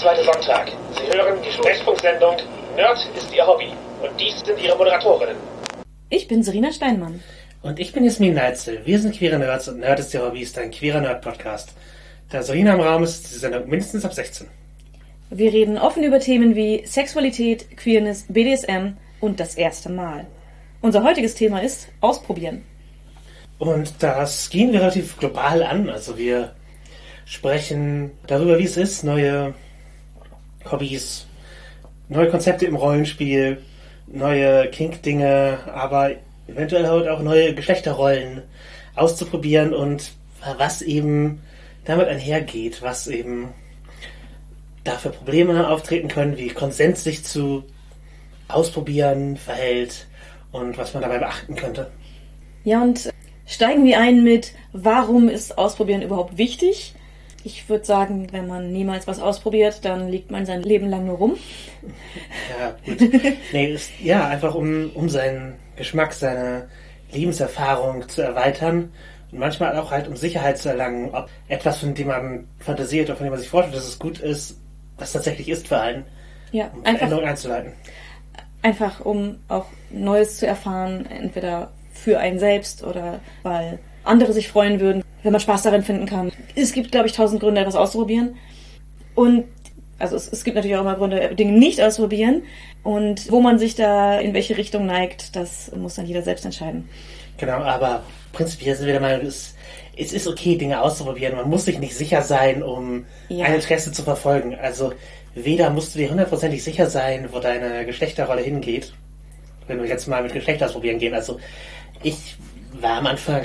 zweite Sonntag. Sie hören die Sprechfunksendung Nerd ist Ihr Hobby. Und dies sind Ihre Moderatorinnen. Ich bin Serena Steinmann. Und ich bin Jasmin Neitzel. Wir sind queere Nerds und Nerd ist Ihr Hobby ist ein queerer Nerd-Podcast. Da Serena im Raum ist, ist die Sendung mindestens ab 16. Wir reden offen über Themen wie Sexualität, Queerness, BDSM und das erste Mal. Unser heutiges Thema ist Ausprobieren. Und das gehen wir relativ global an. Also wir sprechen darüber, wie es ist, neue Hobbys, neue Konzepte im Rollenspiel, neue Kink-Dinge, aber eventuell halt auch neue Geschlechterrollen auszuprobieren und was eben damit einhergeht, was eben dafür Probleme auftreten können, wie Konsent sich zu ausprobieren verhält und was man dabei beachten könnte. Ja, und steigen wir ein mit, warum ist Ausprobieren überhaupt wichtig? Ich würde sagen, wenn man niemals was ausprobiert, dann liegt man sein Leben lang nur rum. Ja, gut. nee, ist, ja, einfach um, um seinen Geschmack, seine Lebenserfahrung zu erweitern und manchmal auch halt um Sicherheit zu erlangen, ob etwas, von dem man fantasiert oder von dem man sich vorstellt, dass es gut ist, das tatsächlich ist für einen. Ja, um einfach, Veränderungen einzuleiten. einfach um auch Neues zu erfahren, entweder für einen selbst oder weil andere sich freuen würden, wenn man Spaß darin finden kann. Es gibt, glaube ich, tausend Gründe, etwas auszuprobieren. Und also es, es gibt natürlich auch immer Gründe, Dinge nicht auszuprobieren. Und wo man sich da in welche Richtung neigt, das muss dann jeder selbst entscheiden. Genau, aber prinzipiell sind wir der Meinung, es, es ist okay, Dinge auszuprobieren. Man muss sich nicht sicher sein, um Ja. ein Interesse zu verfolgen. Also weder musst du dir hundertprozentig sicher sein, wo deine Geschlechterrolle hingeht, wenn wir jetzt mal mit Geschlecht ausprobieren gehen. Also ich war am Anfang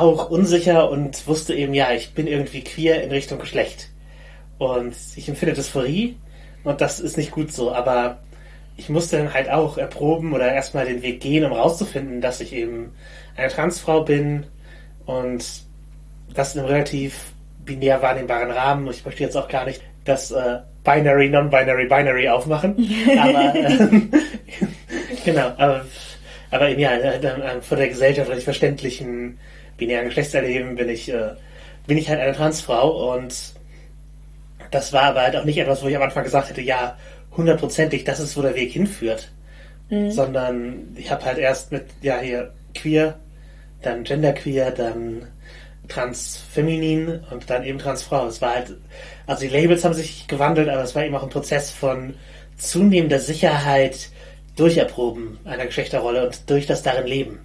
auch unsicher und wusste eben, ja, ich bin irgendwie queer in Richtung Geschlecht. Und ich empfinde Dysphorie und das ist nicht gut so, aber ich musste dann halt auch erproben oder erstmal den Weg gehen, um rauszufinden, dass ich eben eine Transfrau bin und das in einem relativ binär wahrnehmbaren Rahmen. Ich möchte jetzt auch gar nicht das äh, Binary, Non-Binary, Binary aufmachen, aber ähm, genau, aber, aber eben ja, äh, äh, von der Gesellschaft oder verständlichen binären Geschlechtserleben bin ich, äh, bin ich halt eine Transfrau und das war aber halt auch nicht etwas, wo ich am Anfang gesagt hätte, ja, hundertprozentig, das ist, wo der Weg hinführt. Sondern ich habe halt erst mit, ja, hier queer, dann genderqueer, dann transfeminin und dann eben transfrau. Es war halt, also die Labels haben sich gewandelt, aber es war eben auch ein Prozess von zunehmender Sicherheit durch Erproben einer Geschlechterrolle und durch das darin Leben.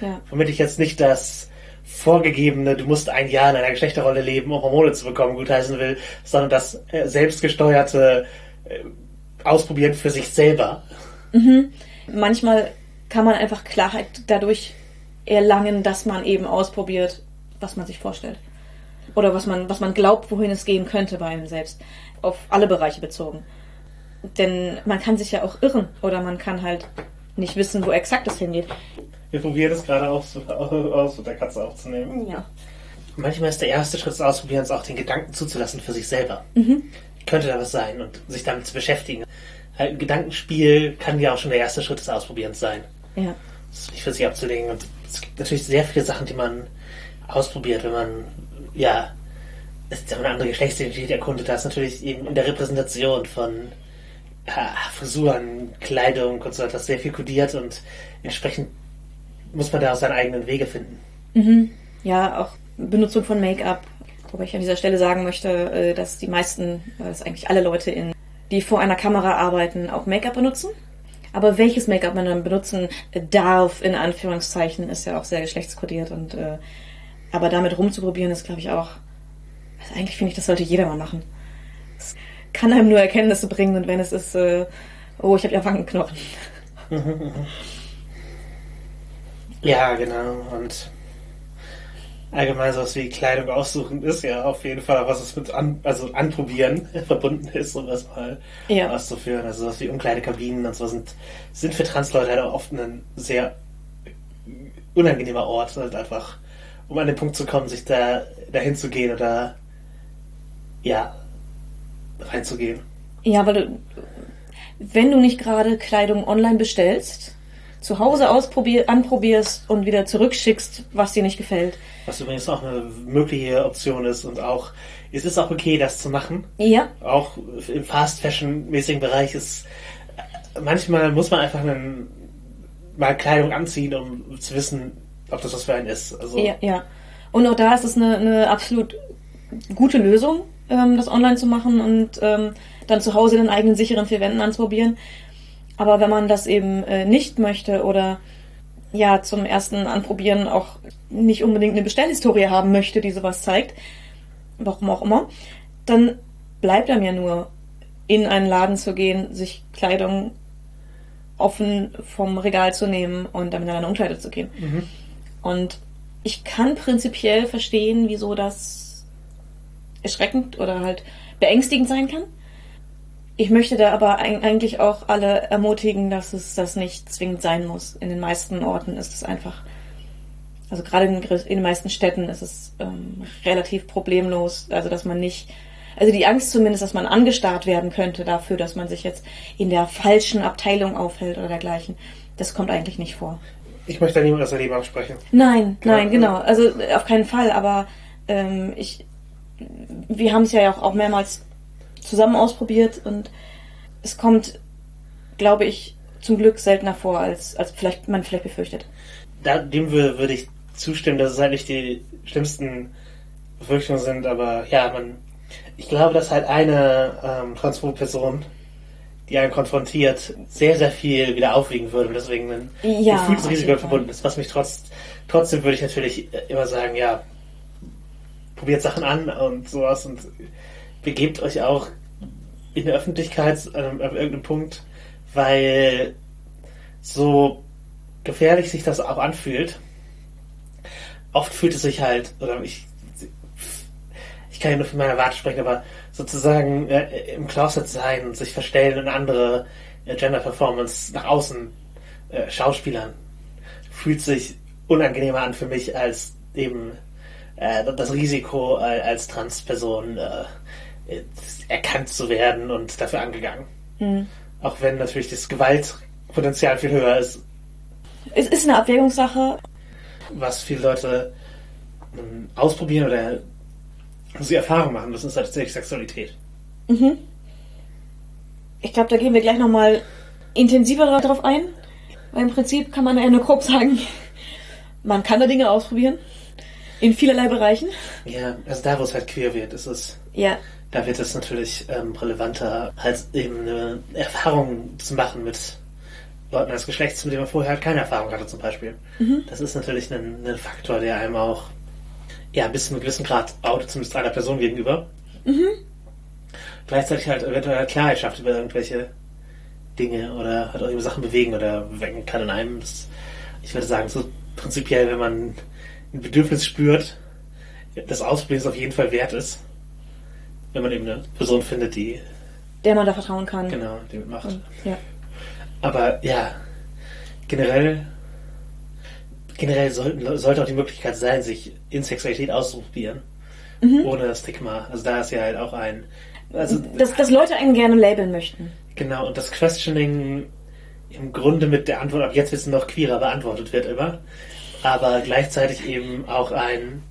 Ja. Womit ich jetzt nicht das vorgegebene, du musst ein Jahr in einer Geschlechterrolle leben, um Hormone zu bekommen, gutheißen will, sondern das äh, selbstgesteuerte äh, Ausprobieren für sich selber. Manchmal kann man einfach Klarheit dadurch erlangen, dass man eben ausprobiert, was man sich vorstellt. Oder was man, was man glaubt, wohin es gehen könnte bei einem selbst. Auf alle Bereiche bezogen. Denn man kann sich ja auch irren oder man kann halt nicht wissen, wo exakt es hingeht. Wir probieren es gerade aus, aus mit der Katze aufzunehmen. Ja. Manchmal ist der erste Schritt des Ausprobierens auch den Gedanken zuzulassen für sich selber. Könnte da was sein und sich damit zu beschäftigen. Halt Ein Gedankenspiel kann ja auch schon der erste Schritt des Ausprobierens sein. Ja. Das nicht für sich abzulegen. Und es gibt natürlich sehr viele Sachen, die man ausprobiert, wenn man, ja, wenn man eine andere Geschlechtsidentität erkundet. Da ist natürlich eben in der Repräsentation von ja, Frisuren, Kleidung und so etwas sehr viel kodiert und entsprechend muss man da auch seine eigenen Wege finden. Ja, auch Benutzung von Make-up. Wobei ich an dieser Stelle sagen möchte, äh, dass die meisten, äh, dass eigentlich alle Leute, in, die vor einer Kamera arbeiten, auch Make-up benutzen. Aber welches Make-up man dann benutzen darf, in Anführungszeichen, ist ja auch sehr geschlechtskodiert. Und, äh, aber damit rumzuprobieren ist, glaube ich, auch. Also eigentlich finde ich, das sollte jeder mal machen. Es kann einem nur Erkenntnisse bringen und wenn es ist, äh, oh, ich habe ja Wangenknochen. Ja, genau. Und allgemein sowas wie Kleidung aussuchen ist ja auf jeden Fall, was es mit an, also anprobieren verbunden ist, um das mal Ja. auszuführen. Also sowas wie Umkleidekabinen und so sind, sind für Transleute halt auch oft ein sehr unangenehmer Ort, halt einfach, um an den Punkt zu kommen, sich da dahin zu gehen oder ja, reinzugehen. Ja, weil du, wenn du nicht gerade Kleidung online bestellst, zu Hause ausprobier anprobierst und wieder zurückschickst, was dir nicht gefällt. Was übrigens auch eine mögliche Option ist und auch, es ist auch okay, das zu machen. Ja. Auch im Fast-Fashion-mäßigen Bereich ist, manchmal muss man einfach einen, mal Kleidung anziehen, um zu wissen, ob das was für einen ist. Also, Ja, ja. Und auch da ist es eine, eine absolut gute Lösung, ähm, das online zu machen und ähm, dann zu Hause den eigenen sicheren vier Wänden anzuprobieren. Aber wenn man das eben äh, nicht möchte oder ja zum ersten Anprobieren auch nicht unbedingt eine Bestellhistorie haben möchte, die sowas zeigt, warum auch immer, dann bleibt einem ja nur in einen Laden zu gehen, sich Kleidung offen vom Regal zu nehmen und dann in eine Umkleide zu gehen. Und ich kann prinzipiell verstehen, wieso das erschreckend oder halt beängstigend sein kann. Ich möchte da aber eig- eigentlich auch alle ermutigen, dass es das nicht zwingend sein muss. In den meisten Orten ist es einfach, also gerade in, den meisten Städten ist es ähm, relativ problemlos, also dass man nicht, also die Angst zumindest, dass man angestarrt werden könnte dafür, dass man sich jetzt in der falschen Abteilung aufhält oder dergleichen, das kommt eigentlich nicht vor. Ich möchte da niemand aus der Leben absprechen. Nein, Genau. nein, genau. Also auf keinen Fall, aber ähm, ich, wir haben es ja auch mehrmals zusammen ausprobiert und es kommt, glaube ich, zum Glück seltener vor, als, als vielleicht man vielleicht befürchtet. Da, dem wür- würde ich zustimmen, dass es halt nicht die schlimmsten Befürchtungen sind, aber ja, man, ich glaube, dass halt eine ähm, transphobe Person, die einen konfrontiert, sehr, sehr viel wieder aufwiegen würde und deswegen ein Ja, gefühltes Risiko verbunden ist. Was mich trotz, trotzdem würde ich natürlich äh, immer sagen, ja, probiert Sachen an und sowas und begebt euch auch in der Öffentlichkeit an, an irgendeinem Punkt, weil so gefährlich sich das auch anfühlt, oft fühlt es sich halt, oder ich, ich kann ja nur von meiner Warte sprechen, aber sozusagen äh, im Closet sein und sich verstellen und andere äh, Gender Performance nach außen äh, Schauspielern fühlt sich unangenehmer an für mich als eben äh, das Risiko äh, als Transperson äh, erkannt zu werden und dafür angegangen. Auch wenn natürlich das Gewaltpotenzial viel höher ist, Es ist eine Abwägungssache. was viele Leute ähm, ausprobieren oder sie Erfahrung machen müssen, ist halt tatsächlich Sexualität. Ich glaube, da gehen wir gleich nochmal intensiver darauf ein. Weil im Prinzip kann man ja nur grob sagen, man kann da Dinge ausprobieren. In vielerlei Bereichen. Ja, also da, wo es halt queer wird, ist es, Ja, da wird es natürlich ähm, relevanter, halt eben eine Erfahrung zu machen mit Leuten als Geschlechts, mit denen man vorher halt keine Erfahrung hatte, zum Beispiel. Das ist natürlich ein, ein Faktor, der einem auch ja, bis zu einem gewissen Grad outet, zumindest einer Person gegenüber. Gleichzeitig halt eventuell halt Klarheit schafft über irgendwelche Dinge oder halt auch über Sachen bewegen oder wecken kann in einem. Das, ich würde sagen, so prinzipiell, wenn man ein Bedürfnis spürt, das Ausprobieren auf jeden Fall wert ist. Wenn man eben eine Person findet, die der man da vertrauen kann. genau die mitmacht. Und, ja. Aber ja, generell, generell sollten, sollte auch die Möglichkeit sein, sich in Sexualität auszuprobieren. Ohne Stigma. Also da ist ja halt auch ein. Also, Dass, dass Leute einen gerne labeln möchten. Genau, und das Questioning im Grunde mit der Antwort, ab jetzt wissen noch queerer beantwortet wird immer. Aber gleichzeitig eben auch ein,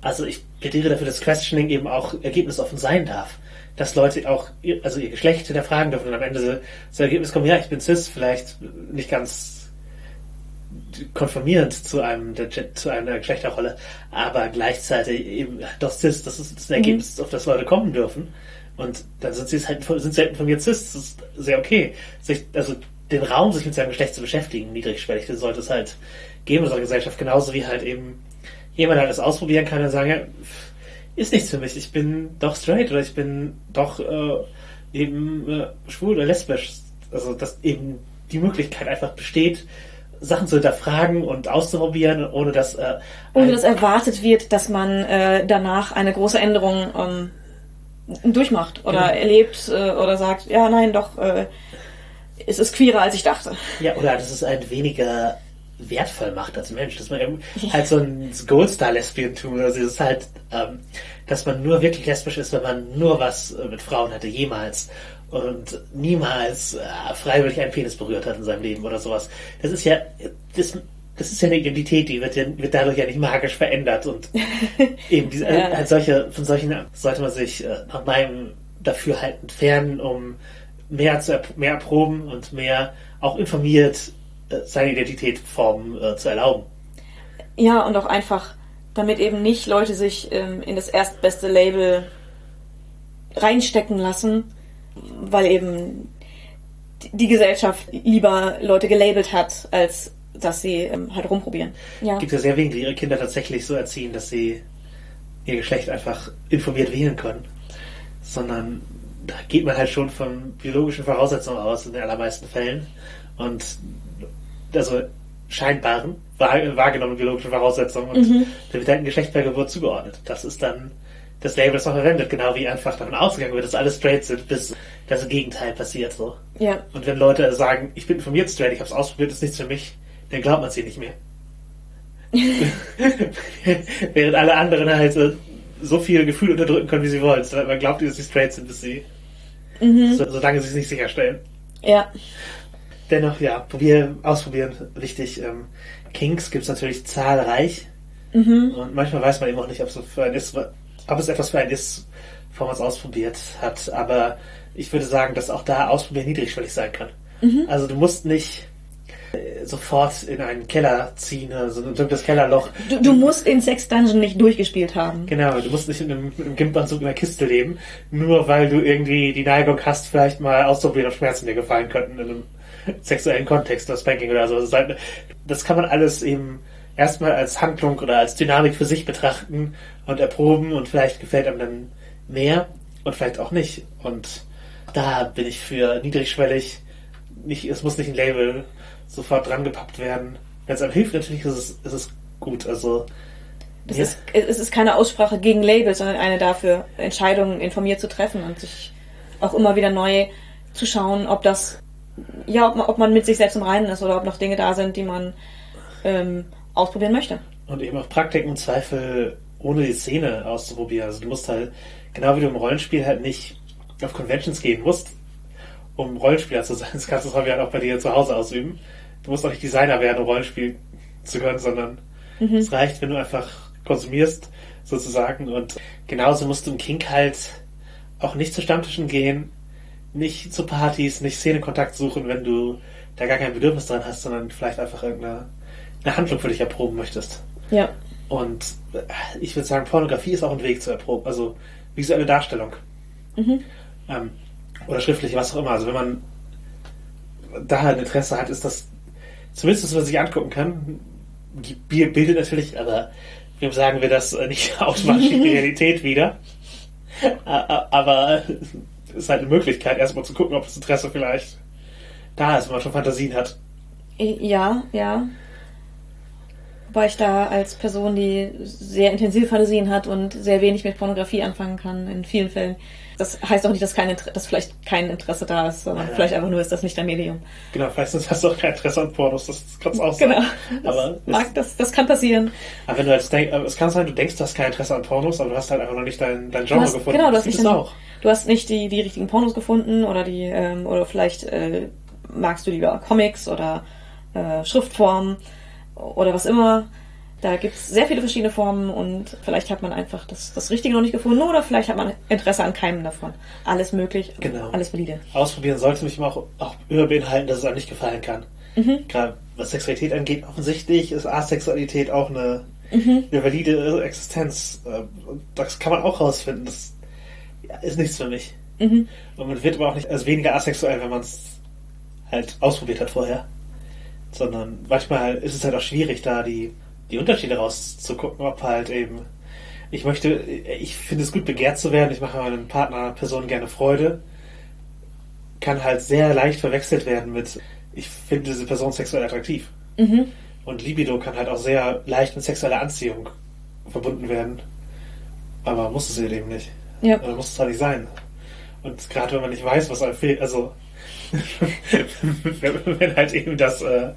also ich plädiere dafür, dass Questioning eben auch ergebnisoffen sein darf. Dass Leute auch, ihr, also ihr Geschlecht hinterfragen dürfen und am Ende so, Ergebnis kommen, ja, ich bin cis, vielleicht nicht ganz konformierend zu einem der, zu einer Geschlechterrolle, aber gleichzeitig eben doch cis, das ist, das ein Ergebnis, auf das Leute kommen dürfen. Und dann sind sie es halt sind sie halt von mir cis, das ist sehr okay. Sich, also den Raum, sich mit seinem Geschlecht zu beschäftigen, niedrigschwellig, das sollte es halt geben unserer Gesellschaft, genauso wie halt eben jemand halt das ausprobieren kann und sagen, ja, ist nichts für mich, ich bin doch straight oder ich bin doch äh, eben äh, schwul oder lesbisch. Also dass eben die Möglichkeit einfach besteht, Sachen zu hinterfragen und auszuprobieren, ohne dass äh, Ohne ein- dass erwartet wird, dass man äh, danach eine große Änderung ähm, durchmacht oder Genau. erlebt äh, oder sagt, ja, nein, doch, äh, es ist queerer, als ich dachte. Ja, oder dass es einen weniger wertvoll macht als Mensch. Dass man eben halt so ein Goldstar-Lesbientum oder so, das ist halt, ähm, dass man nur wirklich lesbisch ist, wenn man nur was äh, mit Frauen hatte, jemals. und niemals äh, freiwillig einen Penis berührt hat in seinem Leben oder sowas. Das ist ja, das, das ist ja eine Identität, die wird, ja, wird dadurch ja nicht magisch verändert und eben diese, Ja. äh, solche, von solchen sollte man sich äh, nach meinem Dafürhalten entfernen, um mehr zu mehr erproben und mehr auch informiert seine Identität formen äh, zu erlauben. Ja, und auch einfach, damit eben nicht Leute sich ähm, in das erstbeste Label reinstecken lassen, weil eben die- Gesellschaft lieber Leute gelabelt hat, als dass sie ähm, halt rumprobieren. Ja. Es gibt ja sehr wenige, die ihre Kinder tatsächlich so erziehen, dass sie ihr Geschlecht einfach informiert wählen können. Sondern da geht man halt schon von biologischen Voraussetzungen aus in den allermeisten Fällen. Und also scheinbaren, wahr- wahrgenommenen biologischen Voraussetzungen. Und da wird halt ein Geschlecht per Geburt zugeordnet. Das ist dann das Label, das man verwendet, genau wie einfach davon ausgegangen wird, dass alle straight sind, bis das Gegenteil passiert so. ja. Und wenn Leute sagen, ich bin informiert straight, ich habe es ausprobiert, ist nichts für mich, dann glaubt man sie nicht mehr. Während alle anderen halt so viel Gefühl unterdrücken können, wie sie wollen. Man glaubt, dass sie straight sind, bis sie, so, solange sie es nicht sicherstellen. Ja. Dennoch, ja, probier, ausprobieren, wichtig. Ähm, Kinks gibt es natürlich zahlreich. Und manchmal weiß man eben auch nicht, ob es, so für einen ist, ob es etwas für einen ist, bevor man es ausprobiert hat. Aber ich würde sagen, dass auch da Ausprobieren niedrigschwellig sein kann. Also du musst nicht äh, sofort in einen Keller ziehen, also ein dunkles Kellerloch. Du, du musst den Sex Dungeon nicht durchgespielt haben. Genau, du musst nicht in einem, einem Gimpanzug in einer Kiste leben, nur weil du irgendwie die Neigung hast, vielleicht mal auszuprobieren, ob Schmerzen dir gefallen könnten in einem sexuellen Kontext, das Spanking oder so. Das, halt, das kann man alles eben erstmal als Handlung oder als Dynamik für sich betrachten und erproben und vielleicht gefällt einem dann mehr und vielleicht auch nicht. Und da bin ich für niedrigschwellig. Nicht, es muss nicht ein Label sofort dran gepappt werden. Wenn es einem hilft, natürlich ist es, ist es gut. Also Das Ja. ist, es ist keine Aussprache gegen Labels, sondern eine dafür, Entscheidungen informiert zu treffen und sich auch immer wieder neu zu schauen, ob das, ja, ob man, ob man mit sich selbst im Reinen ist oder ob noch Dinge da sind, die man ähm, ausprobieren möchte. Und eben auch Praktiken im Zweifel ohne die Szene auszuprobieren. Also du musst halt, genau wie du im Rollenspiel halt nicht auf Conventions gehen musst, um Rollenspieler zu sein. Das kannst du halt auch bei dir zu Hause ausüben. Du musst auch nicht Designer werden, um Rollenspiel zu können, sondern es reicht, wenn du einfach konsumierst, sozusagen. Und genauso musst du im Kink halt auch nicht zu Stammtischen gehen, nicht zu Partys, nicht Szenekontakt suchen, wenn du da gar kein Bedürfnis dran hast, sondern vielleicht einfach irgendeine eine Handlung für dich erproben möchtest. Ja. Und äh, ich würde sagen, Pornografie ist auch ein Weg zu erproben. Also visuelle Darstellung. Ähm, oder schriftliche, was auch immer. Also wenn man da ein Interesse hat, ist das zumindest, was man sich angucken kann. Bildet natürlich, aber wem sagen wir das äh, nicht automatisch die Realität wieder. Aber ist halt eine Möglichkeit, erstmal zu gucken, ob das Interesse vielleicht da ist, wenn man schon Fantasien hat. Ja, ja. Wobei ich da als Person, die sehr intensiv Fantasien hat und sehr wenig mit Pornografie anfangen kann, in vielen Fällen. Das heißt auch nicht, dass, kein Inter dass vielleicht kein Interesse da ist, sondern Ja. vielleicht einfach nur ist das nicht dein Medium. Genau, vielleicht hast du auch kein Interesse an Pornos, das kann es auch sein. Genau. Aber, Das, mag, das, das kann passieren. aber wenn du jetzt denkst, es kann sein, du denkst, du hast kein Interesse an Pornos, aber du hast halt einfach noch nicht dein, dein Genre hast, gefunden. genau, du Das hast, nicht es den, auch. du hast nicht die, die richtigen Pornos gefunden oder die ähm, oder vielleicht äh, magst du lieber Comics oder äh, Schriftformen oder was immer. Da gibt es sehr viele verschiedene Formen und vielleicht hat man einfach das, das Richtige noch nicht gefunden oder vielleicht hat man Interesse an keinem davon. Alles möglich, Genau. alles valide. Ausprobieren sollte mich auch, auch immer beinhalten, dass es einem nicht gefallen kann. Mhm. Gerade was Sexualität angeht, offensichtlich ist Asexualität auch eine, Mhm. eine valide Existenz. Äh, Das kann man auch rausfinden. Das ist nichts für mich. Mhm. Und man wird aber auch nicht als weniger asexuell, wenn man es halt ausprobiert hat vorher. Sondern manchmal ist es halt auch schwierig, da die, die Unterschiede rauszugucken, ob halt eben. Ich möchte, ich finde es gut, begehrt zu werden. Ich mache meinen Partner, Personen gerne Freude. Kann halt sehr leicht verwechselt werden mit, ich finde diese Person sexuell attraktiv. Mhm. Und Libido kann halt auch sehr leicht mit sexueller Anziehung verbunden werden. Aber muss es eben nicht. Ja. Oder muss es halt nicht sein. Und gerade wenn man nicht weiß, was einem fehlt, also wenn, wenn halt eben das, äh,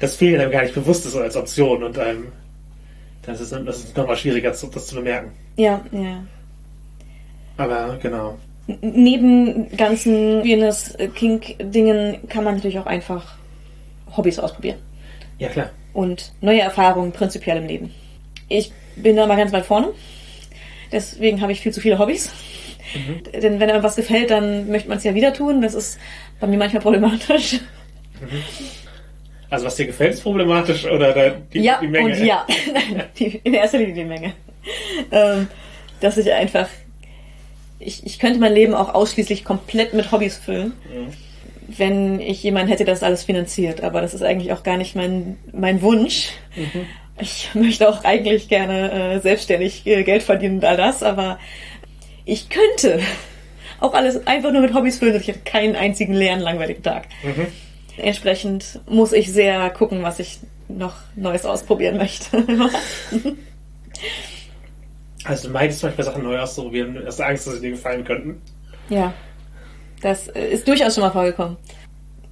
das Fehlen einem gar nicht bewusst ist als Option und einem, dann ist es, das ist nochmal schwieriger, zu- das zu bemerken. Ja, ja. Aber genau. n- neben ganzen Queerness-Kink-Dingen kann man natürlich auch einfach Hobbys ausprobieren. Ja, klar. Und neue Erfahrungen prinzipiell im Leben. Ich bin da mal ganz weit vorne. Deswegen habe ich viel zu viele Hobbys. Denn wenn einem was gefällt, dann möchte man es ja wieder tun. Das ist bei mir manchmal problematisch. Also was dir gefällt, ist problematisch oder die, ja, die Menge? und ja. Die, in erster Linie die Menge. Ähm, dass ich einfach. Ich, ich könnte mein Leben auch ausschließlich komplett mit Hobbys füllen, wenn ich jemanden hätte, der das alles finanziert. Aber das ist eigentlich auch gar nicht mein, mein Wunsch. Ich möchte auch eigentlich gerne äh, selbstständig äh, Geld verdienen und all das, aber ich könnte auch alles einfach nur mit Hobbys füllen und ich hätte keinen einzigen leeren, langweiligen Tag. Entsprechend muss ich sehr gucken, was ich noch Neues ausprobieren möchte. Also du meintest manchmal Sachen neu auszuprobieren, hast du Angst, dass sie dir gefallen könnten? ja, das äh, ist durchaus schon mal vorgekommen.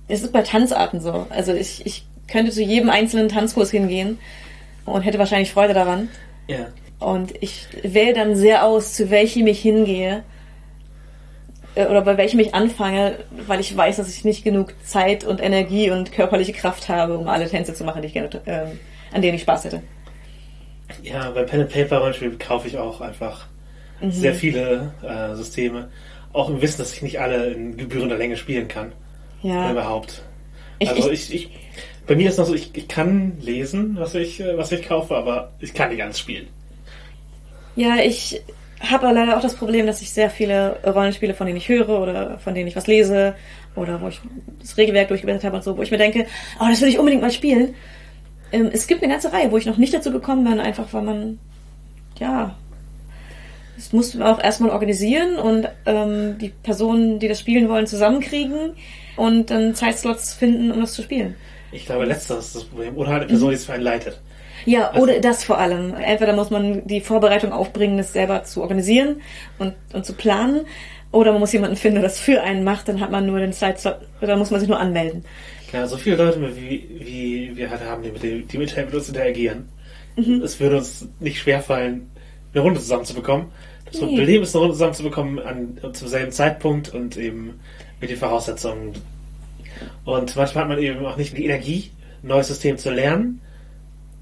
Es ist bei Tanzarten so. Also ich, ich könnte zu jedem einzelnen Tanzkurs hingehen und hätte wahrscheinlich Freude daran. Ja. Und ich wähle dann sehr aus, zu welchem ich hingehe oder bei welchem ich anfange, weil ich weiß, dass ich nicht genug Zeit und Energie und körperliche Kraft habe, um alle Tänze zu machen, die ich gerne, ähm, an denen ich Spaß hätte. Ja, bei Pen and Paper Rollenspiel kaufe ich auch einfach Mhm. sehr viele äh, Systeme. Auch im Wissen, dass ich nicht alle in gebührender Länge spielen kann. Ja. Überhaupt. Ich- also ich- ich, ich, bei mir ist noch so, ich, ich kann lesen, was ich, äh, was ich kaufe, aber ich kann nicht alles spielen. Ja, ich habe leider auch das Problem, dass ich sehr viele Rollenspiele, von denen ich höre oder von denen ich was lese oder wo ich das Regelwerk durchgeblättert habe und so, wo ich mir denke, oh, das will ich unbedingt mal spielen. Ähm, es gibt eine ganze Reihe, wo ich noch nicht dazu gekommen bin, einfach weil man, ja, es muss man auch erstmal organisieren und ähm, die Personen, die das spielen wollen, zusammenkriegen und dann Zeitslots finden, um das zu spielen. Ich glaube, letzteres ist das Problem. Oder halt eine Person, die es für einen leitet. Ja, Also- oder das vor allem. Entweder muss man die Vorbereitung aufbringen, das selber zu organisieren und, und zu planen, oder man muss jemanden finden, der das für einen macht, dann hat man nur den Zeitslot, oder muss man sich nur anmelden. Klar, so viele Leute, wie, wie wir halt haben, die mit, dem, die mit uns interagieren. Mhm. Es würde uns nicht schwerfallen, eine Runde zusammenzubekommen. Das Nee. Problem ist, eine Runde zusammenzubekommen an, zum selben Zeitpunkt und eben mit den Voraussetzungen. Und manchmal hat man eben auch nicht die Energie, ein neues System zu lernen,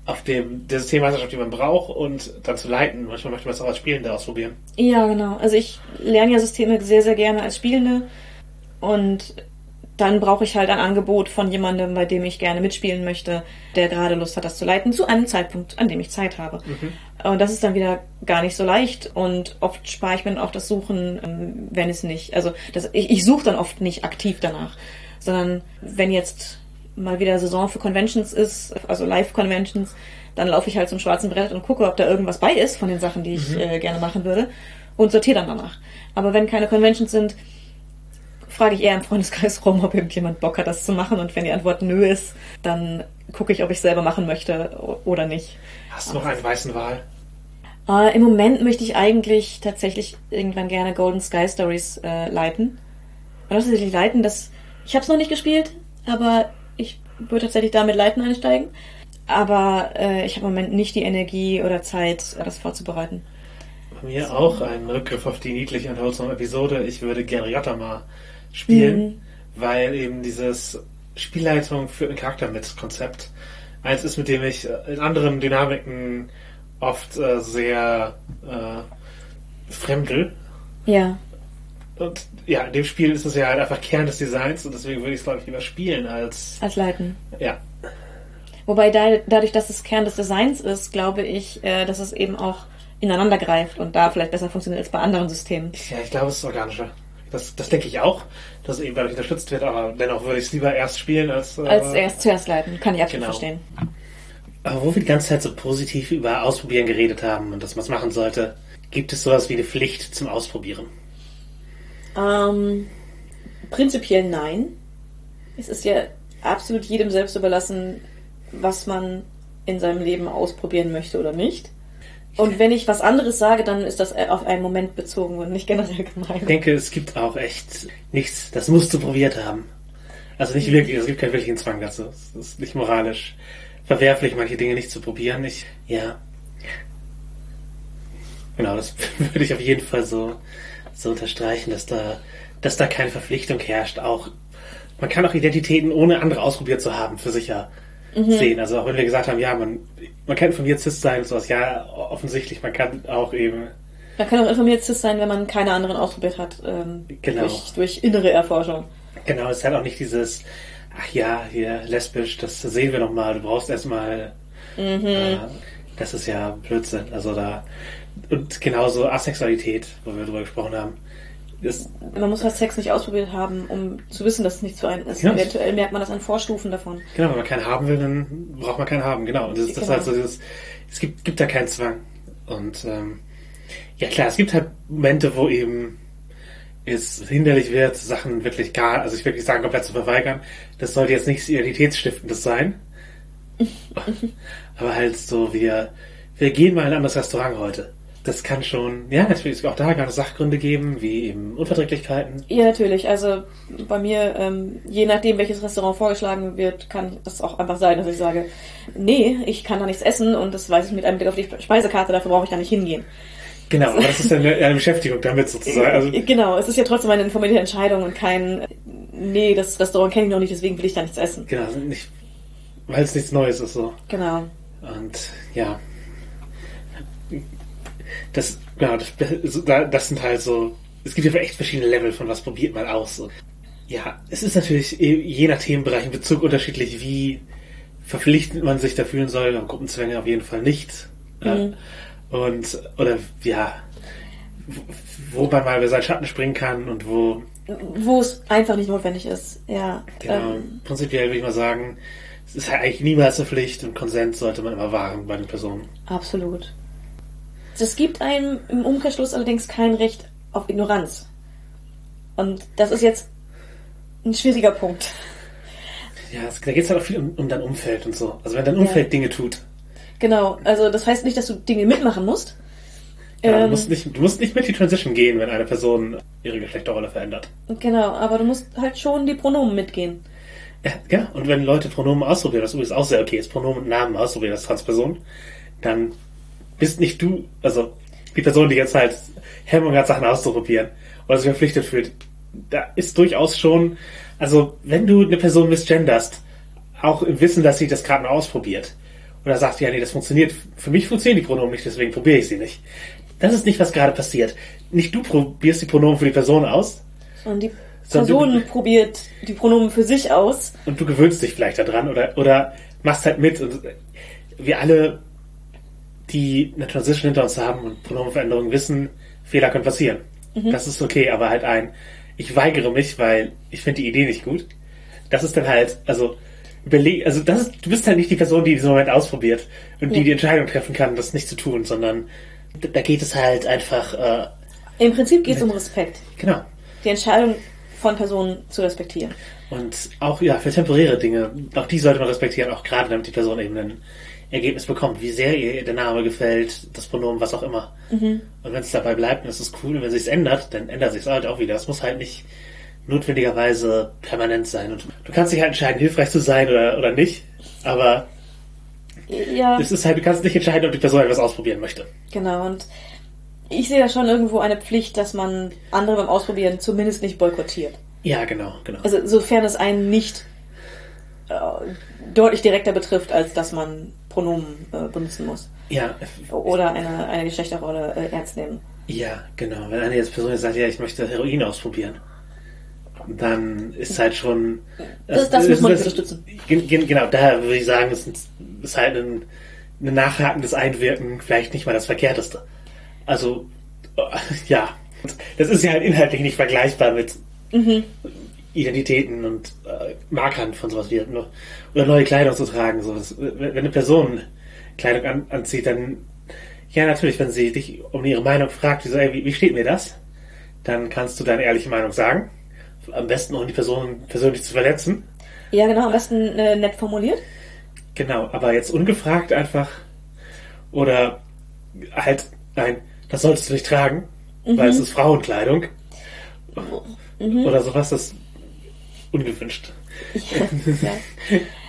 auf dem der Systemmeisterschaft, die man braucht, und dann zu leiten. Manchmal möchte man es auch als Spielende ausprobieren. Ja, genau. Also ich lerne ja Systeme sehr, sehr gerne als Spielende und dann brauche ich halt ein Angebot von jemandem, bei dem ich gerne mitspielen möchte, der gerade Lust hat, das zu leiten, zu einem Zeitpunkt, an dem ich Zeit habe. Und das ist dann wieder gar nicht so leicht und oft spare ich mir dann auch das Suchen, ähm, wenn es nicht, also das, ich, ich suche dann oft nicht aktiv danach, sondern wenn jetzt mal wieder Saison für Conventions ist, also Live-Conventions, dann laufe ich halt zum schwarzen Brett und gucke, ob da irgendwas bei ist von den Sachen, die ich äh, gerne machen würde und sortiere dann danach. Aber wenn keine Conventions sind, frage ich eher im Freundeskreis rum, ob irgendjemand Bock hat, das zu machen. Und wenn die Antwort nö ist, dann gucke ich, ob ich selber machen möchte oder nicht. Hast du noch einen weißen Wahl? Äh, Im Moment möchte ich eigentlich tatsächlich irgendwann gerne Golden Sky Stories äh, leiten. Und das tatsächlich leiten, das ich habe es noch nicht gespielt, aber würde tatsächlich damit leiten einsteigen. Aber äh, ich habe im Moment nicht die Energie oder Zeit, das vorzubereiten. Bei mir auch ein Rückgriff auf die niedliche und holsame Episode. Ich würde gerne Yotama spielen, weil eben dieses Spielleitung für einen Charakter mit Konzept eins ist, mit dem ich in anderen Dynamiken oft äh, sehr äh, fremdel. Ja. Und ja, in dem Spiel ist es ja halt einfach Kern des Designs und deswegen würde ich es, glaube ich, lieber spielen als. Als Leiten. Ja. Wobei da, dadurch, dass es Kern des Designs ist, glaube ich, äh, dass es eben auch ineinander greift und da vielleicht besser funktioniert als bei anderen Systemen. Ja, ich glaube, es ist organischer. Das, das denke ich auch, dass es eben dadurch unterstützt wird, aber dennoch würde ich es lieber erst spielen als. Äh, Als erst zuerst leiten, kann ich absolut Genau. verstehen. Aber wo wir die ganze Zeit so positiv über Ausprobieren geredet haben und dass man es machen sollte, gibt es sowas wie eine Pflicht zum Ausprobieren. Ähm, prinzipiell nein. Es ist ja absolut jedem selbst überlassen, was man in seinem Leben ausprobieren möchte oder nicht. Und wenn ich was anderes sage, dann ist das auf einen Moment bezogen und nicht generell Ich gemeint. denke, es gibt auch echt nichts, das musst du probiert haben. Also nicht wirklich, es gibt keinen wirklichen Zwang dazu. Es ist nicht moralisch verwerflich, manche Dinge nicht zu probieren. Ich, ja. Genau, das würde ich auf jeden Fall so so unterstreichen, dass da, dass da keine Verpflichtung herrscht. Auch man kann auch Identitäten ohne andere ausprobiert zu haben für sicher sehen. Also auch wenn wir gesagt haben, ja, man, man kann informiert cis sein und sowas, ja, offensichtlich, man kann auch eben Man kann auch informiert cis sein, wenn man keine anderen ausprobiert hat. Ähm, Genau. durch, durch innere Erforschung. Genau, es ist halt auch nicht dieses, ach ja, hier lesbisch, das sehen wir noch mal, du brauchst erstmal, äh, das ist ja Blödsinn. Also da, und genauso Asexualität, wo wir drüber gesprochen haben, ist, Man muss halt Sex nicht ausprobiert haben, um zu wissen, dass es nicht zu einem ist. Ja. Eventuell merkt man das an Vorstufen davon. genau, wenn man keinen haben will, dann braucht man keinen haben, genau. Und das, das Genau. halt so dieses, es gibt, gibt da keinen Zwang. Und, ähm, ja klar, es gibt halt Momente, wo eben es hinderlich wird, Sachen wirklich gar, also ich wirklich sagen, komplett zu verweigern. Das sollte jetzt nichts Identitätsstiftendes sein. Aber halt so, wir, wir gehen mal in ein anderes Restaurant heute. Das kann schon, ja, natürlich auch da gerne Sachgründe geben, wie eben Unverträglichkeiten. Ja, natürlich. Also bei mir, ähm, je nachdem, welches Restaurant vorgeschlagen wird, kann das auch einfach sein, dass ich sage, nee, ich kann da nichts essen und das weiß ich mit einem Blick auf die Speisekarte, dafür brauche ich da nicht hingehen. Genau, aber das ist ja eine, eine Beschäftigung damit sozusagen. Also, genau, es ist ja trotzdem eine informierte Entscheidung und kein, nee, das Restaurant kenne ich noch nicht, deswegen will ich da nichts essen. genau, nicht, weil es nichts Neues ist so. Genau. Und ja, das, genau, das, das, sind halt so, es gibt ja echt verschiedene Level von was probiert man aus. Und ja, es ist natürlich je nach Themenbereich in Bezug unterschiedlich, wie verpflichtend man sich da fühlen soll. Gruppenzwänge auf jeden Fall nicht. Ja. Und, oder ja, wo man mal über seinen Schatten springen kann und wo, Wo es einfach nicht notwendig ist. Ja. genau, Ähm, prinzipiell würde ich mal sagen, es ist halt eigentlich niemals eine Pflicht und Konsens sollte man immer wahren bei den Personen. absolut. Es gibt einem im Umkehrschluss allerdings kein Recht auf Ignoranz. Und das ist jetzt ein schwieriger Punkt. Ja, es, da geht es halt auch viel um, um dein Umfeld und so. Also wenn dein Umfeld Dinge tut, Genau, also das heißt nicht, dass du Dinge mitmachen musst. du, Ähm, musst nicht, du musst nicht mit die Transition gehen, wenn eine Person ihre Geschlechterrolle verändert. Genau, aber du musst halt schon die Pronomen mitgehen. Ja, ja, und wenn Leute Pronomen ausprobieren, was übrigens auch sehr okay ist, Pronomen und Namen ausprobieren als Transperson, dann bist nicht du, also die Person, die jetzt halt Hemmung hat, Sachen auszuprobieren oder sich verpflichtet fühlt, da ist durchaus schon, also wenn du eine Person misgenderst, auch im Wissen, dass sie das gerade mal ausprobiert, oder sagt, ja, nee, das funktioniert, für mich funktionieren die Pronomen nicht, deswegen probiere ich sie nicht. Das ist nicht, was gerade passiert. Nicht du probierst die Pronomen für die Person aus, Und die Sondern Person du- probiert die Pronomen für sich aus. und du gewöhnst dich vielleicht daran oder, oder machst halt mit. Und wir alle, die eine Transition hinter uns haben und Pronomenveränderungen wissen, Fehler können passieren. Das ist okay, aber halt ein, ich weigere mich, weil ich finde die Idee nicht gut. Das ist dann halt, also, überleg, also das ist, du bist halt nicht die Person, die diesen Moment ausprobiert und die Ja. die Entscheidung treffen kann, das nicht zu tun, sondern da geht es halt einfach, äh, Im Prinzip geht es um Respekt. genau, Die Entscheidung von Personen zu respektieren. Und auch ja, für temporäre Dinge, auch die sollte man respektieren, auch gerade damit die Person eben ein Ergebnis bekommt, wie sehr ihr der Name gefällt, das Pronomen, was auch immer. Und wenn es dabei bleibt, dann ist es cool. Und wenn sich ändert, dann ändert sich halt auch wieder. Es muss halt nicht notwendigerweise permanent sein. Und du kannst dich halt entscheiden, hilfreich zu sein oder, oder nicht. Aber Ja, es ist halt, du kannst nicht entscheiden, ob die Person etwas ausprobieren möchte. genau. Und ich sehe da schon irgendwo eine Pflicht, dass man andere beim Ausprobieren zumindest nicht boykottiert. Ja, genau, genau. Also sofern es einen nicht äh, deutlich direkter betrifft, als dass man Pronomen äh, benutzen muss. ja, Oder eine, eine Geschlechterrolle äh, ernst nehmen. Ja, genau. Wenn eine jetzt Person jetzt sagt, ja, ich möchte Heroin ausprobieren, dann ist halt schon. Das- das muss man nicht unterstützen. Gen- gen- Genau, daher würde ich sagen, es ist- halt ein, ein nachhakendes Einwirken vielleicht nicht mal das Verkehrteste. Also, äh, ja. Das ist ja halt inhaltlich nicht vergleichbar mit Identitäten und äh, Markern von sowas wie nur- oder neue Kleidung zu tragen. So. Das, wenn eine Person Kleidung an, anzieht, dann ja natürlich, wenn sie dich um ihre Meinung fragt, die so, ey, wie, wie steht mir das? Dann kannst du deine ehrliche Meinung sagen. Am besten ohne die Person persönlich zu verletzen. Ja, genau, am besten äh, nett formuliert. Genau, aber jetzt ungefragt einfach oder halt, nein, das solltest du nicht tragen, weil es ist Frauenkleidung oder sowas, das ungewünscht. ja.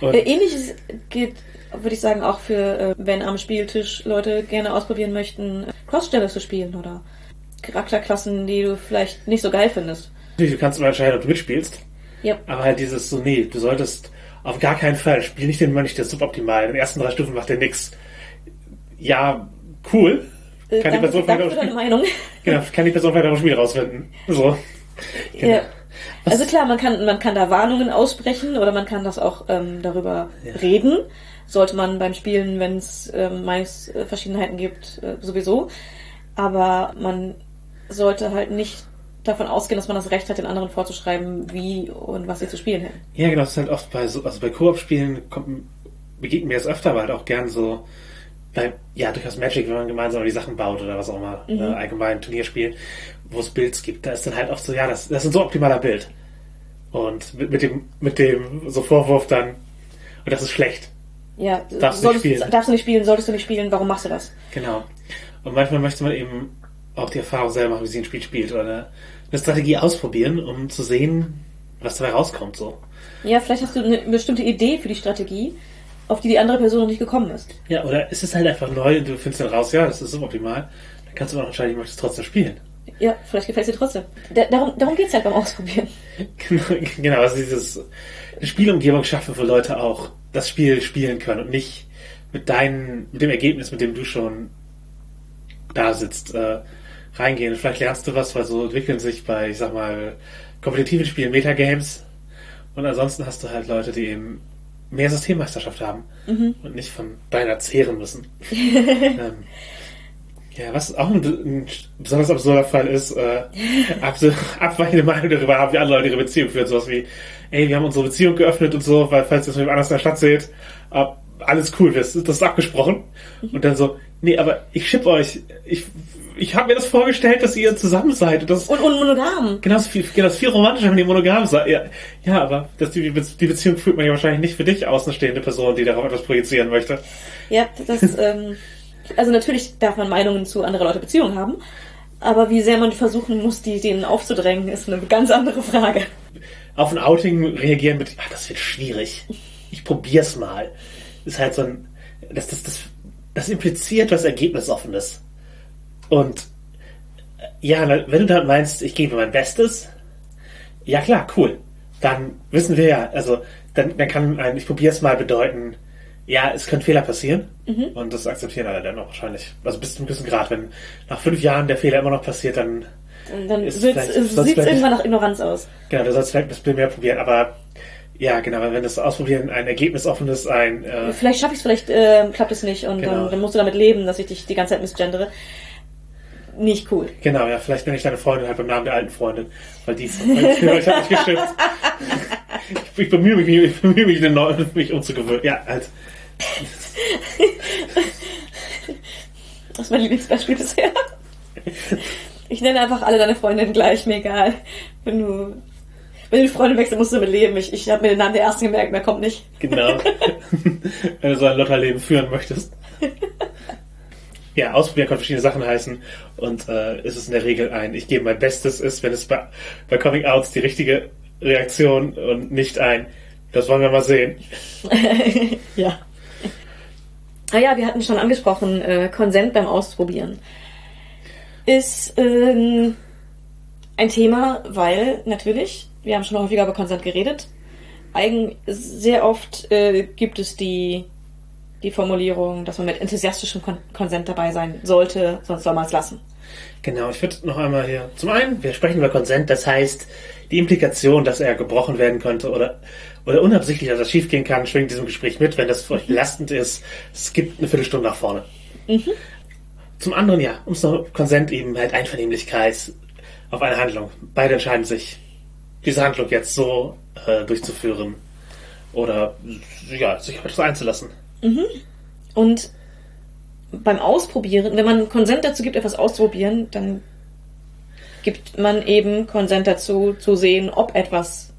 Und, Äh, Ähnliches gilt, würde ich sagen, auch für, äh, wenn am Spieltisch Leute gerne ausprobieren möchten, Crossgender zu spielen oder Charakterklassen, die du vielleicht nicht so geil findest. Du kannst immer entscheiden, ob du mitspielst. Ja. Aber halt dieses so, nee, du solltest auf gar keinen Fall, spiel nicht den Mönch, der ist suboptimal. In den ersten drei Stufen macht der nix. Ja, cool. Äh, Kann die danke, Person vielleicht auch Meinung. Genau, kann die Person vielleicht auch Spiel rausfinden. So. Genau. Ja. Also klar, man kann, man kann da Warnungen aussprechen oder man kann das auch ähm, darüber Ja. reden. Sollte man beim Spielen, wenn es ähm, Meinungsverschiedenheiten gibt, äh, sowieso. Aber man sollte halt nicht davon ausgehen, dass man das Recht hat, den anderen vorzuschreiben, wie und was sie zu spielen hätten. Ja, genau, das ist halt oft bei so, also bei Koop-Spielen kommt, begegnet mir das öfter, aber halt auch gern so bei, ja, durchaus Magic, wenn man gemeinsam die Sachen baut oder was auch immer, Mhm. äh, allgemein Turnierspielen, wo es Builds gibt, da ist dann halt oft so, ja, das, das ist ein so optimaler Bild. Und mit, mit dem, mit dem so Vorwurf dann, und das ist schlecht. Ja, Darfst du solltest, nicht spielen. darfst du nicht spielen, solltest du nicht spielen, warum machst du das? Genau. Und manchmal möchte man eben auch die Erfahrung selber machen, wie sie ein Spiel spielt oder eine, eine Strategie ausprobieren, um zu sehen, was dabei rauskommt, so. Ja, vielleicht hast du eine bestimmte Idee für die Strategie, auf die die andere Person noch nicht gekommen ist. Ja, oder ist es halt einfach neu und du findest dann raus, ja, das ist suboptimal, dann kannst du auch entscheiden, ich möchte es trotzdem spielen. Ja, vielleicht gefällt es dir trotzdem. Da, darum darum geht's halt beim Ausprobieren. genau, also dieses Spielumgebung schaffen, wo Leute auch das Spiel spielen können und nicht mit deinen, mit dem Ergebnis, mit dem du schon da sitzt, äh, reingehen. Vielleicht lernst du was, weil so entwickeln sich bei, ich sag mal, kompetitiven Spielen Metagames. Und ansonsten hast du halt Leute, die eben mehr Systemmeisterschaft haben und nicht von deiner zehren müssen. ähm, ja, was auch ein, ein besonders absurder Fall ist, äh, abs- abweichende Meinung darüber haben, wie andere Leute ihre Beziehung führen. Sowas wie, ey, wir haben unsere Beziehung geöffnet und so, weil falls ihr es mit anders in der Stadt seht, ab, alles cool, das, das ist abgesprochen. Und dann so, nee, aber ich schipp euch. Ich, ich habe mir das vorgestellt, dass ihr zusammen seid. Und das Und, und monogam. genauso viel, genauso viel romantischer, wenn ihr monogam seid. Ja, ja aber das, die, die Beziehung führt man ja wahrscheinlich nicht für dich außenstehende Person, die darauf etwas projizieren möchte. Ja, das, ähm, also natürlich darf man Meinungen zu anderen Leute Beziehungen haben, aber wie sehr man versuchen muss, die denen aufzudrängen, ist eine ganz andere Frage. auf ein Outing reagieren mit, ah, das wird schwierig. Ich probier's mal. Ist halt so ein, das, das, das, das impliziert was Ergebnisoffenes. Und äh, ja, wenn du dann meinst, ich gebe mein Bestes, ja klar, cool. Dann wissen wir ja, also dann, dann kann ein, ich probier's mal bedeuten, ja, es können Fehler passieren. Und das akzeptieren alle dann auch wahrscheinlich. Also bis zu einem gewissen Grad. Wenn nach fünf Jahren der Fehler immer noch passiert, dann Und dann Ist sieht es irgendwann nach Ignoranz aus. Genau, du sollst vielleicht ein bisschen mehr probieren, aber ja, genau, wenn das Ausprobieren ein ergebnisoffenes, ein äh, Vielleicht schaffe ich es, vielleicht äh, klappt es nicht und Genau. dann, dann musst du damit leben, dass ich dich die ganze Zeit misgendere. Nicht cool. genau, ja, vielleicht nenne ich deine Freundin halt beim Namen der alten Freundin, weil die weil ich, habe nicht gestimmt. Ich, ich bemühe mich, ich bemühe mich, den neuen, mich umzugewöhnen. Ja, halt. Das ist mein Lieblingsbeispiel bisher. Ich nenne einfach alle deine Freundinnen gleich, mir egal. Wenn du, wenn du die Freundin wechselst, musst du damit leben. Ich, ich habe mir den Namen der ersten gemerkt, mehr kommt nicht. Genau. wenn du so ein Lotterleben führen möchtest. Ja, ausprobieren kann verschiedene Sachen heißen und äh, ist es in der Regel ein, ich gebe mein Bestes ist, wenn es bei, bei Coming Outs die richtige Reaktion und nicht ein, das wollen wir mal sehen. ja. Ah ja, wir hatten schon angesprochen, äh, Konsent beim Ausprobieren. Ist ähm, ein Thema, weil natürlich, wir haben schon häufiger über Konsent geredet, eigen, sehr oft äh, gibt es die, die Formulierung, dass man mit enthusiastischem Kon Konsent dabei sein sollte, sonst soll man es lassen. Genau, ich würde noch einmal hier. Zum einen, wir sprechen über Konsent, das heißt, die Implikation, dass er gebrochen werden könnte oder, oder unabsichtlich, dass das schiefgehen kann, schwingt in diesem Gespräch mit. Wenn das für euch belastend ist, es gibt eine Viertelstunde nach vorne. Zum anderen, ja, ums noch Konsent eben halt Einvernehmlichkeit auf eine Handlung. Beide entscheiden sich, diese Handlung jetzt so äh, durchzuführen oder ja, sich auf etwas einzulassen. Und beim Ausprobieren, wenn man Konsent dazu gibt, etwas auszuprobieren, dann gibt man eben Konsent dazu, zu sehen, ob etwas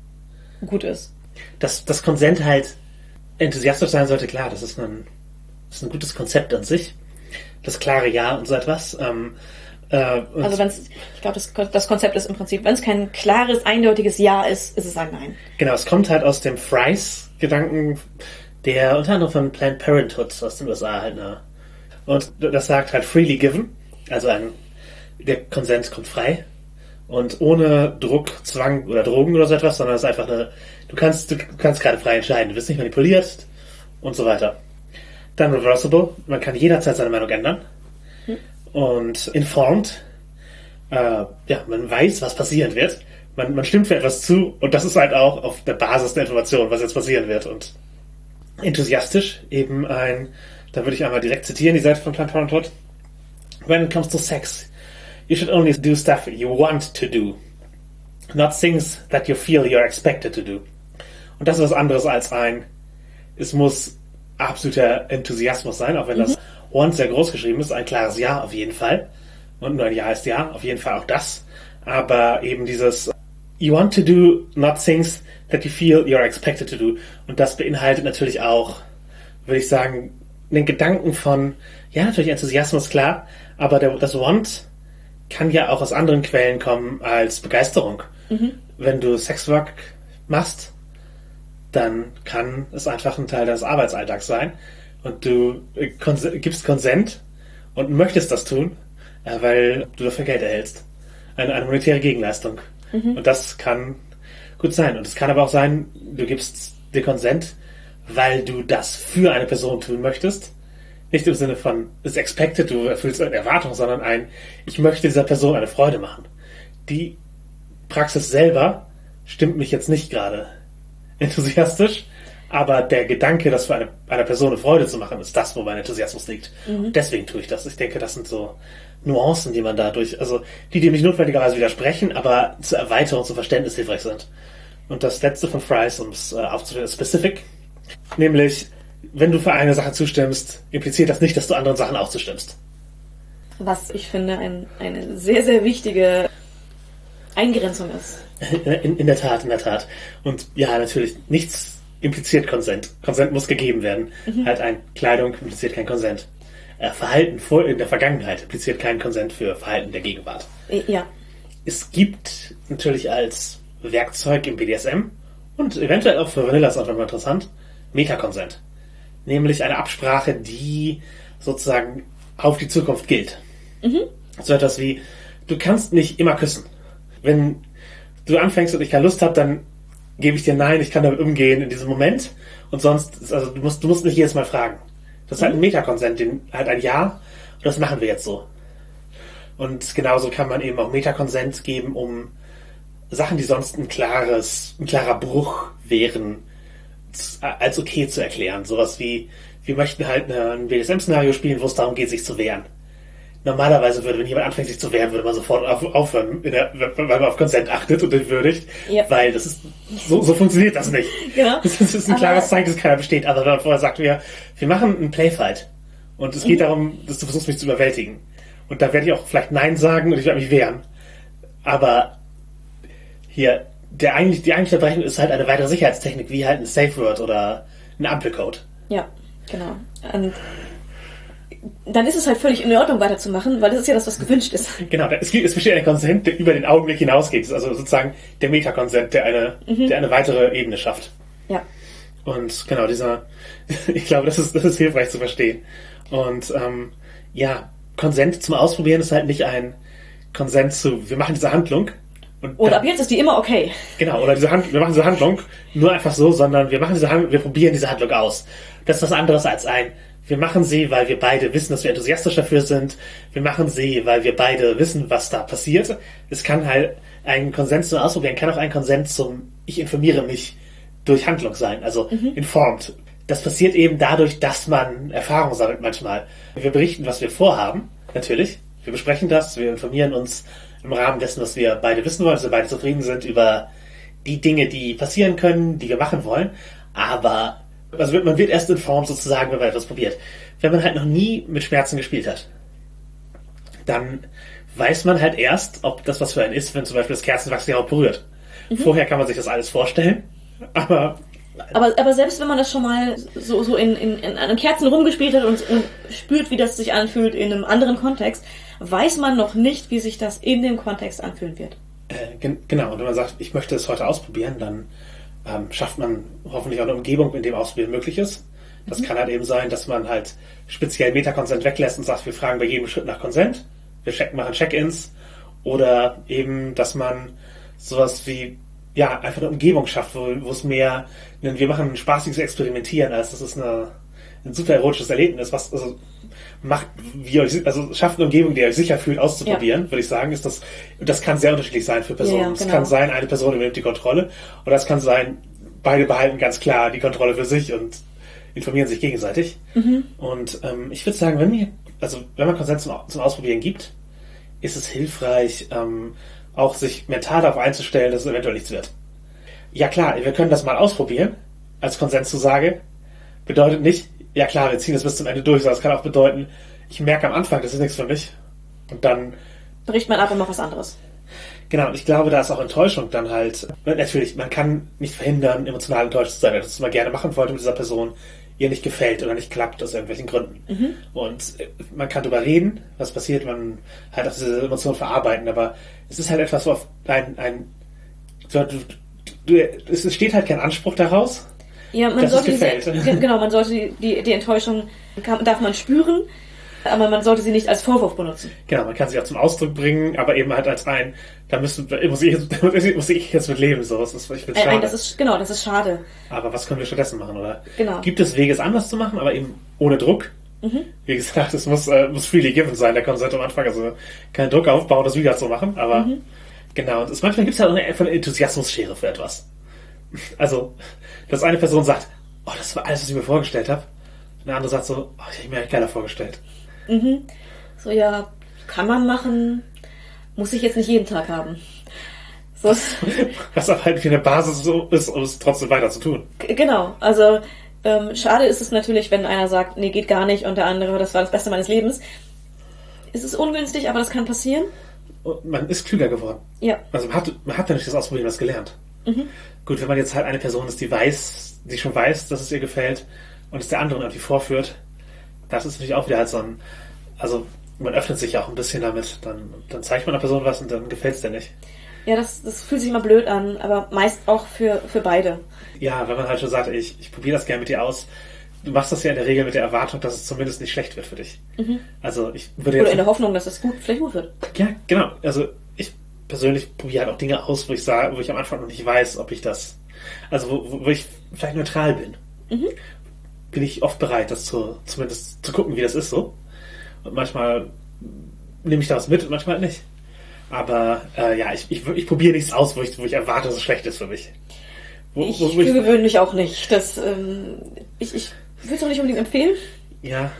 gut ist. dass das Konsent halt enthusiastisch sein sollte, klar, das ist ein, das ist ein gutes Konzept an sich. Das klare Ja und so etwas. Ähm, äh, Also wenn ich glaube, das, das Konzept ist im Prinzip, wenn es kein klares, eindeutiges Ja ist, ist es ein Nein. genau, es kommt halt aus dem Fries-Gedanken, der unter anderem von Planned Parenthood aus den USA halt, ne? Und das sagt halt freely given, also ein der Konsent kommt frei und ohne Druck, Zwang oder Drogen oder so etwas, sondern es ist einfach eine, du kannst, du kannst gerade frei entscheiden, du wirst nicht manipuliert und so weiter. Dann reversible, man kann jederzeit seine Meinung ändern. Und informed, äh, ja, man weiß, was passieren wird. Man, man stimmt für etwas zu und das ist halt auch auf der Basis der Information, was jetzt passieren wird. Und enthusiastisch, eben ein, da würde ich einmal direkt zitieren, die Seite von Planned Parenthood. When it comes to sex, you should only do stuff you want to do, not things that you feel you're expected to do. Und das ist was anderes als ein, es muss absoluter Enthusiasmus sein, auch wenn das want sehr groß geschrieben ist, ein klares Ja auf jeden Fall. Und nur ein Ja ist Ja, auf jeden Fall auch das. Aber eben dieses You want to do not things that you feel you're expected to do. Und das beinhaltet natürlich auch, würde ich sagen, den Gedanken von, ja, natürlich Enthusiasmus, klar, aber der, das Want kann ja auch aus anderen Quellen kommen als Begeisterung. Wenn du Sexwork machst, dann kann es einfach ein Teil deines Arbeitsalltags sein und du äh, kons gibst Konsent und möchtest das tun, weil du dafür Geld erhältst. Eine, eine monetäre Gegenleistung. Und das kann gut sein. Und es kann aber auch sein, du gibst dir Konsent, weil du das für eine Person tun möchtest. Nicht im Sinne von, ist expected, du erfüllst eine Erwartung, sondern ein, ich möchte dieser Person eine Freude machen. Die Praxis selber stimmt mich jetzt nicht gerade enthusiastisch, aber der Gedanke, das für eine, einer Person eine Freude zu machen, ist das, wo mein Enthusiasmus liegt. Deswegen tue ich das. Ich denke, das sind so Nuancen, die man dadurch, also die dem nicht notwendigerweise widersprechen, aber zur Erweiterung, zum Verständnis hilfreich sind. Und das letzte von Fries, um es äh, aufzunehmen, ist specific. Nämlich, wenn du für eine Sache zustimmst, impliziert das nicht, dass du anderen Sachen auch zustimmst. Was ich finde ein, eine sehr, sehr wichtige Eingrenzung ist. In, in der Tat, in der Tat. Und ja, natürlich, nichts impliziert Konsent. Konsent muss gegeben werden. Halt ein Kleidung impliziert kein Konsent. Äh, Verhalten vor, in der Vergangenheit impliziert keinen Konsent für Verhalten der Gegenwart. Äh, Ja. Es gibt natürlich als Werkzeug im BDSM und eventuell auch für Vanilla ist auch nochmal interessant, Metakonsent. Nämlich eine Absprache, die sozusagen auf die Zukunft gilt. So etwas wie, du kannst nicht immer küssen. Wenn du anfängst und ich keine Lust habe, dann gebe ich dir Nein, ich kann damit umgehen in diesem Moment. Und sonst, also du musst, du musst nicht jedes Mal fragen. Das ist halt ein Metakonsent, den halt ein Ja, und das machen wir jetzt so. Und genauso kann man eben auch Metakonsent geben, um Sachen, die sonst ein klares, ein klarer Bruch wären, als okay zu erklären. Sowas wie, wir möchten halt ein BDSM-Szenario spielen, wo es darum geht, sich zu wehren. Normalerweise würde, wenn jemand anfängt, sich zu wehren, würde man sofort auf, aufhören, der, weil man auf Konsent achtet und den würdigt, Ja. weil das ist, so, so funktioniert das nicht. Genau. Das ist ein Aber- klares Zeichen, dass keiner besteht. Aber dann vorher sagt wir, wir machen einen Playfight. Und es geht darum, dass du versuchst, mich zu überwältigen. Und da werde ich auch vielleicht Nein sagen und ich werde mich wehren. Aber hier, der eigentlich, die eigentliche Unterbrechung ist halt eine weitere Sicherheitstechnik, wie halt ein Safe Word oder ein Ampelcode. Ja, genau. Und dann ist es halt völlig in Ordnung weiterzumachen, weil das ist ja das, was gewünscht ist. Genau, es, gibt, es besteht ein Konsent, der über den Augenblick hinausgeht. Das ist also sozusagen der Metakonsent, der eine, der eine weitere Ebene schafft. Ja. Und genau, dieser, ich glaube, das ist, das ist hilfreich zu verstehen. Und ähm, ja, Konsent zum Ausprobieren ist halt nicht ein Konsent zu, wir machen diese Handlung. Und Und ab jetzt ist die immer okay. Genau, oder diese Hand, wir machen diese Handlung nur einfach so, sondern wir machen diese Handlung, wir probieren diese Handlung aus. Das ist was anderes als ein, wir machen sie, weil wir beide wissen, dass wir enthusiastisch dafür sind. Wir machen sie, weil wir beide wissen, was da passiert. Es kann halt ein Konsens zum Ausprobieren, kann auch ein Konsens zum, ich informiere mich durch Handlung sein, also informed. Das passiert eben dadurch, dass man Erfahrung sammelt manchmal. Wir berichten, was wir vorhaben, natürlich. Wir besprechen das, wir informieren uns im Rahmen dessen, was wir beide wissen wollen, dass wir beide zufrieden sind über die Dinge, die passieren können, die wir machen wollen. Aber also man wird erst informed sozusagen, wenn man etwas probiert. Wenn man halt noch nie mit Schmerzen gespielt hat, dann weiß man halt erst, ob das was für einen ist, wenn zum Beispiel das Kerzenwachs die Haut berührt. Vorher kann man sich das alles vorstellen, aber Aber, aber selbst wenn man das schon mal so, so in, in, in an Kerzen rumgespielt hat und, und spürt, wie das sich anfühlt in einem anderen Kontext, weiß man noch nicht, wie sich das in dem Kontext anfühlen wird. Äh, gen genau, und wenn man sagt, ich möchte es heute ausprobieren, dann ähm, schafft man hoffentlich auch eine Umgebung, in dem Ausprobieren möglich ist. Das kann halt eben sein, dass man halt speziell Metakonsent weglässt und sagt, wir fragen bei jedem Schritt nach Konsent. wir check, machen Check-ins oder eben, dass man sowas wie ja, einfach eine Umgebung schafft, wo, wo es mehr, wir machen ein spaßiges Experimentieren, als das ist eine, ein super erotisches Erlebnis, was also macht, wie euch, also schafft eine Umgebung, die ihr euch sicher fühlt, auszuprobieren, ja. würde ich sagen, ist das, das kann sehr unterschiedlich sein für Personen. Ja, genau. Es kann sein, eine Person übernimmt die Kontrolle, oder es kann sein, beide behalten ganz klar die Kontrolle für sich und informieren sich gegenseitig. Mhm. Und ähm, ich würde sagen, wenn mir, also wenn man Konsens zum, zum Ausprobieren gibt, ist es hilfreich, ähm, auch sich mental darauf einzustellen, dass es eventuell nichts wird. Ja klar, wir können das mal ausprobieren, als Konsenszusage. Bedeutet nicht, ja klar, wir ziehen das bis zum Ende durch, sondern es kann auch bedeuten, ich merke am Anfang, das ist nichts für mich. Und dann bricht man ab und macht was anderes. Genau, und ich glaube, da ist auch Enttäuschung dann halt. Natürlich, man kann nicht verhindern, emotional enttäuscht zu sein, wenn das mal gerne machen wollte mit dieser Person, ihr nicht gefällt oder nicht klappt aus irgendwelchen Gründen. Mhm. Und äh, man kann darüber reden, was passiert, man halt auch diese Emotionen verarbeiten, aber es ist halt etwas, wo auf ein, ein du, du, du, es steht halt kein Anspruch daraus. Ja, man sollte diese, genau, man sollte die, die, Enttäuschung kann, darf man spüren, aber man sollte sie nicht als Vorwurf benutzen. Genau, man kann sie auch zum Ausdruck bringen, aber eben halt als ein, da müssen, muss ich, jetzt, muss ich jetzt mit leben, so. Das ist, ich schade. Ein, das ist, genau, das ist schade. Aber was können wir stattdessen machen, oder? Genau. Gibt es Wege, es anders zu machen, aber eben ohne Druck? Mhm. Wie gesagt, es muss, äh, muss freely given sein, der Konzert am Anfang, also keinen Druck aufbauen, das wieder zu machen, aber mhm. genau. Und es, manchmal gibt es halt auch eine, eine Enthusiasmusschere für etwas. Also, dass eine Person sagt, oh, das war alles, was ich mir vorgestellt habe. Und der andere sagt so, oh, ich habe mir geiler vorgestellt. Mhm. So, ja, kann man machen, muss ich jetzt nicht jeden Tag haben. So. Was aber halt wie eine Basis so ist, um es trotzdem weiter zu tun. Genau, also ähm, schade ist es natürlich, wenn einer sagt, nee, geht gar nicht und der andere, das war das Beste meines Lebens. Es ist ungünstig, aber das kann passieren. Und man ist klüger geworden. Ja. Also man hat, man hat ja nicht das Ausprobieren was gelernt. Mhm. Gut, wenn man jetzt halt eine Person ist, die weiß, die schon weiß, dass es ihr gefällt und es der anderen irgendwie vorführt, das ist natürlich auch wieder halt so ein, also man öffnet sich ja auch ein bisschen damit. Dann, dann zeigt man einer Person was und dann gefällt es dir nicht. Ja, das, das fühlt sich immer blöd an, aber meist auch für, für beide. Ja, wenn man halt schon sagt, ich, ich probiere das gerne mit dir aus. Du machst das ja in der Regel mit der Erwartung, dass es zumindest nicht schlecht wird für dich. Mhm. Also ich würde Oder in der Hoffnung, dass es gut, vielleicht gut wird. Ja, genau. Also persönlich probiere halt auch Dinge aus, wo ich sage, wo ich am Anfang noch nicht weiß, ob ich das, also wo, wo ich vielleicht neutral bin. Mhm. Bin ich oft bereit, das zu, zumindest zu gucken, wie das ist so. Und manchmal nehme ich da was mit und manchmal nicht. Aber äh, ja, ich, ich, ich probiere nichts aus, wo ich, wo ich erwarte, dass es schlecht ist für mich. Wo, ich wo, wo gewöhnlich auch nicht. Das, ähm, ich ich würde es auch nicht unbedingt empfehlen. Ja,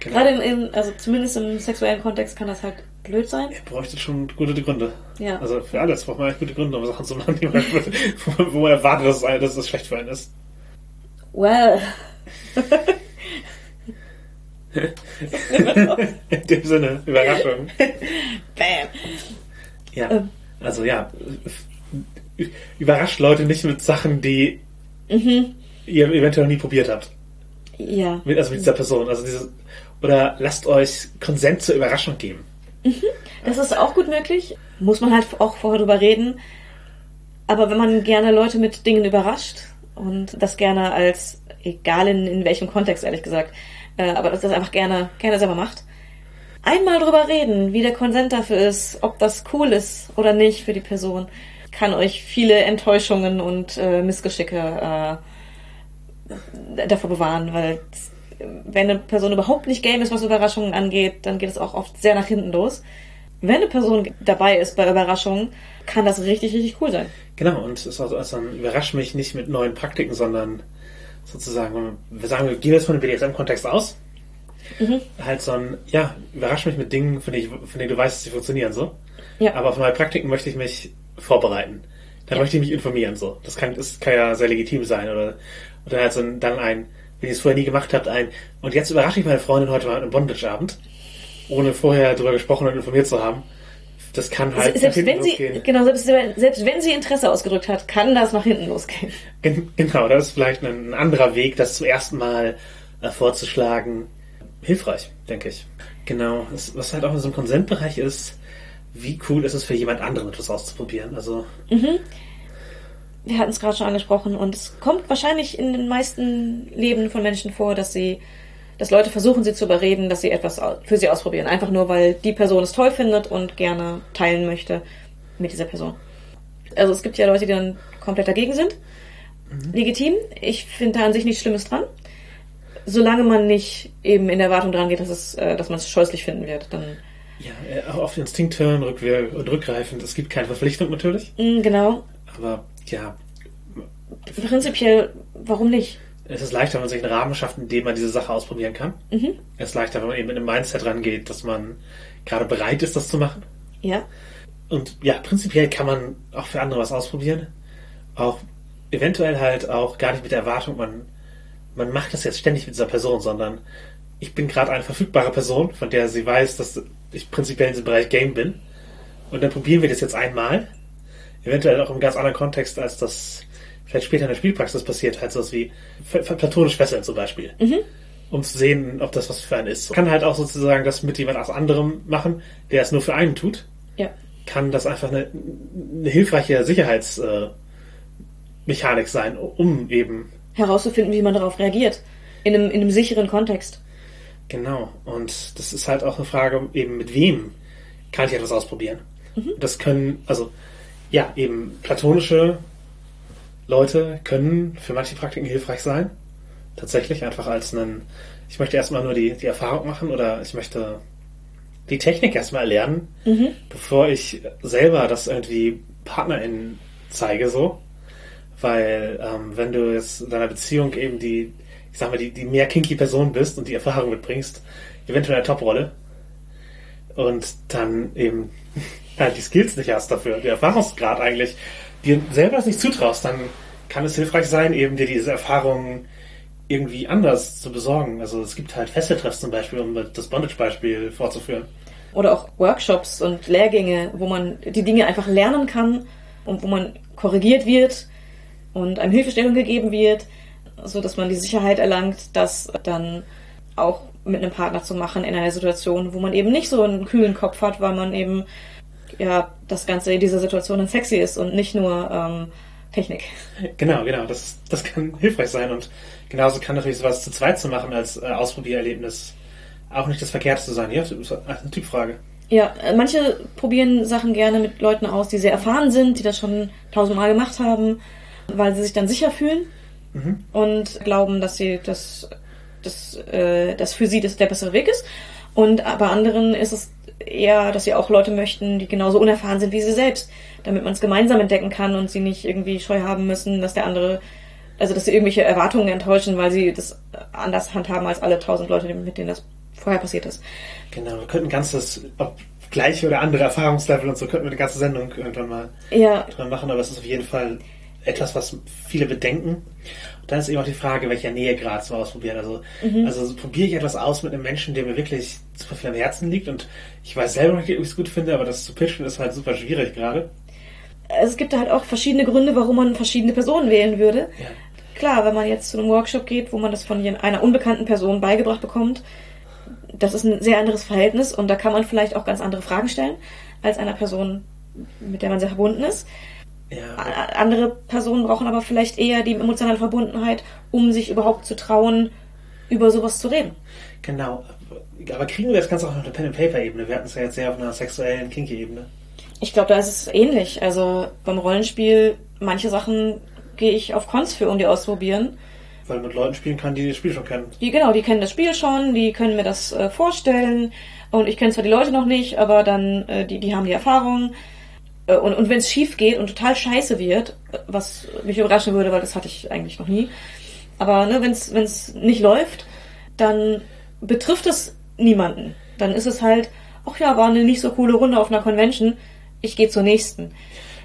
genau. Gerade in, also zumindest im sexuellen Kontext kann das halt blöd sein. Er bräuchte schon gute Gründe. Ja. Also für alles braucht man echt gute Gründe, um Sachen zu machen, die man, wo man erwartet, dass es, dass es schlecht für einen ist. Well. In dem Sinne, Überraschung. Bam. Ja, ähm. also ja, überrascht Leute nicht mit Sachen, die mhm. ihr eventuell noch nie probiert habt. Ja. Mit, also mit dieser Person. Also diese, oder lasst euch Konsent zur Überraschung geben. Mhm. Das ist auch gut möglich. Muss man halt auch vorher drüber reden. Aber wenn man gerne Leute mit Dingen überrascht und das gerne als, egal in, in welchem Kontext, ehrlich gesagt, äh, aber dass das einfach gerne, gerne selber macht. Einmal drüber reden, wie der Konsent dafür ist, ob das cool ist oder nicht für die Person, kann euch viele Enttäuschungen und äh, Missgeschicke äh, davor bewahren, weil wenn eine Person überhaupt nicht game ist, was Überraschungen angeht, dann geht es auch oft sehr nach hinten los. Wenn eine Person dabei ist bei Überraschungen, kann das richtig, richtig cool sein. Genau, und es ist also, also überrascht mich nicht mit neuen Praktiken, sondern sozusagen, wir sagen, wir gehen jetzt von dem BDSM-Kontext aus. Mhm. Halt so ein, ja, überrasch mich mit Dingen, von denen, ich, von denen du weißt, dass sie funktionieren, so. Ja. Aber auf neue Praktiken möchte ich mich vorbereiten. Da ja. möchte ich mich informieren, so. Das kann, das kann ja sehr legitim sein, oder, oder halt so ein, dann ein, wenn ihr es vorher nie gemacht habt, ein, und jetzt überrasche ich meine Freundin heute mal mit einem Bondage-Abend, ohne vorher darüber gesprochen und informiert zu haben das kann halt selbst wenn sie losgehen. genau selbst, selbst wenn sie Interesse ausgedrückt hat, kann das nach hinten losgehen. Genau, das ist vielleicht ein, anderer Weg, das zum ersten Mal äh, vorzuschlagen. Hilfreich, denke ich. Genau, was halt auch in so einem Konsentbereich ist, wie cool ist es für jemand anderen etwas auszuprobieren? Also mhm. Wir hatten es gerade schon angesprochen und es kommt wahrscheinlich in den meisten Leben von Menschen vor, dass sie dass Leute versuchen, sie zu überreden, dass sie etwas für sie ausprobieren. Einfach nur, weil die Person es toll findet und gerne teilen möchte mit dieser Person. Also es gibt ja Leute, die dann komplett dagegen sind. Mhm. Legitim. Ich finde da an sich nichts Schlimmes dran. Solange man nicht eben in der Erwartung dran geht, dass, es, äh, dass man es scheußlich finden wird, dann. Ja, äh, auf den Instinkt hören rückgreifend. Es gibt keine Verpflichtung natürlich. Mm, genau. Aber ja. Prinzipiell, warum nicht? Es ist leichter, wenn man sich einen Rahmen schafft, in dem man diese Sache ausprobieren kann. Mhm. Es ist leichter, wenn man eben mit einem Mindset rangeht, dass man gerade bereit ist, das zu machen. Ja. Und ja, prinzipiell kann man auch für andere was ausprobieren. Auch eventuell halt auch gar nicht mit der Erwartung, man, man macht das jetzt ständig mit dieser Person, sondern ich bin gerade eine verfügbare Person, von der sie weiß, dass ich prinzipiell in diesem Bereich Game bin. Und dann probieren wir das jetzt einmal. Eventuell auch im ganz anderen Kontext, als das vielleicht später in der Spielpraxis passiert, halt sowas wie platonisch fesseln zum Beispiel. Mhm. Um zu sehen, ob das was für einen ist. Kann halt auch sozusagen das mit jemand aus anderem machen, der es nur für einen tut. Ja. Kann das einfach eine, eine hilfreiche Sicherheitsmechanik äh, sein, um eben herauszufinden, wie man darauf reagiert. In einem, in einem sicheren Kontext. Genau. Und das ist halt auch eine Frage, eben mit wem kann ich etwas ausprobieren. Mhm. Das können, also ja, eben platonische Leute können für manche Praktiken hilfreich sein. Tatsächlich einfach als einen, ich möchte erstmal nur die, die Erfahrung machen oder ich möchte die Technik erstmal lernen, mhm. bevor ich selber das irgendwie PartnerInnen zeige, so. Weil, ähm, wenn du jetzt in deiner Beziehung eben die, ich sag mal, die, die mehr kinky Person bist und die Erfahrung mitbringst, eventuell eine Top-Rolle, und dann eben halt die Skills nicht hast dafür, der Erfahrungsgrad eigentlich, dir selber das nicht zutraust, dann kann es hilfreich sein, eben dir diese Erfahrungen irgendwie anders zu besorgen. Also es gibt halt Fesseltreffs zum Beispiel, um das Bondage-Beispiel vorzuführen. Oder auch Workshops und Lehrgänge, wo man die Dinge einfach lernen kann und wo man korrigiert wird und einem Hilfestellung gegeben wird, so dass man die Sicherheit erlangt, das dann auch mit einem Partner zu machen in einer Situation, wo man eben nicht so einen kühlen Kopf hat, weil man eben ja das Ganze in dieser Situation dann sexy ist und nicht nur ähm, Technik. Genau, genau. Das, das kann hilfreich sein und genauso kann natürlich sowas zu zweit zu machen als äh, Ausprobiererlebnis auch nicht das Verkehrteste sein. Ja, das ist eine Typfrage. Ja, äh, manche probieren Sachen gerne mit Leuten aus, die sehr erfahren sind, die das schon tausendmal gemacht haben, weil sie sich dann sicher fühlen mhm. und glauben, dass sie das, das, äh, das für sie das der bessere Weg ist. Und bei anderen ist es eher, dass sie auch Leute möchten, die genauso unerfahren sind wie sie selbst, damit man es gemeinsam entdecken kann und sie nicht irgendwie scheu haben müssen, dass der andere, also dass sie irgendwelche Erwartungen enttäuschen, weil sie das anders handhaben als alle tausend Leute, mit denen das vorher passiert ist. Genau, wir könnten ein ganzes, ob gleiche oder andere Erfahrungslevel und so, könnten wir eine ganze Sendung irgendwann mal ja. dran machen, aber es ist auf jeden Fall etwas, was viele bedenken. Dann ist eben auch die Frage, welcher Nähegrad zu ausprobieren. Also, mhm. also probiere ich etwas aus mit einem Menschen, der mir wirklich super viel am Herzen liegt und ich weiß selber nicht, ob ich es gut finde, aber das zu pitchen ist halt super schwierig gerade. Es gibt halt auch verschiedene Gründe, warum man verschiedene Personen wählen würde. Ja. Klar, wenn man jetzt zu einem Workshop geht, wo man das von einer unbekannten Person beigebracht bekommt, das ist ein sehr anderes Verhältnis und da kann man vielleicht auch ganz andere Fragen stellen als einer Person, mit der man sehr verbunden ist. Ja. Andere Personen brauchen aber vielleicht eher die emotionale Verbundenheit, um sich überhaupt zu trauen, über sowas zu reden. Genau. Aber kriegen wir das Ganze auch auf einer Pen-and-Paper-Ebene? Wir hatten es ja jetzt sehr auf einer sexuellen, kinky-Ebene. Ich glaube, da ist es ähnlich. Also beim Rollenspiel, manche Sachen gehe ich auf Cons für, um die auszuprobieren. Weil man mit Leuten spielen kann, die das Spiel schon kennen. Die, genau, die kennen das Spiel schon, die können mir das äh, vorstellen. Und ich kenne zwar die Leute noch nicht, aber dann, äh, die, die haben die Erfahrung. Äh, und, und wenn es schief geht und total scheiße wird, was mich überraschen würde, weil das hatte ich eigentlich noch nie. Aber ne, wenn es nicht läuft, dann betrifft es niemanden. Dann ist es halt, ach ja, war eine nicht so coole Runde auf einer Convention, ich gehe zur nächsten.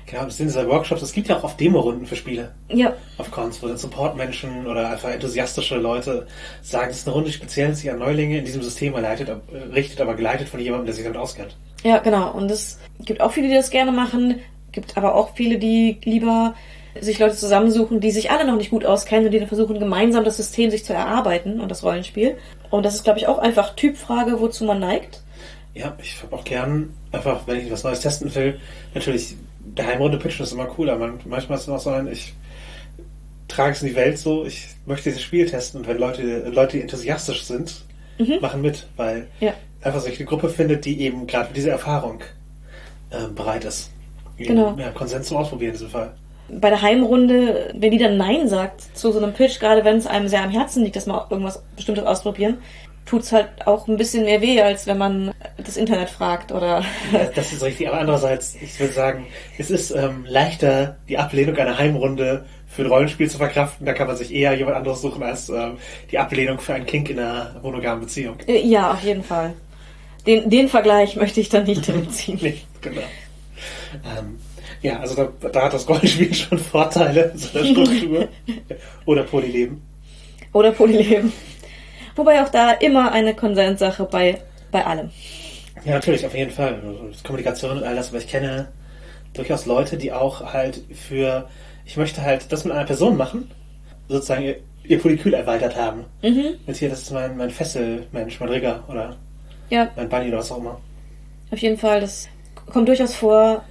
Genau, das sind diese Workshops, es gibt ja auch oft Demo-Runden für Spiele. Ja. Auf Cons, wo dann Support-Menschen oder einfach enthusiastische Leute sagen, es ist eine Runde speziell, die sich an Neulinge in diesem System erleitet, richtet, aber geleitet von jemandem, der sich damit auskennt. Ja, genau. Und es gibt auch viele, die das gerne machen, gibt aber auch viele, die lieber sich Leute zusammensuchen, die sich alle noch nicht gut auskennen und die dann versuchen, gemeinsam das System sich zu erarbeiten und das Rollenspiel. Und das ist, glaube ich, auch einfach Typfrage, wozu man neigt. Ja, ich habe auch gern, einfach, wenn ich was Neues testen will, natürlich, der Heimrunde pitchen ist immer cool, aber manchmal ist es auch so ein, ich trage es in die Welt so, ich möchte dieses Spiel testen und wenn Leute, Leute die enthusiastisch sind, machen mit, weil Ja. Einfach sich eine Gruppe findet, die eben gerade für diese Erfahrung ähm, bereit ist. Genau. Ja, Konsens zum Ausprobieren in diesem Fall. Bei der Heimrunde, wenn die dann Nein sagt zu so einem Pitch, gerade wenn es einem sehr am Herzen liegt, dass man irgendwas Bestimmtes ausprobieren, tut's halt auch ein bisschen mehr weh, als wenn man das Internet fragt oder Ja, das ist richtig, aber andererseits, ich würde sagen, es ist ähm, leichter, die Ablehnung einer Heimrunde für ein Rollenspiel zu verkraften. Da kann man sich eher jemand anderes suchen als ähm, die Ablehnung für einen Kink in einer monogamen Beziehung. Äh, ja, auf jeden Fall. Den, den Vergleich möchte ich dann nicht hinziehen. Nicht, genau. Ähm, ja, also da, da hat das Rollenspiel schon Vorteile, so der Struktur. Oder Polyleben. Oder Polyleben. Wobei auch da immer eine Konsenssache bei, bei allem. Ja, natürlich, auf jeden Fall. Also Kommunikation und all das, aber ich kenne durchaus Leute, die auch halt für, ich möchte halt das mit einer Person machen, sozusagen ihr, ihr Polykül erweitert haben. Mhm. Mit hier, das ist mein, mein Fesselmensch, mein Rigger oder Ja, mein Bunny oder was auch immer. auf jeden Fall. Das kommt durchaus vor,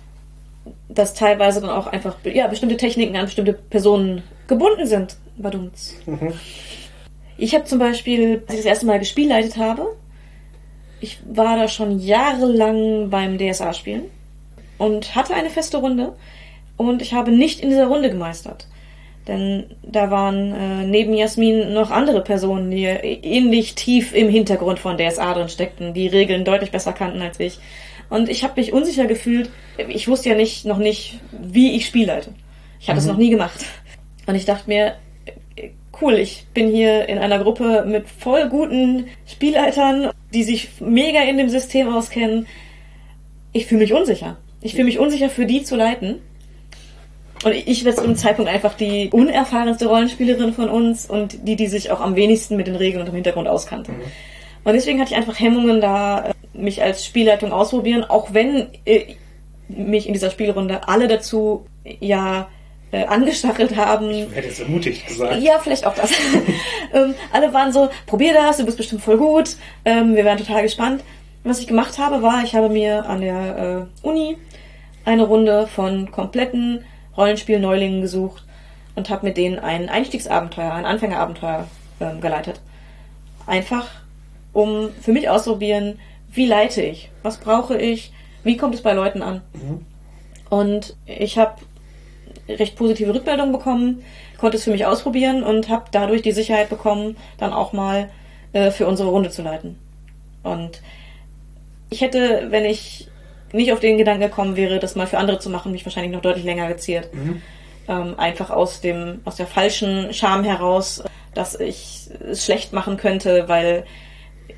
dass teilweise dann auch einfach ja, bestimmte Techniken an bestimmte Personen gebunden sind. Badumts. Mhm. Ich habe zum Beispiel, als ich das erste Mal gespielleitet habe, ich war da schon jahrelang beim DSA-Spielen und hatte eine feste Runde und ich habe nicht in dieser Runde gemeistert. Denn da waren äh, neben Jasmin noch andere Personen, die ähnlich tief im Hintergrund von DSA drin steckten, die Regeln deutlich besser kannten als ich. Und ich habe mich unsicher gefühlt. Ich wusste ja nicht, noch nicht, wie ich spielleite. Ich hatte es Mhm. noch nie gemacht. Und ich dachte mir, äh, cool, ich bin hier in einer Gruppe mit voll guten Spielleitern, die sich mega in dem System auskennen. Ich fühle mich unsicher. Ich fühle mich unsicher, für die zu leiten. Und ich werde zu dem Zeitpunkt einfach die unerfahrenste Rollenspielerin von uns und die, die sich auch am wenigsten mit den Regeln und dem Hintergrund auskannte. Und deswegen hatte ich einfach Hemmungen, da äh, mich als Spielleitung ausprobieren, auch wenn äh, mich in dieser Spielrunde alle dazu ja äh, angestachelt haben. Ich hätte jetzt ermutigt gesagt. Ja, vielleicht auch das. ähm, alle waren so, probier das, du bist bestimmt voll gut. Ähm, wir waren total gespannt. Was ich gemacht habe, war, ich habe mir an der äh, Uni eine Runde von kompletten Rollenspiel-Neulingen gesucht und habe mit denen ein Einstiegsabenteuer, ein Anfängerabenteuer ähm, geleitet. Einfach, um für mich auszuprobieren, wie leite ich, was brauche ich, wie kommt es bei Leuten an. Und ich habe recht positive Rückmeldungen bekommen, konnte es für mich ausprobieren und habe dadurch die Sicherheit bekommen, dann auch mal äh, für unsere Runde zu leiten. Und ich hätte, wenn ich nicht auf den Gedanken gekommen wäre, das mal für andere zu machen, mich wahrscheinlich noch deutlich länger geziert. Ähm, einfach aus dem, aus der falschen Scham heraus, dass ich es schlecht machen könnte, weil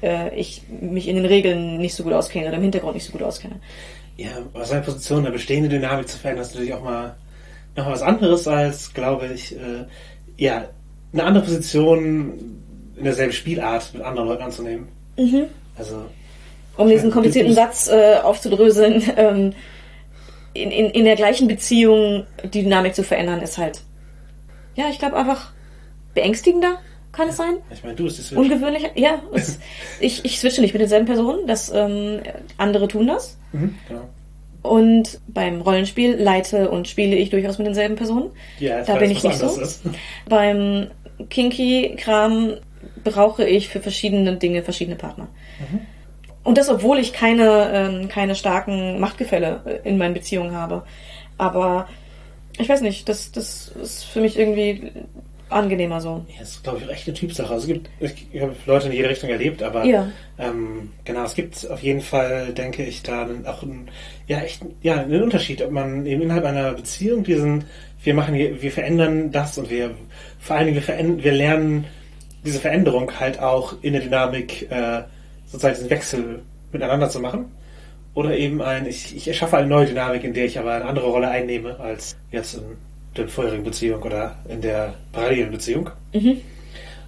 äh, ich mich in den Regeln nicht so gut auskenne oder im Hintergrund nicht so gut auskenne. Ja, aus einer Position eine bestehende Dynamik zu verändern, ist natürlich auch mal noch mal was anderes als, glaube ich, äh, ja, eine andere Position in derselben Spielart mit anderen Leuten anzunehmen. Also, um diesen komplizierten Satz äh, aufzudröseln, ähm, in, in, in der gleichen Beziehung die Dynamik zu verändern, ist halt, ja, ich glaube einfach beängstigender, kann es sein? ich meine, du bist die Switch. Ungewöhnlicher, ja. Es, ich, ich switche nicht mit denselben Personen, das, ähm, andere tun das. Mhm, genau. Und beim Rollenspiel leite und spiele ich durchaus mit denselben Personen. Ja, da bin ich nicht so. ist. Beim Kinky-Kram brauche ich für verschiedene Dinge verschiedene Partner. Und das, obwohl ich keine, ähm, keine starken Machtgefälle äh, in meinen Beziehungen habe. Aber ich weiß nicht, das, das ist für mich irgendwie angenehmer so. Ja, das ist, glaube ich, auch echt eine Typsache. Also es gibt, ich, habe Leute in jede Richtung erlebt, aber Ja. ähm, genau, es gibt auf jeden Fall, denke ich, da auch einen, ja, echt, ja, einen Unterschied, ob man eben innerhalb einer Beziehung diesen, wir machen, wir verändern das und wir, vor allen Dingen, wir verändern, wir lernen diese Veränderung halt auch in der Dynamik, äh, sozusagen diesen Wechsel miteinander zu machen. Oder eben ein, ich, ich erschaffe eine neue Dynamik, in der ich aber eine andere Rolle einnehme als jetzt in der vorherigen Beziehung oder in der parallelen Beziehung.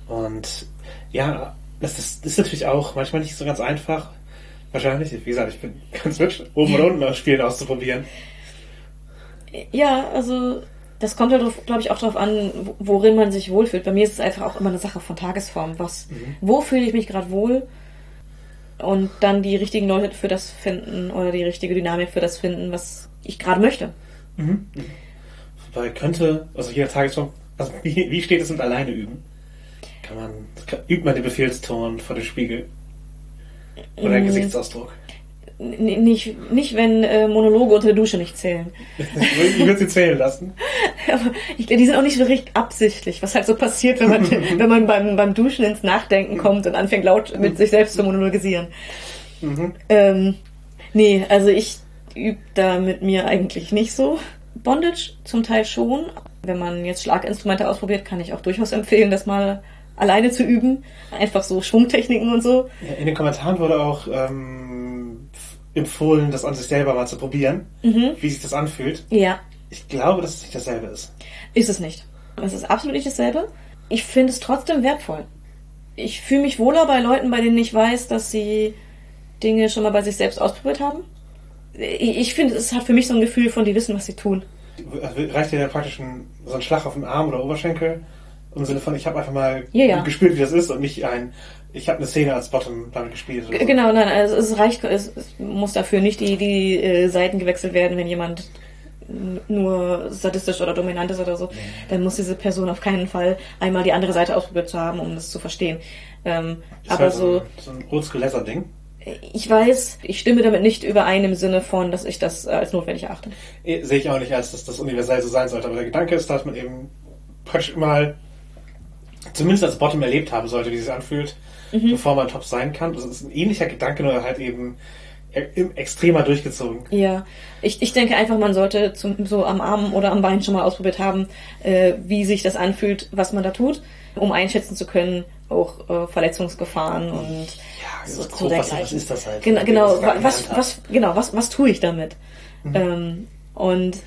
Und ja, das ist, das ist natürlich auch manchmal nicht so ganz einfach. Wahrscheinlich, wie gesagt, ich bin ganz hübsch, oben und unten aus Spielen auszuprobieren. Ja, also das kommt halt, glaube ich, auch darauf an, wo- worin man sich wohlfühlt. Bei mir ist es einfach auch immer eine Sache von Tagesform. Was, wo fühle ich mich gerade wohl? Und dann die richtigen Leute für das finden oder die richtige Dynamik für das finden, was ich gerade möchte. Weil könnte, also jeder Tagesform, Also, wie, wie steht es mit alleine üben? Kann man, kann, übt man den Befehlston vor dem Spiegel? Oder den Gesichtsausdruck? Nicht, nicht, wenn äh, Monologe unter der Dusche nicht zählen. Ich würde sie zählen lassen. Aber ich, die sind auch nicht so richtig absichtlich, was halt so passiert, wenn man, wenn man beim, beim Duschen ins Nachdenken kommt und anfängt laut mit sich selbst zu monologisieren. Mhm. Ähm, nee, also ich übe da mit mir eigentlich nicht so. Bondage zum Teil schon. Wenn man jetzt Schlaginstrumente ausprobiert, kann ich auch durchaus empfehlen, das mal alleine zu üben. Einfach so Schwungtechniken und so. Ja, in den Kommentaren wurde auch ähm, empfohlen, das an sich selber mal zu probieren, wie sich das anfühlt. Ja, Ich glaube, dass es nicht dasselbe ist. ist es nicht. Es ist absolut nicht dasselbe. Ich finde es trotzdem wertvoll. Ich fühle mich wohler bei Leuten, bei denen ich weiß, dass sie Dinge schon mal bei sich selbst ausprobiert haben. Ich, finde, es hat für mich so ein Gefühl von, die wissen, was sie tun. Reicht dir ja praktisch ein, so ein Schlag auf den Arm oder Oberschenkel? Im Sinne von, ich habe einfach mal Ja, ja. gespürt, wie das ist und nicht ein, ich habe eine Szene als Bottom damit gespielt. So. Genau, nein, also es reicht, es, muss dafür nicht die, die äh, Seiten gewechselt werden, wenn jemand nur sadistisch oder dominant ist oder so, dann muss diese Person auf keinen Fall einmal die andere Seite ausprobiert zu haben, um das zu verstehen. Ähm, Ist aber halt so, ein, so ein Oldschool-Leather-Ding. ich weiß, ich stimme damit nicht überein im Sinne von, dass ich das äh, als notwendig erachte. Eh, Sehe ich auch nicht, als dass das universell so sein sollte. Aber der Gedanke ist, dass man eben praktisch mal zumindest als Bottom erlebt haben sollte, wie es sich anfühlt, bevor man Top sein kann. Das ist ein ähnlicher Gedanke, nur halt eben e- extremer durchgezogen. Ja, ich, ich denke einfach, man sollte zum, so am Arm oder am Bein schon mal ausprobiert haben, äh, wie sich das anfühlt, was man da tut, um einschätzen zu können, auch äh, Verletzungsgefahren und Ja, so, so was, was ist das halt? Genau, genau, was, was, genau, was, was tue ich damit? Ähm, und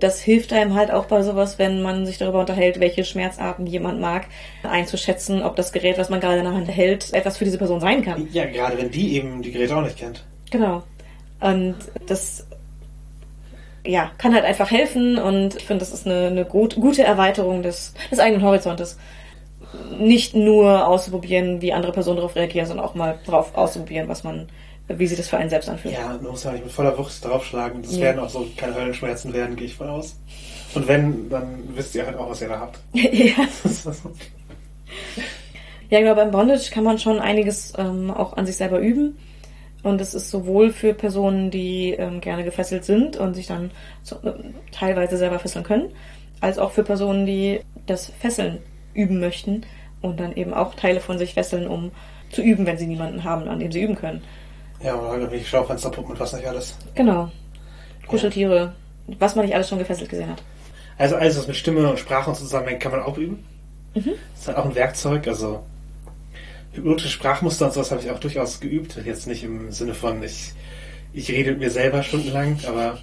das hilft einem halt auch bei sowas, wenn man sich darüber unterhält, welche Schmerzarten jemand mag, einzuschätzen, ob das Gerät, was man gerade in der Hand hält, etwas für diese Person sein kann. Ja, gerade wenn die eben die Geräte auch nicht kennt. Genau. Und das ja, kann halt einfach helfen und ich finde, das ist eine, eine gut, gute Erweiterung des, des eigenen Horizontes. Nicht nur auszuprobieren, wie andere Personen darauf reagieren, sondern auch mal drauf auszuprobieren, was man, wie sich das für einen selbst anfühlt. Ja, man muss ja nicht mit voller Wucht draufschlagen. Es Ja. werden auch so keine Höllenschmerzen werden, gehe ich von aus. Und wenn, dann wisst ihr halt auch, was ihr da habt. ja. Ja, genau, beim Bondage kann man schon einiges ähm, auch an sich selber üben. Und es ist sowohl für Personen, die ähm, gerne gefesselt sind und sich dann so, äh, teilweise selber fesseln können, als auch für Personen, die das Fesseln üben möchten und dann eben auch Teile von sich fesseln, um zu üben, wenn sie niemanden haben, an dem sie üben können. Ja, oder irgendwelche Schaufensterpuppen und was nicht alles. Genau. Kuscheltiere, was man nicht alles schon gefesselt gesehen hat. Also alles, was mit Stimme und Sprache und so zusammenhängt, kann man auch üben. Das ist halt auch ein Werkzeug. Also hypnotische Sprachmuster und sowas habe ich auch durchaus geübt. Jetzt nicht im Sinne von, ich, ich rede mit mir selber stundenlang, aber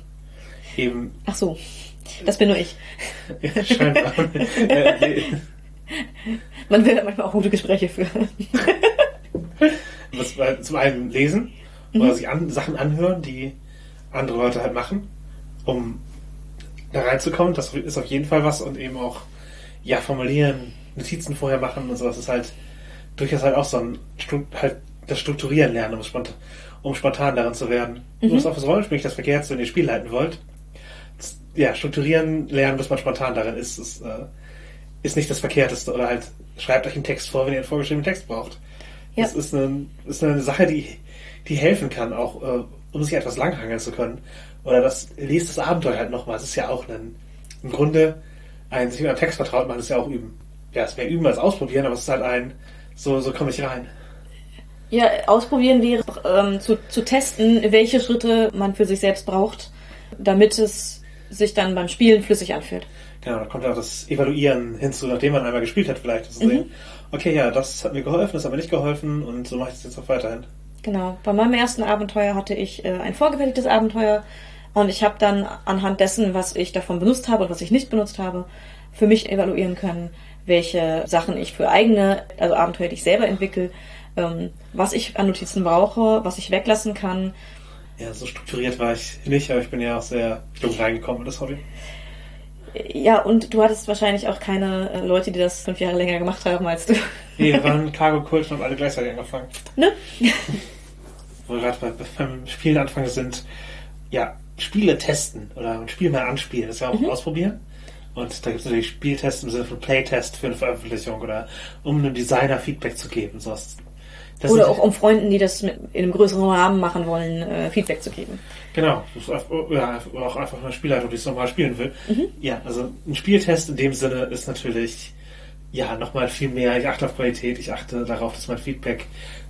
eben Ach so, das bin nur ich. scheinbar. äh, nee, Man will ja manchmal auch gute Gespräche führen. was, zum einen lesen oder sich an, Sachen anhören, die andere Leute halt machen, um da reinzukommen. Das ist auf jeden Fall was und eben auch ja formulieren, Notizen vorher machen und sowas ist halt durchaus halt auch so ein halt das Strukturieren lernen, um, spont um spontan darin zu werden. Mhm. Nur ist auch fürs Rollenspiel nicht das Verkehrt, wenn ihr Spiel leiten wollt. Das- Ja, strukturieren lernen, bis man spontan darin ist, ist, äh, ist nicht das Verkehrteste. Oder halt schreibt euch einen Text vor, wenn ihr einen vorgeschriebenen Text braucht. Ja. Das ist eine, ist eine Sache, die, die helfen kann, auch äh, um sich etwas langhangeln zu können. Oder das liest das Abenteuer halt nochmal. Es ist ja auch ein, im Grunde ein sich mit einem Text vertraut machen, ist ja auch üben. Ja, es wäre üben als ausprobieren, aber es ist halt ein, so, so komme ich rein. Ja, ausprobieren wäre ähm, zu, zu testen, welche Schritte man für sich selbst braucht, damit es sich dann beim Spielen flüssig anfühlt. Genau, da kommt auch das Evaluieren hinzu, nachdem man einmal gespielt hat, vielleicht. Zu sehen, okay, ja, das hat mir geholfen, das hat mir nicht geholfen und so mache ich das jetzt auch weiterhin. Genau. Bei meinem ersten Abenteuer hatte ich äh, ein vorgefertigtes Abenteuer und ich habe dann anhand dessen, was ich davon benutzt habe und was ich nicht benutzt habe, für mich evaluieren können, welche Sachen ich für eigene, also Abenteuer, die ich selber entwickle, ähm, was ich an Notizen brauche, was ich weglassen kann. Ja, so strukturiert war ich nicht, aber ich bin ja auch sehr jung reingekommen in das Hobby. Ja, und du hattest wahrscheinlich auch keine äh, Leute, die das fünf Jahre länger gemacht haben als du. Nee, wir waren Cargo Kult und haben alle gleichzeitig angefangen. ne? Wo wir gerade bei, beim Spielen anfangen sind, ja, Spiele testen oder ein Spiel mal anspielen, das ist ja auch ausprobieren. Und da gibt es natürlich Spieltests im Sinne von Playtest für eine Veröffentlichung oder um einem Designer Feedback zu geben. Sowas. Das oder auch um Freunden, die das mit, in einem größeren Rahmen machen wollen, äh, Feedback zu geben. Genau, ja, auch einfach eine Spielleitung, die es nochmal spielen will. Mhm. Ja, also ein Spieltest in dem Sinne ist natürlich ja nochmal viel mehr. Ich achte auf Qualität, ich achte darauf, dass mein Feedback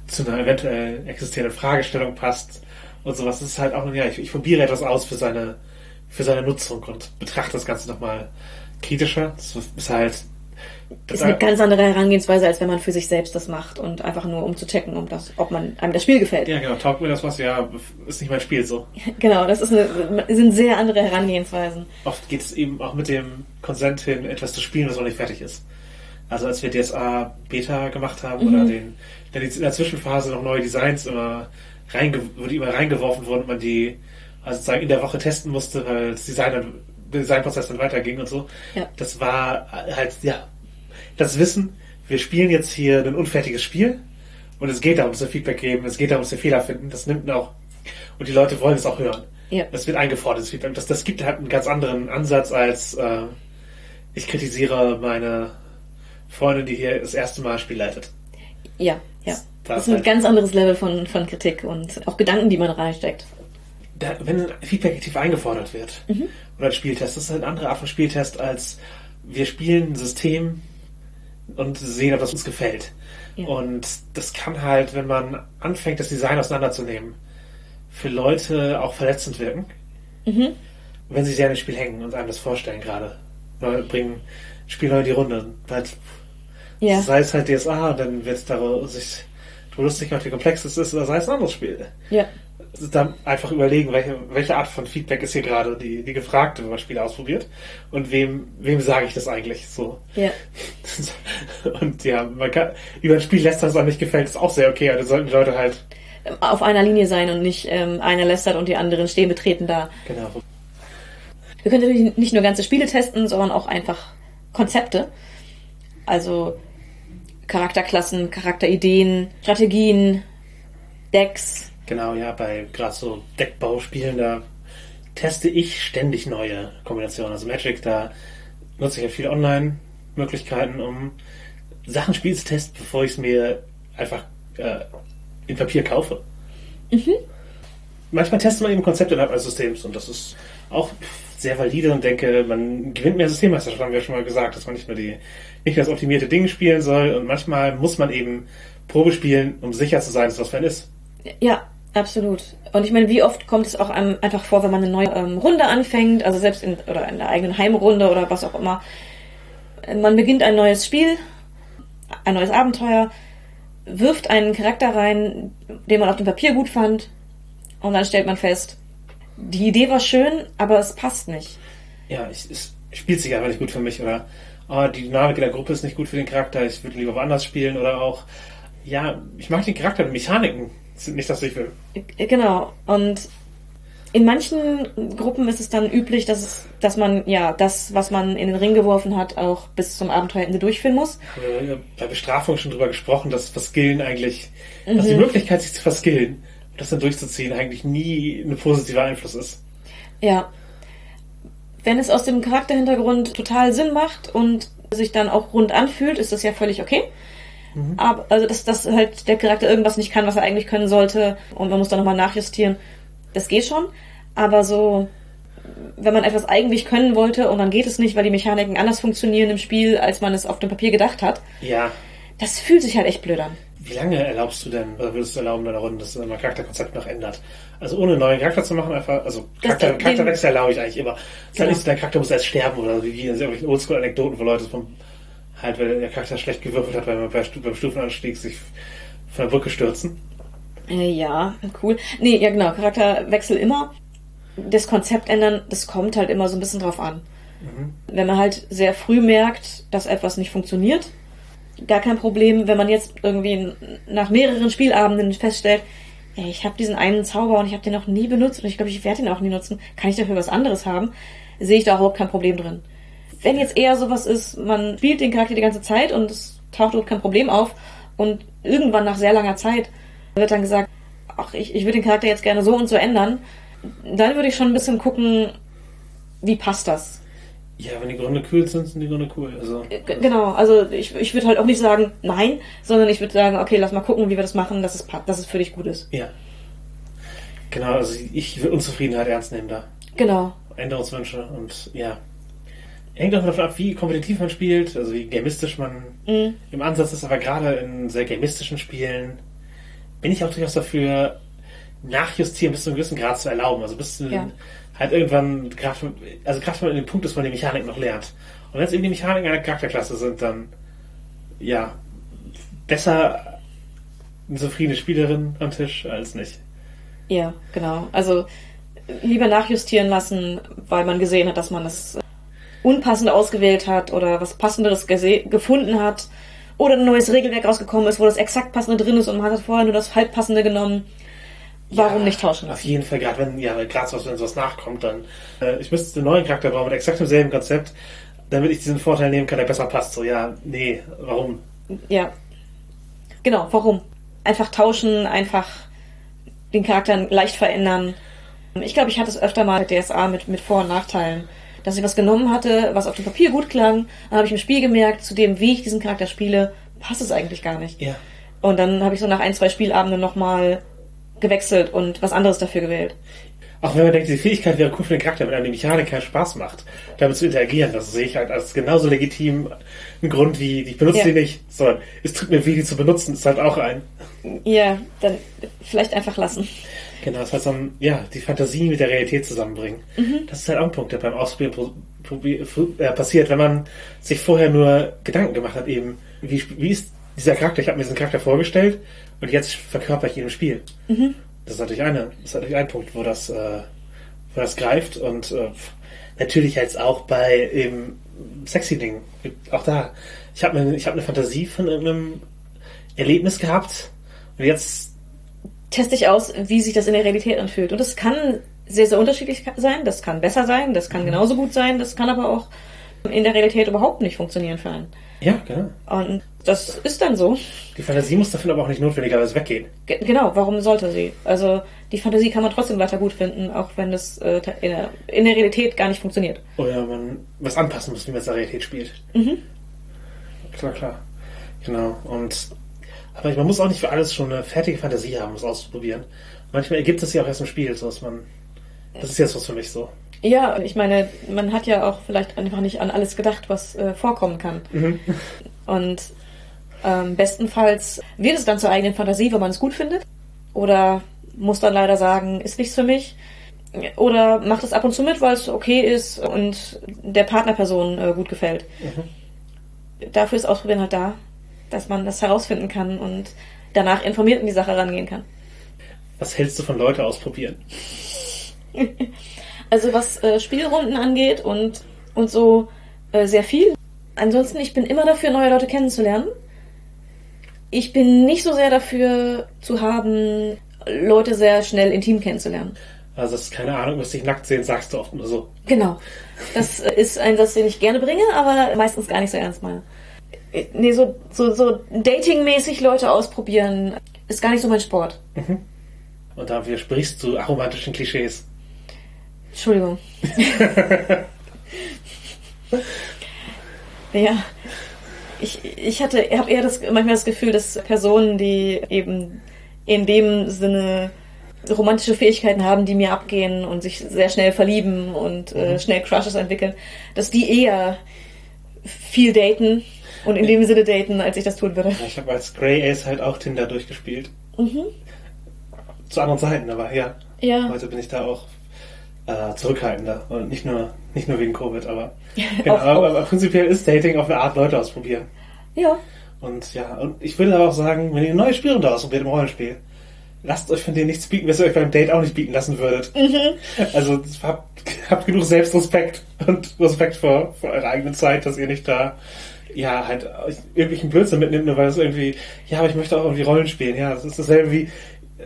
zu einer eventuell existierenden Fragestellung passt und sowas. Das ist halt auch, ja, ich, ich probiere etwas aus für seine, für seine Nutzung und betrachte das Ganze nochmal kritischer. Das ist halt ist eine ganz andere Herangehensweise, als wenn man für sich selbst das macht und einfach nur um zu checken, um das, ob man einem das Spiel gefällt. Ja, genau. Taugt mir das was? Ja, ist nicht mein Spiel so. Genau, das ist eine, sind sehr andere Herangehensweisen. Oft geht es eben auch mit dem Konsent hin, etwas zu spielen, was noch nicht fertig ist. Also als wir DSA Beta gemacht haben mhm. oder den, in der Zwischenphase noch neue Designs immer reinge, die immer reingeworfen wurden und man die also sozusagen in der Woche testen musste, weil das Design dann, Designprozess dann weiterging und so. Ja. Das war halt, ja, das Wissen, wir spielen jetzt hier ein unfertiges Spiel und es geht darum, dass wir Feedback geben, es geht darum, dass wir Fehler finden, das nimmt auch, und die Leute wollen es auch hören. Ja. Das wird eingefordert, das Feedback. Das, das gibt halt einen ganz anderen Ansatz als äh, ich kritisiere meine Freundin, die hier das erste Mal Spiel leitet. Ja, ja. Das, das ist ein halt ganz anderes Level von, von Kritik und auch Gedanken, die man reinsteckt. Da, wenn Feedback aktiv eingefordert wird mhm. oder ein Spieltest, das ist eine andere Art von Spieltest als wir spielen ein System, und sehen, ob das uns gefällt. Ja. Und das kann halt, wenn man anfängt, das Design auseinanderzunehmen, für Leute auch verletzend wirken. Mhm. Wenn sie sehr in das Spiel hängen und einem das vorstellen gerade. Weil bringen Spielleute in die Runde. Halt, ja. Sei es halt DSA, dann wird es darüber sich lustig gemacht, wie komplex es ist, oder sei es ein anderes Spiel. Ja dann einfach überlegen, welche, welche Art von Feedback ist hier gerade die, die gefragte, wenn man Spiele ausprobiert. Und wem, wem sage ich das eigentlich so? Ja. Und ja, man kann, über ein Spiel lästern, das einem nicht gefällt, ist auch sehr okay, aber sollten die Leute halt auf einer Linie sein und nicht ähm, einer lästert und die anderen stehen betreten da. Genau. Wir können natürlich nicht nur ganze Spiele testen, sondern auch einfach Konzepte. Also Charakterklassen, Charakterideen, Strategien, Decks, Genau, ja, bei gerade so Deckbauspielen, da teste ich ständig neue Kombinationen. Also Magic, da nutze ich ja viele Online-Möglichkeiten, um Sachen Spiel zu testen, bevor ich es mir einfach äh, in Papier kaufe. Mhm. Manchmal testet man eben Konzepte innerhalb eines Systems und das ist auch sehr valide und denke, man gewinnt mehr Systemmeisterschaft, haben wir ja schon mal gesagt, dass man nicht nur die nicht das optimierte Ding spielen soll und manchmal muss man eben Probe spielen, um sicher zu sein, dass das für einen ist. Ja, Absolut. Und ich meine, wie oft kommt es auch einfach vor, wenn man eine neue ähm, Runde anfängt, also selbst in oder in der eigenen Heimrunde oder was auch immer. Man beginnt ein neues Spiel, ein neues Abenteuer, wirft einen Charakter rein, den man auf dem Papier gut fand, und dann stellt man fest, die Idee war schön, aber es passt nicht. Ja, es, es spielt sich einfach nicht gut für mich oder oh, die Dynamik in der Gruppe ist nicht gut für den Charakter, ich würde lieber woanders spielen oder auch, ja, ich mag den Charakter, die Mechaniken sind nicht das, was ich will. Genau. Und in manchen Gruppen ist es dann üblich, dass, es, dass man ja das, was man in den Ring geworfen hat, auch bis zum Abenteuerende durchführen muss. Wir haben bei Bestrafung schon drüber gesprochen, dass Verskillen eigentlich, mhm. dass die mhm. Möglichkeit, sich zu verskillen, das dann durchzuziehen, eigentlich nie ein positiver Einfluss ist. Ja. Wenn es aus dem Charakterhintergrund total Sinn macht und sich dann auch rund anfühlt, ist das ja völlig okay. Mhm. Aber, also, dass, dass halt der Charakter irgendwas nicht kann, was er eigentlich können sollte und man muss dann nochmal nachjustieren. Das geht schon. Aber so, wenn man etwas eigentlich können wollte und dann geht es nicht, weil die Mechaniken anders funktionieren im Spiel, als man es auf dem Papier gedacht hat. Ja. Das fühlt sich halt echt blöd an. Wie lange erlaubst du denn, oder würdest du erlauben in deiner Runde, dass man Charakterkonzept noch ändert? Also ohne einen neuen Charakter zu machen, einfach, also Charakter, Charakterwechsel erlaube ich eigentlich immer. Ist genau. so, dein Charakter muss erst sterben oder wie in irgendwelchen Oldschool-Anekdoten, wo Leute vom halt, weil der Charakter schlecht gewürfelt hat, weil man bei, beim Stufenanstieg sich von der Brücke stürzen. Äh, ja, cool. Nee, ja genau, Charakterwechsel immer. Das Konzept ändern, das kommt halt immer so ein bisschen drauf an. Mhm. Wenn man halt sehr früh merkt, dass etwas nicht funktioniert, gar kein Problem. Wenn man jetzt irgendwie nach mehreren Spielabenden feststellt, ey, ich habe diesen einen Zauber und ich habe den noch nie benutzt und ich glaube, ich werde ihn auch nie nutzen, kann ich dafür was anderes haben, sehe ich da überhaupt kein Problem drin. Wenn jetzt eher sowas ist, man spielt den Charakter die ganze Zeit und es taucht überhaupt kein Problem auf und irgendwann nach sehr langer Zeit wird dann gesagt, ach, ich, ich würde den Charakter jetzt gerne so und so ändern, dann würde ich schon ein bisschen gucken, wie passt das? Ja, wenn die Gründe cool sind, sind die Gründe cool. Also, genau, also ich, ich würde halt auch nicht sagen nein, sondern ich würde sagen, okay, lass mal gucken, wie wir das machen, dass es, dass es für dich gut ist. ja. Genau, also ich will Unzufriedenheit ernst nehmen da. Genau. Änderungswünsche und ja. Hängt auch davon ab, wie kompetitiv man spielt, also wie gamistisch man Mhm. im Ansatz ist, aber gerade in sehr gamistischen Spielen bin ich auch durchaus dafür, nachjustieren bis zu einem gewissen Grad zu erlauben. Also bis zu Ja. halt irgendwann, also gerade wenn man in dem Punkt ist, wo man die Mechanik noch lernt. Und wenn es eben die Mechaniken einer Charakterklasse sind, dann ja, besser eine zufriedene Spielerin am Tisch als nicht. Ja, genau. Also lieber nachjustieren lassen, weil man gesehen hat, dass man das unpassend ausgewählt hat oder was Passenderes gefunden hat oder ein neues Regelwerk rausgekommen ist, wo das exakt passende drin ist und man hat vorher nur das halbpassende genommen. Warum Ja, nicht tauschen Auf jeden Fall, gerade wenn, ja, gerade so, wenn sowas nachkommt, dann, äh, ich müsste einen neuen Charakter bauen mit exakt demselben Konzept, damit ich diesen Vorteil nehmen kann, der besser passt. So, ja, nee, warum? Ja. Genau, warum? Einfach tauschen, einfach den Charakter leicht verändern. Ich glaube, ich hatte es öfter mal mit DSA mit, mit Vor- und Nachteilen. Dass ich was genommen hatte, was auf dem Papier gut klang, dann habe ich im Spiel gemerkt, zu dem, wie ich diesen Charakter spiele, passt es eigentlich gar nicht. Ja. Und dann habe ich so nach ein, zwei Spielabenden nochmal gewechselt und was anderes dafür gewählt. Auch wenn man denkt, die Fähigkeit wäre cool für den Charakter, wenn einem die Mechanik keinen Spaß macht, damit zu interagieren, das sehe ich halt als genauso legitim einen Grund wie, ich benutze Ja. die nicht, sondern es tut mir weh, die zu benutzen, ist halt auch ein. Ja, dann vielleicht einfach lassen. Genau, das heißt dann, ja, die Fantasie mit der Realität zusammenbringen. Das ist halt auch ein Punkt, der beim Ausprobieren äh, passiert, wenn man sich vorher nur Gedanken gemacht hat, eben, wie, wie ist dieser Charakter, ich habe mir diesen Charakter vorgestellt und jetzt verkörper ich ihn im Spiel. Das ist natürlich eine, das ist natürlich ein Punkt, wo das, äh, wo das greift und äh, natürlich jetzt auch bei eben sexy Dingen. Auch da, ich habe eine, ich habe eine Fantasie von irgendeinem Erlebnis gehabt und jetzt teste ich aus, wie sich das in der Realität anfühlt. Und das kann sehr, sehr unterschiedlich sein. Das kann besser sein, das kann genauso gut sein, das kann aber auch in der Realität überhaupt nicht funktionieren für einen. ja, genau. Und das ist dann so. Die Fantasie muss davon aber auch nicht notwendigerweise weggehen. Ge- Genau, warum sollte sie? Also die Fantasie kann man trotzdem weiter gut finden, auch wenn es äh, in, der, in der Realität gar nicht funktioniert. Oder man was anpassen muss, wie man es in der Realität spielt. Klar, klar. Genau. Und aber man muss auch nicht für alles schon eine fertige Fantasie haben, um es auszuprobieren. Manchmal ergibt es ja auch erst im Spiel, so dass man. Das ist jetzt was für mich so. Ja, ich meine, man hat ja auch vielleicht einfach nicht an alles gedacht, was äh, vorkommen kann. Und ähm, bestenfalls wird es dann zur eigenen Fantasie, wenn man es gut findet. Oder muss dann leider sagen, ist nichts für mich. Oder macht es ab und zu mit, weil es okay ist und der Partnerperson äh, gut gefällt. Dafür ist Ausprobieren halt da, dass man das herausfinden kann und danach informiert in die Sache rangehen kann. Was hältst du von Leute ausprobieren? Also was äh, Spielrunden angeht und, und so äh, sehr viel. Ansonsten, ich bin immer dafür, neue Leute kennenzulernen. Ich bin nicht so sehr dafür zu haben, Leute sehr schnell intim kennenzulernen. Also das ist keine Ahnung, was dich nackt sehen, sagst du oft nur so. Genau. Das äh, ist ein Satz, den ich gerne bringe, aber meistens gar nicht so ernst meine. Äh, Nee, so, so, so datingmäßig Leute ausprobieren, ist gar nicht so mein Sport. Und da widersprichst du aromantischen Klischees. Entschuldigung. ja. Ich, ich hatte, habe eher das, manchmal das Gefühl, dass Personen, die eben in dem Sinne romantische Fähigkeiten haben, die mir abgehen und sich sehr schnell verlieben und äh, schnell Crushes entwickeln, dass die eher viel daten und in dem Sinne daten, als ich das tun würde. Ich habe als Grey Ace halt auch Tinder durchgespielt. Mhm. Zu anderen Zeiten, aber ja. Ja. Heute bin ich da auch äh, zurückhaltender. Und nicht nur, nicht nur wegen Covid, aber. Genau, Auch- aber, aber prinzipiell ist Dating auf eine Art Leute ausprobieren. Ja. Und ja, und ich will aber auch sagen, wenn ihr neue Spielrunde ausprobiert im Rollenspiel, lasst euch von denen nichts bieten, was ihr euch beim Date auch nicht bieten lassen würdet. Also habt, habt genug Selbstrespekt und Respekt vor, vor eurer eigenen Zeit, dass ihr nicht da ja halt irgendwelchen Blödsinn mitnimmt, nur weil es irgendwie, ja, aber ich möchte auch irgendwie Rollen spielen. Ja, das ist dasselbe wie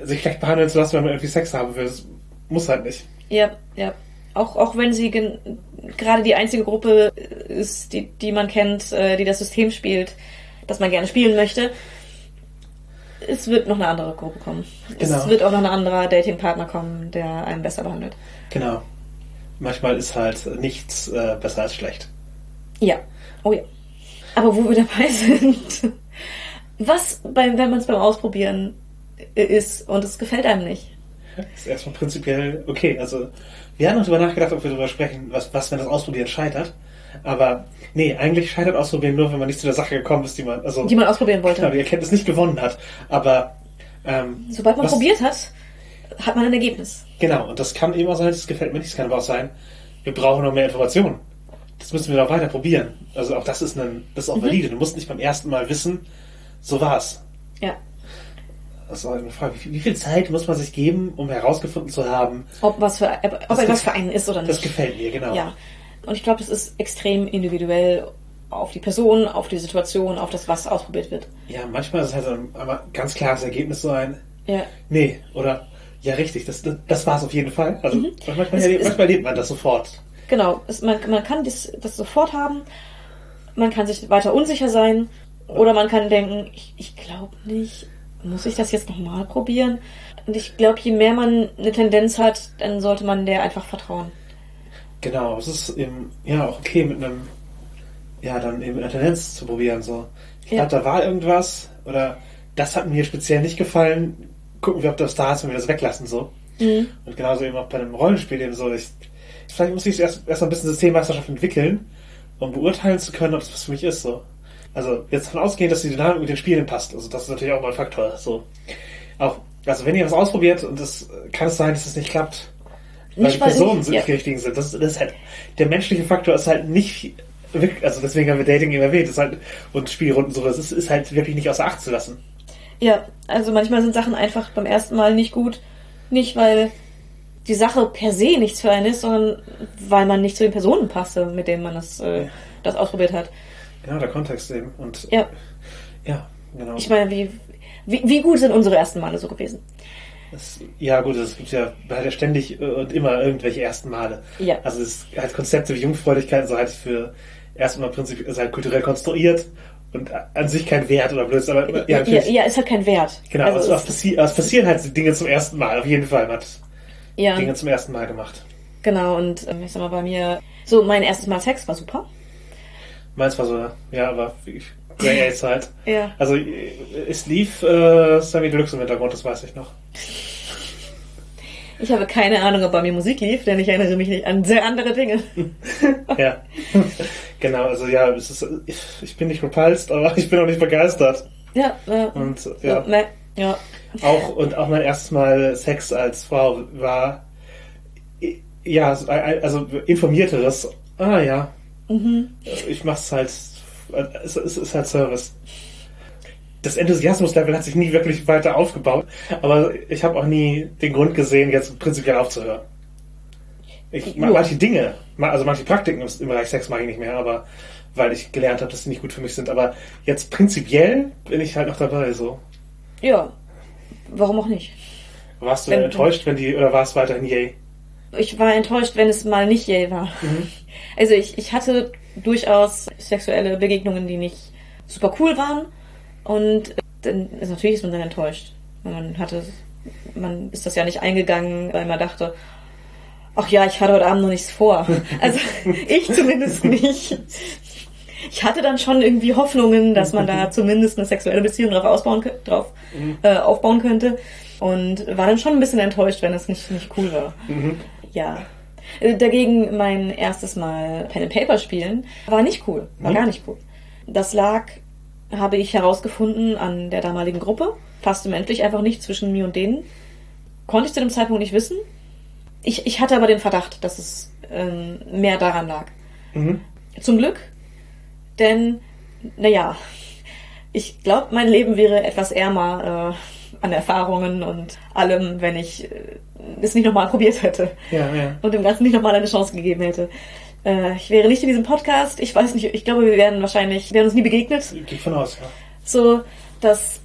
sich schlecht behandeln zu lassen, wenn man irgendwie Sex haben will. Das muss halt nicht. Ja, ja. Auch, auch wenn sie gerade die einzige Gruppe ist, die, die man kennt, äh, die das System spielt, das man gerne spielen möchte. Es wird noch eine andere Gruppe kommen. Genau. Es wird auch noch ein anderer Datingpartner kommen, der einen besser behandelt. Genau. manchmal ist halt nichts äh, besser als schlecht. Ja. Oh ja. Aber wo wir dabei sind, was, beim, wenn man es beim Ausprobieren ist und es gefällt einem nicht? ist erstmal prinzipiell okay. Also, wir haben noch darüber nachgedacht, ob wir darüber sprechen, was, was, wenn das Ausprobieren scheitert. Aber, nee, eigentlich scheitert Ausprobieren nur, wenn man nicht zu der Sache gekommen ist, die man, also, Die man ausprobieren wollte. genau, die Erkenntnis nicht gewonnen hat. Aber, ähm, Sobald man was- probiert hat, hat man ein Ergebnis. Genau, und das kann eben auch sein, das gefällt mir nicht, es kann aber auch sein, wir brauchen noch mehr Informationen. Das müssen wir noch weiter probieren. Also auch das ist, ein, das ist auch valide. Du musst nicht beim ersten Mal wissen, so war's. Ja. Das ist auch eine Frage, wie viel, wie viel Zeit muss man sich geben, um herausgefunden zu haben, Ob was für, ob etwas für einen ist oder nicht. das gefällt mir, genau. Ja. Und ich glaube, das ist extrem individuell auf die Person, auf die Situation, auf das, was ausprobiert wird. Ja, manchmal ist es halt so ein aber ganz klares Ergebnis so ein, Ja. nee, oder ja richtig, das, das, das war's auf jeden Fall. Also manchmal, Es erlebt, manchmal erlebt man das sofort. Genau. Es, man, man kann das, das sofort haben. Man kann sich weiter unsicher sein. Oder man kann denken, ich, ich glaube nicht, muss ich das jetzt nochmal probieren? Und ich glaube, je mehr man eine Tendenz hat, dann sollte man der einfach vertrauen. Genau, es ist eben, ja, auch okay mit einem, ja, dann eben mit einer Tendenz zu probieren, so. Ich Ja. glaube, da war irgendwas, oder das hat mir speziell nicht gefallen, gucken wir, ob das da ist, wenn wir das weglassen, so. Mhm. Und genauso eben auch bei einem Rollenspiel eben so, ich, vielleicht muss ich erst, erst mal ein bisschen Systemmeisterschaft entwickeln, um beurteilen zu können, ob das was für mich ist, so. Also, jetzt davon ausgehen, dass die Dynamik mit den Spielen passt, also das ist natürlich auch mal ein Faktor, so. Auch, also wenn ihr was ausprobiert und das kann es sein, dass es nicht klappt, weil Nicht, die Personen nicht- sind ja. nicht die richtigen sind. Das, das ist halt, der menschliche Faktor ist halt nicht, wirklich- also deswegen haben wir Dating eben erwähnt, das ist halt, und Spielrunden so, das ist, ist halt wirklich nicht außer Acht zu lassen. Ja, also manchmal sind Sachen einfach beim ersten Mal nicht gut. Nicht, weil die Sache per se nichts für einen ist, sondern weil man nicht zu den Personen passte, mit denen man das, äh, das ausprobiert hat. Genau, der Kontext eben. Und Ja, ja, genau. ich meine, wie, wie, wie gut sind unsere ersten Male so gewesen? Das, ja, gut, es gibt ja, hat ja ständig äh, und immer irgendwelche ersten Male. Ja. Also es halt Konzepte wie Jungfräulichkeit so halte ich für erstmal prinzipiell ist halt kulturell konstruiert und an sich kein Wert oder blöd, aber ja, Ja, ja, es hat keinen Wert. Genau, also also, es, es, passi es passieren halt Dinge zum ersten Mal, auf jeden Fall. Man hat ja, Dinge zum ersten Mal gemacht. genau. Und ähm, ich sag mal, bei mir, so mein erstes Mal Sex war super. Meins war so, ja, aber ich, Grey Ace halt. Ja. Also es lief äh, Sammy Deluxe im Hintergrund, das weiß ich noch. Ich habe keine Ahnung, ob bei mir Musik lief, denn ich erinnere mich nicht an sehr andere Dinge. Ja. genau, also ja, ist, ich, bin nicht repulsed, aber ich bin auch nicht begeistert. ja, äh, Und so, ja, ne, ja. auch und auch mein erstes Mal Sex als Frau war ja, also informierteres. Ah ja. Mhm. Ich mach's halt es, es ist halt Service. Das Enthusiasmus-Level hat sich nie wirklich weiter aufgebaut, aber ich habe auch nie den Grund gesehen, jetzt prinzipiell aufzuhören. Ich, Ja. Manche Dinge, also manche Praktiken im im Bereich Sex mag ich nicht mehr, aber weil ich gelernt habe, dass sie nicht gut für mich sind. Aber jetzt prinzipiell bin ich halt noch dabei. So Ja, warum auch nicht? warst du Wenn- enttäuscht, wenn die oder war es weiterhin yay? Ich war enttäuscht, wenn es mal nicht yay war. Also ich, ich hatte durchaus sexuelle Begegnungen, die nicht super cool waren. Und dann ist natürlich ist man dann enttäuscht. Man hatte, man ist das ja nicht eingegangen, weil man dachte, ach ja, ich hatte heute Abend noch nichts vor. Also ich zumindest nicht. Ich hatte dann schon irgendwie Hoffnungen, dass man da zumindest eine sexuelle Beziehung drauf, ausbauen, drauf äh, aufbauen könnte. Und war dann schon ein bisschen enttäuscht, wenn es nicht, nicht cool war. Ja. Äh, Dagegen mein erstes Mal Pen and Paper spielen war nicht cool, war Mhm. gar nicht cool. Das lag, habe ich herausgefunden, an der damaligen Gruppe. Passte menschlich einfach nicht zwischen mir und denen. Konnte ich zu dem Zeitpunkt nicht wissen. Ich, ich hatte aber den Verdacht, dass es ähm, mehr daran lag. Mhm. Zum Glück, denn, naja, ich glaube, mein Leben wäre etwas ärmer äh, an Erfahrungen und allem, wenn ich äh, es nicht nochmal probiert hätte Ja, ja. und dem Ganzen nicht nochmal eine Chance gegeben hätte. Äh, ich wäre nicht in diesem Podcast. Ich weiß nicht, ich glaube, wir wären wahrscheinlich, wir wären uns nie begegnet. Geht von aus, ja. So, das,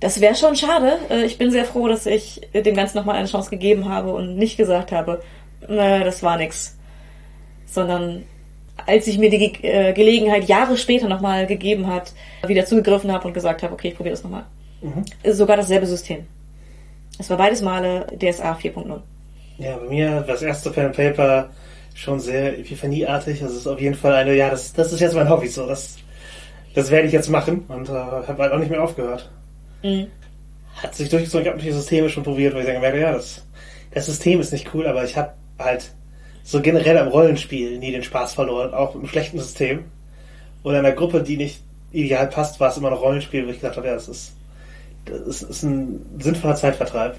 das wäre schon schade. Äh, ich bin sehr froh, dass ich dem Ganzen nochmal eine Chance gegeben habe und nicht gesagt habe, äh, das war nix. Sondern als ich mir die Ge äh, Gelegenheit Jahre später nochmal gegeben hat, wieder zugegriffen habe und gesagt habe, okay, ich probiere das nochmal. Sogar dasselbe System. Es war beides Male DSA 4.0. Ja, bei mir war das erste Pen and Paper schon sehr epiphanieartig. Also es ist auf jeden Fall eine, ja, das, das ist jetzt mein Hobby, so, das, das werde ich jetzt machen und äh, habe halt auch nicht mehr aufgehört. Mhm. Hat sich durchgezogen, ich habe die Systeme schon probiert, weil ich dann gemerkt ja, das, das System ist nicht cool, aber ich habe halt so generell am Rollenspiel nie den Spaß verloren, auch mit einem schlechten System. Oder in einer Gruppe, die nicht ideal passt, war es immer noch Rollenspiel, wo ich gedacht habe, ja, das ist, das ist ein sinnvoller Zeitvertreib.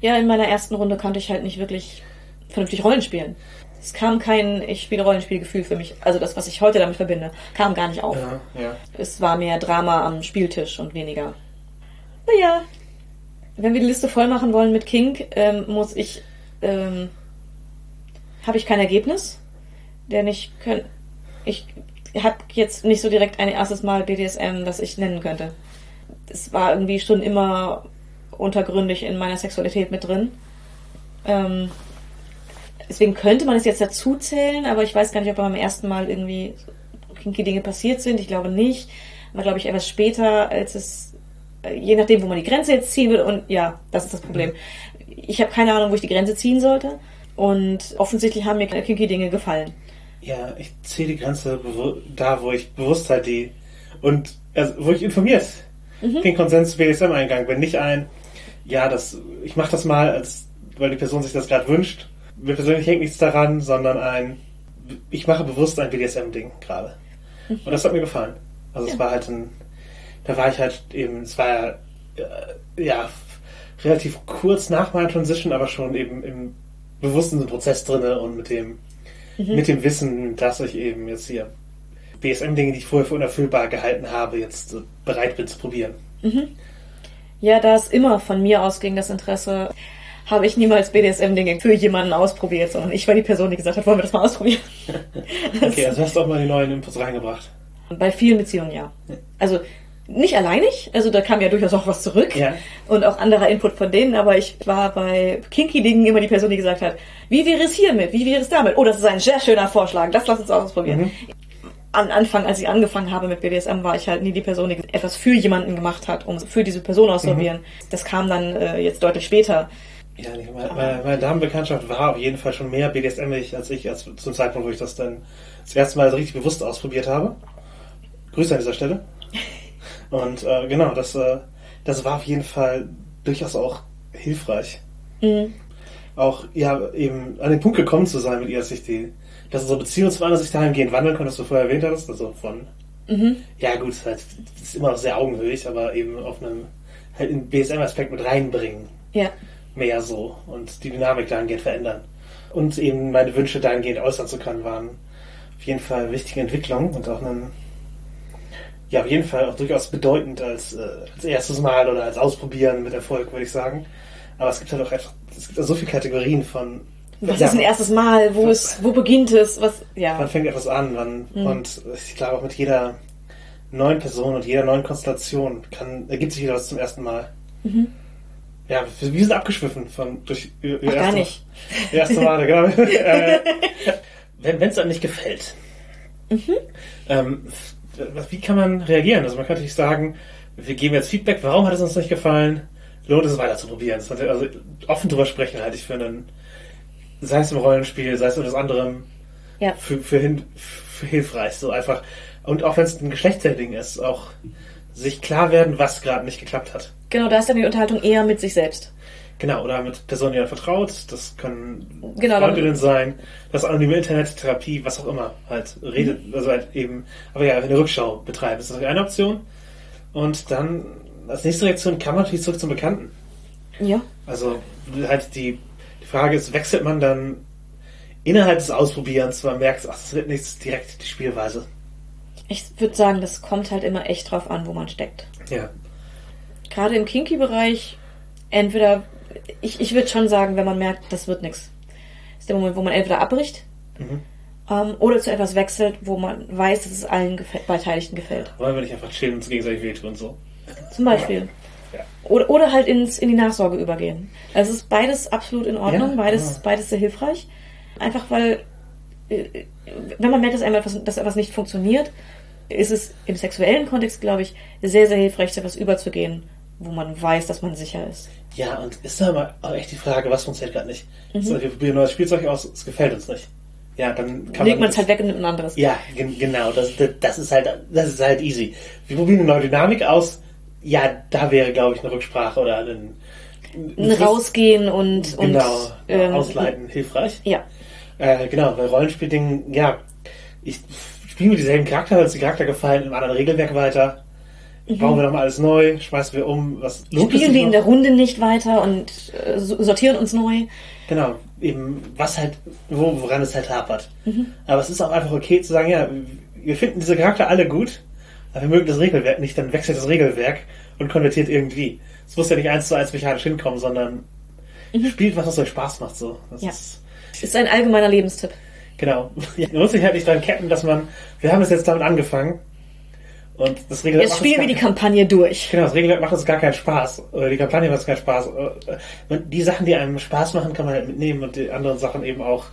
Ja, in meiner ersten Runde konnte ich halt nicht wirklich vernünftig Rollen spielen. Es kam kein Ich spiele Rollenspielgefühl für mich, also das, was ich heute damit verbinde, kam gar nicht auf. Ja, ja. Es war mehr Drama am Spieltisch und weniger. Naja, wenn wir die Liste voll machen wollen mit King, ähm, muss ich, ähm, habe ich kein Ergebnis, denn ich können, ich habe jetzt nicht so direkt ein erstes Mal BDSM, das ich nennen könnte. Es war irgendwie schon immer untergründig in meiner Sexualität mit drin. Ähm, deswegen könnte man es jetzt dazu zählen, aber ich weiß gar nicht, ob beim ersten Mal irgendwie kinky Dinge passiert sind. Ich glaube nicht. Aber glaube ich etwas später, als es, äh, je nachdem, wo man die Grenze jetzt ziehen will. Und ja, das ist das Problem. Ich habe keine Ahnung, wo ich die Grenze ziehen sollte. Und offensichtlich haben mir kinky Dinge gefallen. Ja, ich ziehe die Grenze da, wo ich Bewusstheit die und also, wo ich informiert den Konsens BDSM eingegangen bin. Nicht ein, ja, das, ich mache das mal, als weil die Person sich das gerade wünscht. Mir persönlich hängt nichts daran, sondern ein, ich mache bewusst ein BDSM-Ding gerade. Und das hat mir gefallen. Also es Ja. war halt ein, da war ich halt eben, es war ja, äh, ja relativ kurz nach meiner Transition, aber schon eben im bewussten Prozess drinne und mit dem mit dem Wissen, dass ich eben jetzt hier BSM-Dinge, die ich vorher für unerfüllbar gehalten habe, jetzt bereit bin zu probieren. Ja, da es immer von mir ausging, das Interesse, habe ich niemals BDSM-Dinge für jemanden ausprobiert, sondern ich war die Person, die gesagt hat, wollen wir das mal ausprobieren. Okay, also hast du auch mal die neuen Inputs reingebracht. Bei vielen Beziehungen ja. Also nicht alleinig, also da kam ja durchaus auch was zurück Ja. und auch anderer Input von denen, aber ich war bei Kinky-Dingen immer die Person, die gesagt hat, wie wäre es hiermit, wie wäre es damit? Oh, das ist ein sehr schöner Vorschlag, das lass uns ausprobieren. Mhm. Am Anfang, als ich angefangen habe mit BDSM, war ich halt nie die Person, die etwas für jemanden gemacht hat, um für diese Person auszuprobieren. Das kam dann äh, jetzt deutlich später. Ja, meine, meine, meine Damenbekanntschaft war auf jeden Fall schon mehr BDSM-ig als ich, als zum Zeitpunkt, wo ich das dann das erste Mal so richtig bewusst ausprobiert habe. Grüße an dieser Stelle. Und äh, genau, das, äh, das war auf jeden Fall durchaus auch hilfreich. Mhm. Auch ja eben an den Punkt gekommen zu sein mit ihr, dass sich die, dass unsere Beziehung zum anderen sich dahingehend wandeln kann, was du vorher erwähnt hattest. Also von Mhm. ja gut, halt, das ist immer noch sehr augenhöhig, aber eben auf einem halt einen BSM-Aspekt mit reinbringen Ja. mehr so und die Dynamik dahingehend verändern. Und eben meine Wünsche dahingehend äußern zu können, waren auf jeden Fall wichtige Entwicklungen und auch einen, ja, auf jeden Fall auch durchaus bedeutend als, äh, als erstes Mal oder als Ausprobieren mit Erfolg, würde ich sagen. Aber es gibt halt auch einfach, es gibt so viele Kategorien von, Was ja, ist ein erstes Mal? Wo ist, wo beginnt es? Was, ja. wann fängt etwas an, wann, Mhm. und ich glaube auch mit jeder neuen Person und jeder neuen Konstellation kann, ergibt sich wieder was zum ersten Mal. Ja, wir sind abgeschwiffen von durch ihr, ihr Mhm. Ach, gar erste- nicht. Erste Male, genau. äh, wenn es einem nicht gefällt, Mhm. ähm, wie kann man reagieren? Also man könnte nicht sagen, wir geben jetzt Feedback, warum hat es uns nicht gefallen? Lohnt es weiter zu probieren? Also offen drüber sprechen halte ich für einen, sei es im Rollenspiel, sei es in etwas anderem, Ja. für, für, hin, für hilfreich. So einfach. Und auch wenn es ein Geschlechtsding ist, auch sich klar werden, was gerade nicht geklappt hat. Genau, da ist dann die Unterhaltung eher mit sich selbst. Genau, oder mit Personen, die man vertraut. Das können Genau, Freundinnen sein, das anonyme Internet, Therapie, was auch immer. Halt redet, also halt eben, aber ja, eine Rückschau betreiben. Das ist eine Option. Und dann als nächste Reaktion kann man natürlich zurück zum Bekannten. Ja. Also halt die, die Frage ist, wechselt man dann innerhalb des Ausprobierens, weil man merkt, ach, das wird nichts direkt die Spielweise. Ich würde sagen, das kommt halt immer echt drauf an, wo man steckt. Ja. Gerade im Kinky-Bereich, entweder, ich, ich würde schon sagen, wenn man merkt, das wird nichts. Ist der Moment, wo man entweder abbricht Mhm. ähm, oder zu etwas wechselt, wo man weiß, dass es allen gefä- Beteiligten gefällt. Wollen wir nicht einfach chillen und uns gegenseitig wehtun und so. Zum Beispiel. Ja. Oder, oder halt ins, in die Nachsorge übergehen. Also es ist beides absolut in Ordnung, Ja, beides, ja. beides sehr hilfreich. Einfach weil, äh, wenn man merkt, dass einem etwas, dass etwas nicht funktioniert, ist es im sexuellen Kontext, glaube ich, sehr, sehr hilfreich, zu etwas überzugehen, wo man weiß, dass man sicher ist. Ja, und ist da mal auch echt die Frage, was funktioniert gerade nicht? So, wir probieren ein neues Spielzeug aus, es gefällt uns nicht. Ja, dann kann Legt man es halt weg und nimmt ein anderes. Ja, gen genau, das, das, das ist halt, das ist halt easy. Wir probieren eine neue Dynamik aus. Ja, da wäre, glaube ich, eine Rücksprache oder ein, Ein Rausgehen und, genau, und ähm, ausleiten hilfreich. Ja. Äh, genau, bei Rollenspieldingen, ja, ich spiele mit dieselben Charakter, weil uns die Charakter gefallen, im anderen Regelwerk weiter. Bauen wir nochmal alles neu, schmeißen wir um, was Mhm. Spielen wir in der Runde nicht weiter und äh, so- sortieren uns neu. Genau, eben, was halt, wo, woran es halt hapert. Mhm. Aber es ist auch einfach okay zu sagen, ja, wir finden diese Charakter alle gut, aber wir mögen das Regelwerk nicht, dann wechselt das Regelwerk und konvertiert irgendwie. Es muss ja nicht eins zu eins mechanisch hinkommen, sondern spielt was, was euch Spaß macht, so. Das Mhm. Ja. ist, Ist ein allgemeiner Lebenstipp. genau. Man muss sich halt nicht dran ketten, dass man, wir haben es jetzt damit angefangen, und das Regelwerk Jetzt spielen wir die Kampagne durch. Genau, das Regelwerk macht uns gar keinen Spaß. Oder die Kampagne macht uns keinen Spaß. Und die Sachen, die einem Spaß machen, kann man halt mitnehmen und die anderen Sachen eben auch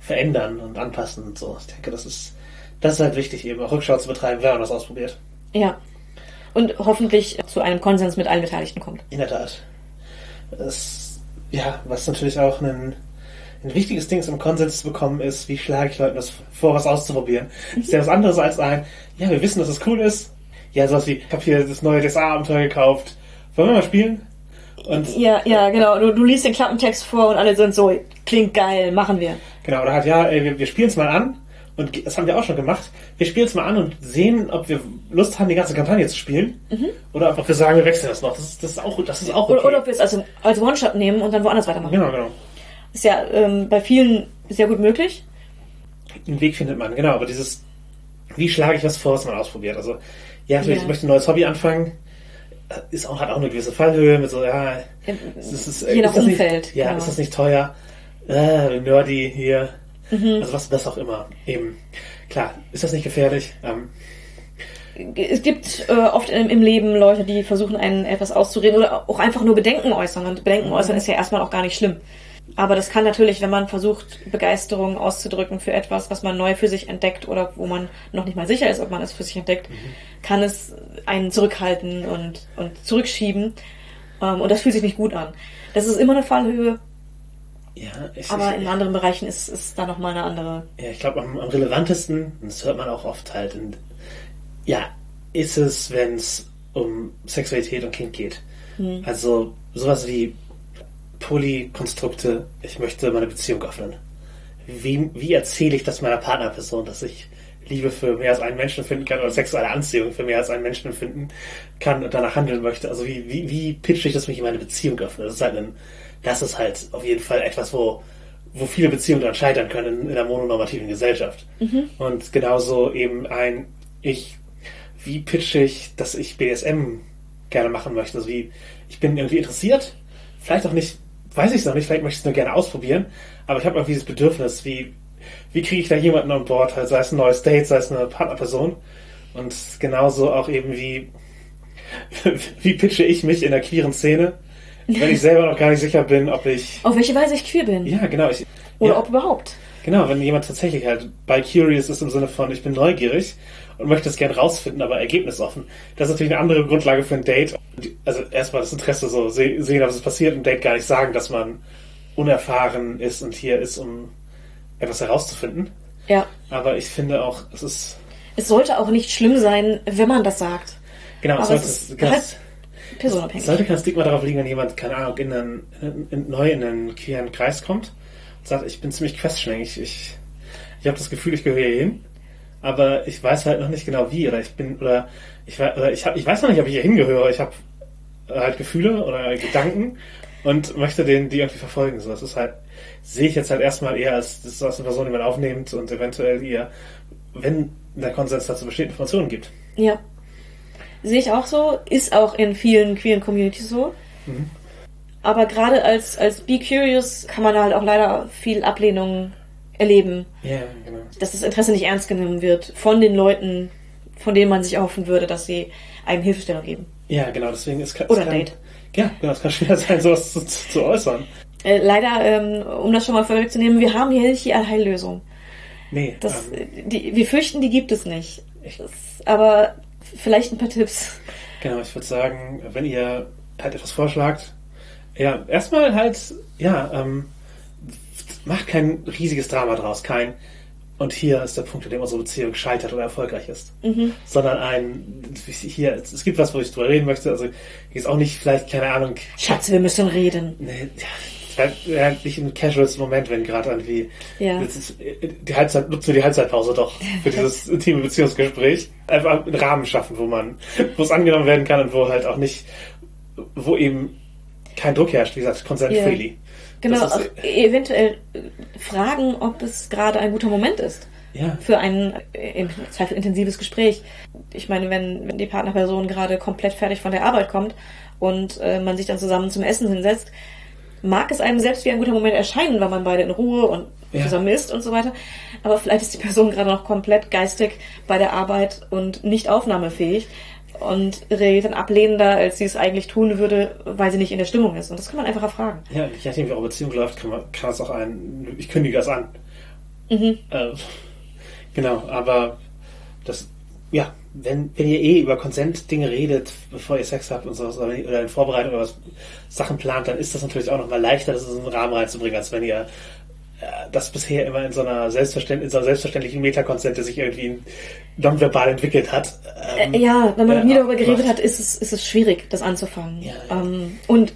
verändern und anpassen und so. Ich denke, das ist, das ist halt wichtig, eben auch Rückschau zu betreiben, wenn man das ausprobiert. Ja. Und hoffentlich zu einem Konsens mit allen Beteiligten kommt. In der Tat. Das, ja, was natürlich auch ein, ein wichtiges Ding ist, um Konsens zu bekommen, ist, wie schlage ich Leuten das vor, was auszuprobieren. Das ist ja was anderes als ein, ja, wir wissen, dass es cool ist. Ja, sowas wie, ich habe hier das neue DSA-Abenteuer gekauft. Wollen wir mal spielen? Und Ja, ja, genau. Du, du liest den Klappentext vor und alle sind so, klingt geil, machen wir. Genau, oder halt, ja, ey, wir, wir spielen es mal an. Und das haben wir auch schon gemacht. Wir spielen es mal an und sehen, ob wir Lust haben, die ganze Kampagne zu spielen. Oder ob wir sagen, wir wechseln das noch. Das ist, das ist auch, das ist auch okay. Oder, oder ob wir es also als One-Shot nehmen und dann woanders weitermachen. genau, genau. Ist ja ähm, bei vielen sehr gut möglich. Einen Weg findet man, genau. Aber dieses, wie schlage ich was vor, was man ausprobiert? Also, ja, natürlich, Ja. ich möchte ein neues Hobby anfangen. Äh, Ist auch, hat auch eine gewisse Fallhöhe mit so, ja, ist, ist, Je nach ist das Umfeld, Nicht, ja, genau. ist das nicht teuer? Äh, nerdy hier. Mhm. Also was, was auch immer. Eben. Klar, ist das nicht gefährlich? Ähm, Es gibt äh, oft im, im Leben Leute, die versuchen, einen etwas auszureden oder auch einfach nur Bedenken äußern. Und Bedenken äußern ist ja erstmal auch gar nicht schlimm. Aber das kann natürlich, wenn man versucht, Begeisterung auszudrücken für etwas, was man neu für sich entdeckt oder wo man noch nicht mal sicher ist, ob man es für sich entdeckt, kann es einen zurückhalten und, und zurückschieben. Ähm, und das fühlt sich nicht gut an. Das ist immer eine Fallhöhe, ja, ich, aber in anderen Bereichen ist, ist da nochmal eine andere. Ja, ich glaube, am, am relevantesten, und das hört man auch oft halt, in, ja, ist es, wenn es um Sexualität und Kind geht. Also sowas wie Polykonstrukte, ich möchte meine Beziehung öffnen. Wie, wie erzähle ich das meiner Partnerperson, dass ich Liebe für mehr als einen Menschen finden kann oder sexuelle Anziehung für mehr als einen Menschen finden kann und danach handeln möchte? Also wie, wie, wie pitche ich, dass mich in meine Beziehung öffne? Das ist halt ein, das ist halt auf jeden Fall etwas, wo wo viele Beziehungen dann scheitern können in, in der mononormativen Gesellschaft. Und genauso eben ein, ich, wie pitche ich, dass ich BSM gerne machen möchte? Also wie, ich bin irgendwie interessiert, vielleicht auch nicht, weiß ich es noch nicht, vielleicht möchte ich es nur gerne ausprobieren, aber ich habe irgendwie dieses Bedürfnis, wie, wie kriege ich da jemanden an Bord, halt, sei es ein neues Date, sei es eine Partnerperson und genauso auch eben wie, wie pitche ich mich in der queeren Szene, wenn ich selber noch gar nicht sicher bin, ob ich Auf welche Weise ich queer bin. ja, genau. Ich, Oder ja, ob überhaupt. genau, wenn jemand tatsächlich halt bei curious ist im Sinne von, ich bin neugierig und möchte es gern rausfinden, aber ergebnisoffen. Das ist natürlich eine andere Grundlage für ein Date. Also erstmal das Interesse so se- sehen, was es passiert, im Date gar nicht sagen, dass man unerfahren ist und hier ist, um etwas herauszufinden. Ja. Aber ich finde auch, es ist Es sollte auch nicht schlimm sein, wenn man das sagt. genau, es Aber sollte, es ist genau, halt es personabhängig. sollte kein Stigma darauf liegen, wenn jemand, keine Ahnung, in einen, in, in, neu in einen queeren Kreis kommt und sagt, ich bin ziemlich questioning, ich, ich, ich habe das Gefühl, ich gehöre hier hin, aber ich weiß halt noch nicht genau wie oder ich bin oder ich, oder ich, hab, ich weiß noch nicht, ob ich hier hingehöre. Ich habe halt Gefühle oder Gedanken und möchte den die irgendwie verfolgen. So, das ist halt sehe ich jetzt halt erstmal eher als das ist eine Person, die man aufnimmt und eventuell eher, wenn der Konsens dazu besteht, Informationen gibt. Ja. Sehe ich auch so. Ist auch in vielen queeren Communities so. Aber gerade als, als Be Curious kann man halt auch leider viel Ablehnung erleben. Ja, genau. Dass das Interesse nicht ernst genommen wird von den Leuten, von denen man sich erhoffen würde, dass sie einem Hilfestellung geben. Ja, genau, deswegen ist Oder es kann, Date. Ja, genau, es kann schwer sein, sowas zu, zu, zu äußern. Äh, leider, ähm, um das schon mal vorwegzunehmen, wir haben hier nicht die Allheillösung. Nee, Das, ähm, die, wir fürchten, die gibt es nicht. Das, aber vielleicht ein paar Tipps. genau, ich würde sagen, wenn ihr halt etwas vorschlagt. Ja, erstmal halt, ja, ähm, macht kein riesiges Drama draus, kein und hier ist der Punkt, an dem unsere Beziehung scheitert oder erfolgreich ist. Mhm. Sondern ein, hier, es gibt was, wo ich drüber reden möchte, also ist auch nicht vielleicht, keine Ahnung. Schatz, wir müssen reden. Nee, ja, nicht im casuals Moment, wenn gerade irgendwie Ja. ist, die Halbzeit, nutzen wir die Halbzeitpause doch für dieses intime Beziehungsgespräch. Einfach einen Rahmen schaffen, wo man, wo es angenommen werden kann und wo halt auch nicht, wo eben kein Druck herrscht, wie gesagt, consent freely. Genau, auch ist- eventuell äh, fragen, ob es gerade ein guter Moment ist Ja. für ein äh, im Zweifel intensives Gespräch. Ich meine, wenn, wenn die Partnerperson gerade komplett fertig von der Arbeit kommt und äh, man sich dann zusammen zum Essen hinsetzt, mag es einem selbst wie ein guter Moment erscheinen, weil man beide in Ruhe und Ja. zusammen isst und so weiter. Aber vielleicht ist die Person gerade noch komplett geistig bei der Arbeit und nicht aufnahmefähig und reagiert dann ablehnender, als sie es eigentlich tun würde, weil sie nicht in der Stimmung ist. Und das kann man einfach erfragen. Ja, je nachdem, wie eure Beziehung läuft, kann man, kann es auch ein, ich kündige das an. Mhm. Äh, genau, aber das, ja, wenn, wenn ihr eh über Consent-Dinge redet, bevor ihr Sex habt und sowas, oder oder in Vorbereitung oder was Sachen plant, dann ist das natürlich auch nochmal leichter, das in einen Rahmen reinzubringen, als wenn ihr das bisher immer in so einer selbstverständlichen, in so einer selbstverständlichen Metakonsent, der sich irgendwie nonverbal entwickelt hat. ähm, Äh, ja, wenn man noch nie äh, darüber geredet hat, ist es, ist es schwierig, das anzufangen. Ja, ja. Ähm, und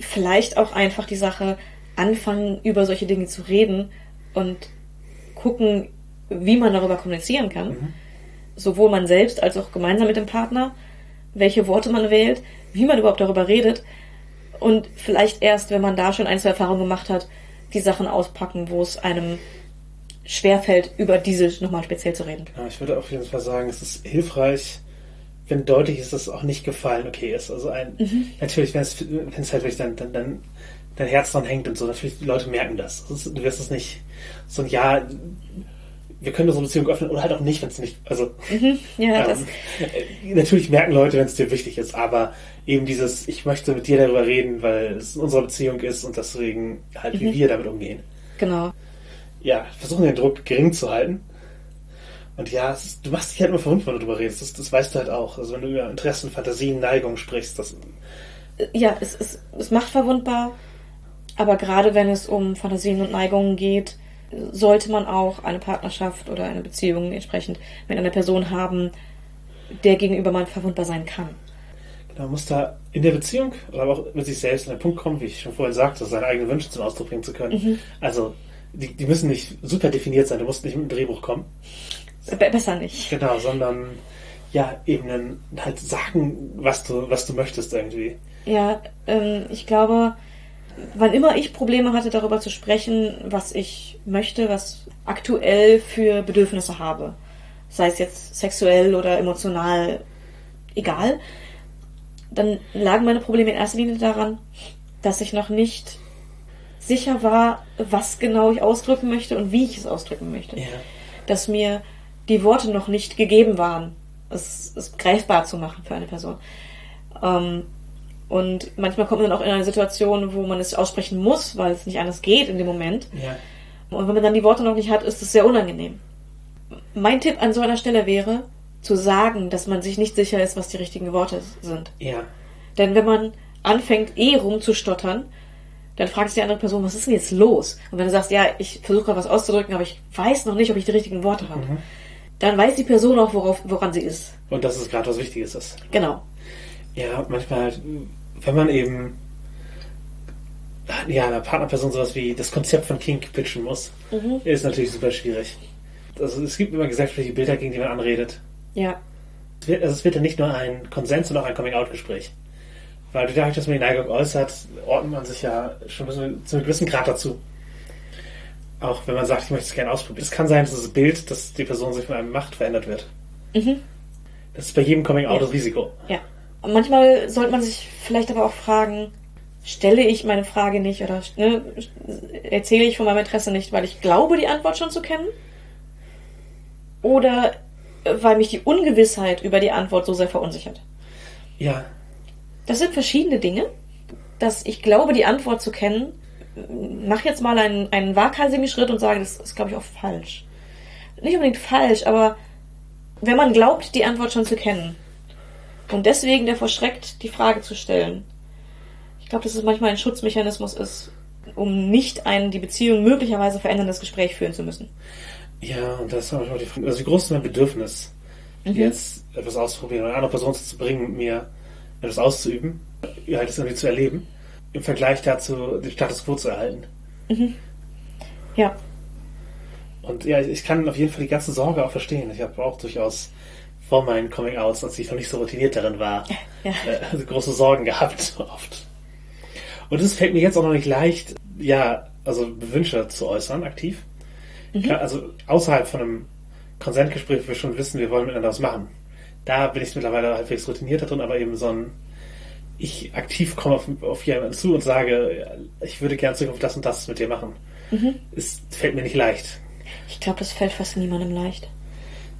vielleicht auch einfach die Sache anfangen, über solche Dinge zu reden und gucken, wie man darüber kommunizieren kann. Mhm. Sowohl man selbst als auch gemeinsam mit dem Partner, welche Worte man wählt, wie man überhaupt darüber redet. Und vielleicht erst, wenn man da schon ein, zwei Erfahrungen gemacht hat, die Sachen auspacken, wo es einem schwerfällt, über diese nochmal speziell zu reden. Ja, ich würde auf jeden Fall sagen, es ist hilfreich, wenn deutlich ist, dass es auch nicht gefallen okay ist. Also ein, natürlich, wenn es, wenn es halt wirklich dann, dann, dann dein Herz dran hängt und so, natürlich, die Leute merken das. ist, du wirst es nicht so ein Ja, wir können unsere Beziehung öffnen oder halt auch nicht, wenn es nicht, also, Ja, das, ähm, natürlich merken Leute, wenn es dir wichtig ist, aber eben dieses, ich möchte mit dir darüber reden, weil es in unserer Beziehung ist und deswegen halt, wie wir damit umgehen genau. ja, versuchen den Druck gering zu halten. Und ja, ist, du machst dich halt immer verwundert, wenn du darüber redest. Das, das weißt du halt auch. Also wenn du über Interessen, Fantasien, Neigungen sprichst, das, Ja, es, es, es macht verwundbar, aber gerade wenn es um Fantasien und Neigungen geht, sollte man auch eine Partnerschaft oder eine Beziehung entsprechend mit einer Person haben, der gegenüber man verwundbar sein kann. man muss da in der Beziehung oder aber auch mit sich selbst an den Punkt kommen, wie ich schon vorhin sagte, seine eigenen Wünsche zum Ausdruck bringen zu können. Also, die, die müssen nicht super definiert sein. Du musst nicht mit einem Drehbuch kommen. Be besser nicht. Genau, sondern ja, eben dann halt sagen, was du, was du möchtest irgendwie. Ja, ähm, ich glaube, wann immer ich Probleme hatte, darüber zu sprechen, was ich möchte, was aktuell für Bedürfnisse habe, sei es jetzt sexuell oder emotional, egal, dann lagen meine Probleme in erster Linie daran, dass ich noch nicht sicher war, was genau ich ausdrücken möchte und wie ich es ausdrücken möchte. Ja. Dass mir die Worte noch nicht gegeben waren, es, es greifbar zu machen für eine Person. Ähm, und manchmal kommt man dann auch in eine Situation, wo man es aussprechen muss, weil es nicht anders geht in dem Moment. Ja. Und wenn man dann die Worte noch nicht hat, ist es sehr unangenehm. Mein Tipp an so einer Stelle wäre, zu sagen, dass man sich nicht sicher ist, was die richtigen Worte sind. Ja. Denn wenn man anfängt, eh rumzustottern, dann fragt sich die andere Person, was ist denn jetzt los? Und wenn du sagst, ja, ich versuche gerade was auszudrücken, aber ich weiß noch nicht, ob ich die richtigen Worte habe, dann weiß die Person auch, worauf, woran sie ist. Und dass es gerade was Wichtiges ist. Genau. Ja, manchmal halt, wenn man eben ja, einer Partnerperson sowas wie das Konzept von Kink pitchen muss, ist natürlich super schwierig. Also es gibt immer gesellschaftliche Bilder, gegen die man anredet. Ja. Es wird, also es wird ja nicht nur ein Konsens, sondern auch ein Coming-out-Gespräch. Weil du dadurch, dass man die Neigung äußert, ordnet man sich ja schon bis zu einem gewissen Grad dazu. Auch wenn man sagt, ich möchte es gerne ausprobieren. Es kann sein, dass das Bild, das die Person sich von einem macht, verändert wird. Mhm. Das ist bei jedem Coming-out Ja. das Risiko. Ja. Manchmal sollte man sich vielleicht aber auch fragen, stelle ich meine Frage nicht oder ne, erzähle ich von meinem Interesse nicht, weil ich glaube, die Antwort schon zu kennen? Oder äh, weil mich die Ungewissheit über die Antwort so sehr verunsichert? Ja, Das sind verschiedene Dinge. Dass ich glaube, die Antwort zu kennen, mach jetzt mal einen, einen waghalsigen Schritt und sage, das ist, glaube ich, auch falsch. Nicht unbedingt falsch, aber wenn man glaubt, die Antwort schon zu kennen, Und deswegen davor schreckt, die Frage zu stellen. Ich glaube, dass es manchmal ein Schutzmechanismus ist, um nicht ein die Beziehung möglicherweise veränderndes Gespräch führen zu müssen. Ja, und das ist manchmal die Frage, also wie groß ist mein Bedürfnis, Mhm. jetzt etwas auszuprobieren oder eine andere Person zu bringen, mir etwas auszuüben, ja, das irgendwie zu erleben, im Vergleich dazu den Status quo zu erhalten. Ja, Und ja, ich kann auf jeden Fall die ganze Sorge auch verstehen. Ich habe auch durchaus vor meinen Coming-Outs, als ich noch nicht so routiniert darin war, ja. äh, große Sorgen gehabt, oft. Und es fällt mir jetzt auch noch nicht leicht, ja, also Wünsche zu äußern, aktiv. Klar, Also außerhalb von einem Konsentgespräch, wo wir schon wissen, wir wollen miteinander was machen. Da bin ich mittlerweile halbwegs routiniert drin, aber eben so ein, ich aktiv komme auf, auf jemanden zu und sage, ich würde gerne Zukunft das und das mit dir machen. Es fällt mir nicht leicht. Ich glaube, das fällt fast niemandem leicht.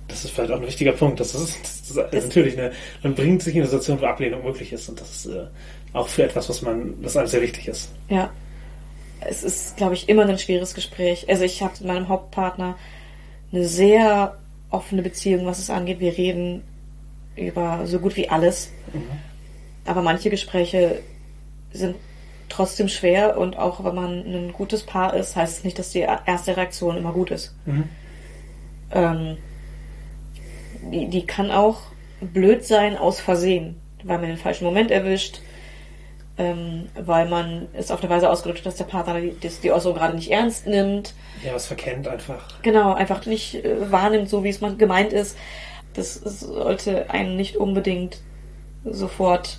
Das ist vielleicht auch ein wichtiger Punkt. Das ist, das ist natürlich eine, man bringt sich in eine Situation, wo Ablehnung möglich ist. Und das ist äh, auch für etwas, was man, das einem sehr wichtig ist. Ja. Es ist, glaube ich, immer ein schweres Gespräch. Also ich habe mit meinem Hauptpartner eine sehr offene Beziehung, was es angeht. Wir reden über so gut wie alles. Aber manche Gespräche sind trotzdem schwer und auch wenn man ein gutes Paar ist, heißt es nicht, dass die erste Reaktion immer gut ist. Ähm, die, die kann auch blöd sein aus Versehen, weil man den falschen Moment erwischt, ähm, weil man es auf der Weise ausgedrückt hat, dass der Partner die, die, Äußerung gerade nicht ernst nimmt. Ja, was verkennt einfach. Genau, einfach nicht äh, wahrnimmt, so wie es man gemeint ist. Das sollte einen nicht unbedingt sofort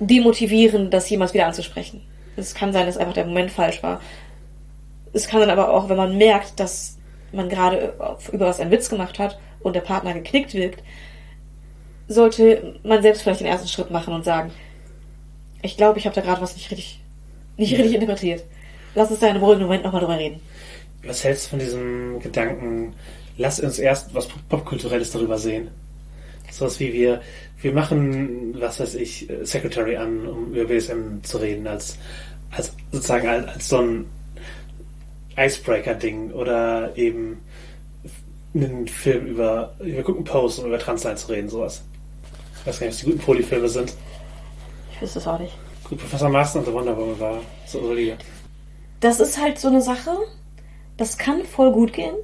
demotivieren, das jemals wieder anzusprechen. Es kann sein, dass einfach der Moment falsch war. Es kann dann aber auch, wenn man merkt, dass man gerade über was einen Witz gemacht hat und der Partner geknickt wirkt, sollte man selbst vielleicht den ersten Schritt machen und sagen, ich glaube, ich habe da gerade was nicht richtig, nicht richtig interpretiert. Lass uns da in einem ruhigen Moment nochmal drüber reden. Was hältst du von diesem Gedanken, lass uns erst was Popkulturelles darüber sehen? Sowas wie wir, wir machen, was weiß ich, äh, Secretary an, um über BSM zu reden, als, als sozusagen als, als so ein Icebreaker-Ding oder eben einen Film über, wir gucken Pose, um über Transline zu reden, sowas. Ich weiß gar nicht, was die guten Polyfilme sind. Ich wüsste es auch nicht. Gut, Professor Marston und The Wonder Woman war so solide. Das ist halt so eine Sache, das kann voll gut gehen.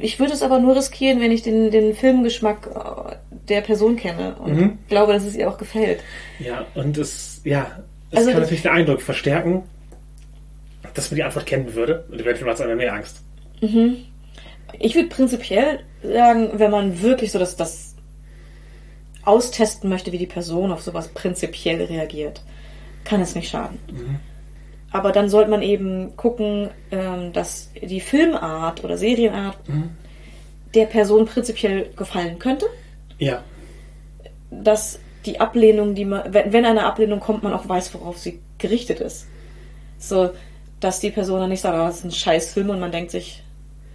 Ich würde es aber nur riskieren, wenn ich den, den Filmgeschmack äh, der Person kenne und Mhm. glaube, dass es ihr auch gefällt. Ja, und es, ja, es Also kann natürlich den Eindruck verstärken, dass man die Antwort kennen würde. Und eventuell macht es einem mehr Angst. Ich würde prinzipiell sagen, wenn man wirklich so das, das austesten möchte, wie die Person auf sowas prinzipiell reagiert, kann es nicht schaden. Aber dann sollte man eben gucken, ähm, dass die Filmart oder Serienart der Person prinzipiell gefallen könnte. Ja, dass die Ablehnung, die man, wenn, eine Ablehnung kommt, man auch weiß, worauf sie gerichtet ist. So, dass die Person dann nicht sagt, oh, das ist ein Scheißfilm und man denkt sich,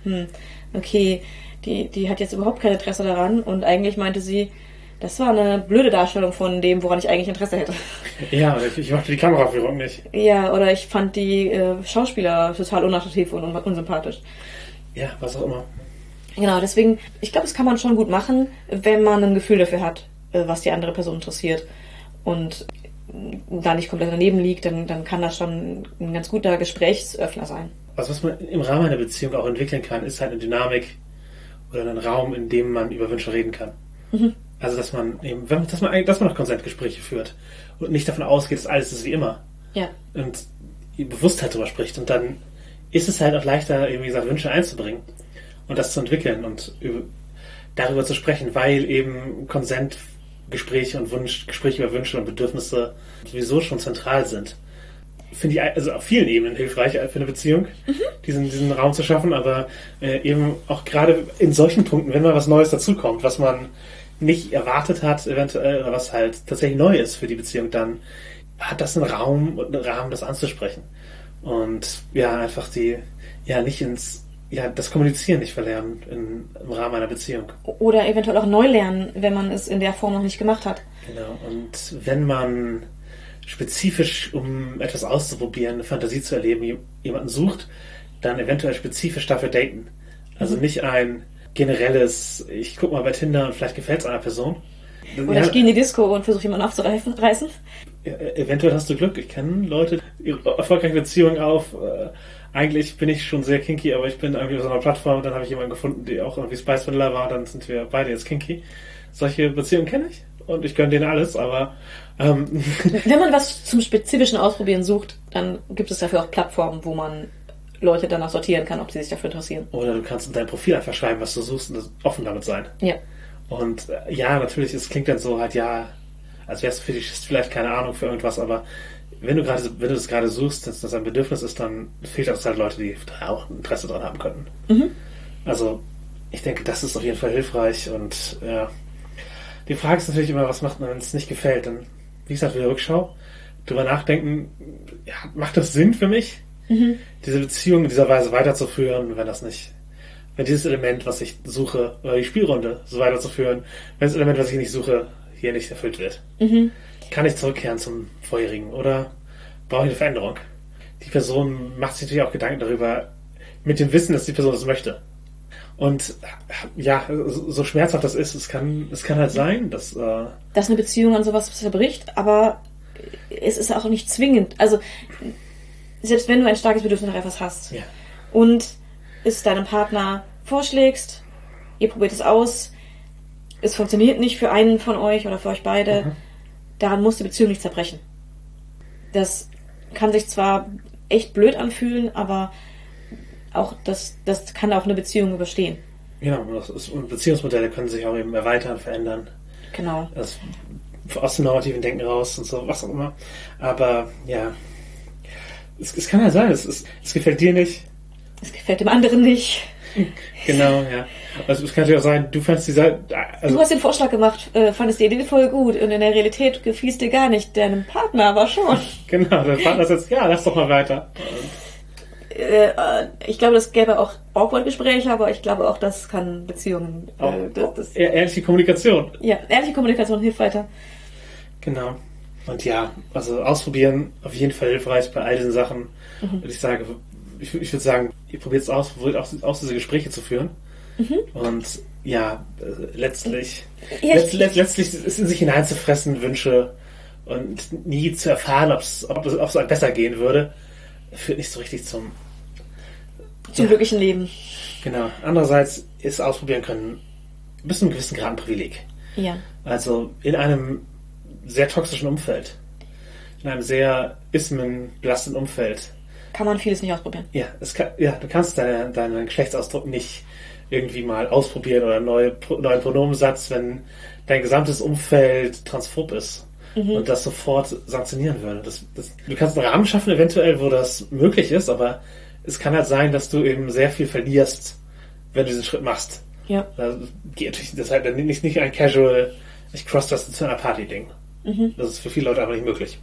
hm, okay, die, die hat jetzt überhaupt kein Interesse daran und eigentlich meinte sie, das war eine blöde Darstellung von dem, woran ich eigentlich Interesse hätte. ja, ich, ich mochte die Kameraführung nicht. Ja, oder ich fand die äh, Schauspieler total unattraktiv und un unsympathisch. Ja, was auch immer. Genau, deswegen, ich glaube, das kann man schon gut machen, wenn man ein Gefühl dafür hat, äh, was die andere Person interessiert. Und da nicht komplett daneben liegt, dann, dann kann das schon ein ganz guter Gesprächsöffner sein. Also was man im Rahmen einer Beziehung auch entwickeln kann, ist halt eine Dynamik oder einen Raum, in dem man über Wünsche reden kann. Also dass man eben, wenn- dass man eigentlich- dass man noch Konsentgespräche führt und nicht davon ausgeht, dass alles ist wie immer. Ja. und die Bewusstheit darüber spricht. Und dann ist es halt auch leichter, eben wie gesagt, Wünsche einzubringen und das zu entwickeln und über, darüber zu sprechen, weil eben Konsentgespräche und Wunsch, Gespräche über Wünsche und Bedürfnisse sowieso schon zentral sind. Finde ich also auf vielen Ebenen hilfreich für eine Beziehung, diesen, diesen Raum zu schaffen, aber äh, eben auch gerade in solchen Punkten, wenn mal was Neues dazukommt, was man nicht erwartet hat, eventuell, oder was halt tatsächlich neu ist für die Beziehung, dann hat das einen Raum und einen Rahmen, das anzusprechen. Und ja, einfach die, ja, nicht ins, ja, das Kommunizieren nicht verlernen in, im Rahmen einer Beziehung. Oder eventuell auch neu lernen, wenn man es in der Form noch nicht gemacht hat. Genau. Und wenn man spezifisch, um etwas auszuprobieren, eine Fantasie zu erleben, jem- jemanden sucht, dann eventuell spezifisch dafür daten. Also nicht ein generelles, ich guck mal bei Tinder und vielleicht gefällt es einer Person. Oder Ja. ich gehe in die Disco und versuche jemanden aufzureißen. Ja, äh, eventuell hast du Glück. Ich kenne Leute, ihre erfolgreiche Beziehung auf. Äh, eigentlich bin ich schon sehr kinky, aber ich bin irgendwie auf so einer Plattform und dann habe ich jemanden gefunden, die auch irgendwie Spice Vanilla war, dann sind wir beide jetzt kinky. Solche Beziehungen kenne ich und ich gönne denen alles, aber ähm, Wenn man was zum spezifischen Ausprobieren sucht, dann gibt es dafür auch Plattformen, wo man Leute danach sortieren kann, ob sie sich dafür interessieren. oder du kannst in dein Profil einfach schreiben, was du suchst und offen damit sein. Ja. Und äh, ja, natürlich, es klingt dann so halt, ja, als wärst du Fetischist vielleicht keine Ahnung für irgendwas, aber wenn du gerade, wenn du das gerade suchst, dass das ein Bedürfnis ist, dann fehlt es halt Leute, die da auch Interesse dran haben könnten. Also, ich denke, das ist auf jeden Fall hilfreich und ja. Die Frage ist natürlich immer, was macht man, wenn es nicht gefällt? Dann, wie gesagt, wieder Rückschau, drüber nachdenken, ja, macht das Sinn für mich, diese Beziehung in dieser Weise weiterzuführen, wenn das nicht, wenn dieses Element, was ich suche, oder die Spielrunde so weiterzuführen, wenn das Element, was ich nicht suche, hier nicht erfüllt wird. Kann ich zurückkehren zum vorherigen oder brauche ich eine Veränderung? Die Person macht sich natürlich auch Gedanken darüber, mit dem Wissen, dass die Person das möchte. Und ja, so schmerzhaft das ist, es kann, es kann halt sein, dass äh, dass eine Beziehung an sowas zerbricht, aber es ist auch nicht zwingend. Also, selbst wenn du ein starkes Bedürfnis nach etwas hast ja, und es deinem Partner vorschlägst, ihr probiert es aus, es funktioniert nicht für einen von euch oder für euch beide, daran muss die Beziehung nicht zerbrechen. Das kann sich zwar echt blöd anfühlen, aber auch das, das kann auch eine Beziehung überstehen. genau, das ist, und Beziehungsmodelle können sich auch eben erweitern, verändern. Genau. Das, aus dem normativen Denken raus und so, was auch immer. Aber ja, es, es kann ja sein, es, es, es gefällt dir nicht. Es gefällt dem anderen nicht. Genau, ja. Also es kann natürlich auch sein, du fandst die Seite, also Du hast den Vorschlag gemacht, äh, fandest die Idee voll gut und in der Realität gefiel es dir gar nicht, deinem Partner aber schon. genau, der Partner sagt, ja, lass doch mal weiter. Äh, äh, ich glaube, das gäbe auch awkward Gespräche, aber ich glaube auch, das kann Beziehungen. Äh, Auch, das, das, ehr- ehrliche Kommunikation. ja, ehrliche Kommunikation hilft weiter. Genau. Und ja, also ausprobieren auf jeden Fall hilfreich bei all diesen Sachen. Mhm. Und ich sage, ich, ich würde sagen, ihr probiert es aus, probiert auch, auch diese Gespräche zu führen. Mhm. Und ja, äh, letztlich, Ja, letzt, letzt, letztlich ist in sich hineinzufressen, Wünsche und nie zu erfahren, ob's, ob es ob es einem besser gehen würde, führt nicht so richtig zum Zum Ja. glücklichen Leben. Genau. Andererseits ist ausprobieren können bis zu einem gewissen Grad ein Privileg. Ja. Also in einem sehr toxischen Umfeld, in einem sehr ismenbelasteten Umfeld. Kann man vieles nicht ausprobieren. Ja, kann, ja du kannst deine, deinen Geschlechtsausdruck nicht irgendwie mal ausprobieren oder einen neue, neuen Pronomensatz, wenn dein gesamtes Umfeld transphob ist und das sofort sanktionieren würde. Das, das, du kannst einen Rahmen schaffen, eventuell, wo das möglich ist, aber es kann halt sein, dass du eben sehr viel verlierst, wenn du diesen Schritt machst. Ja. Da geht natürlich, das ist halt dann nicht, nicht ein casual, ich cross das zu einer Party-Ding. Das ist für viele Leute einfach nicht möglich.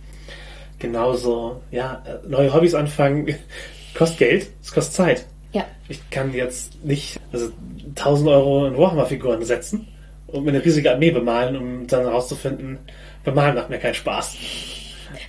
Genauso, ja, neue Hobbys anfangen, kostet Geld, es kostet Zeit. Ja. Ich kann jetzt nicht also 1000 Euro in Warhammer-Figuren setzen und mir eine riesige Armee bemalen, um dann herauszufinden, bemalen macht mir keinen Spaß.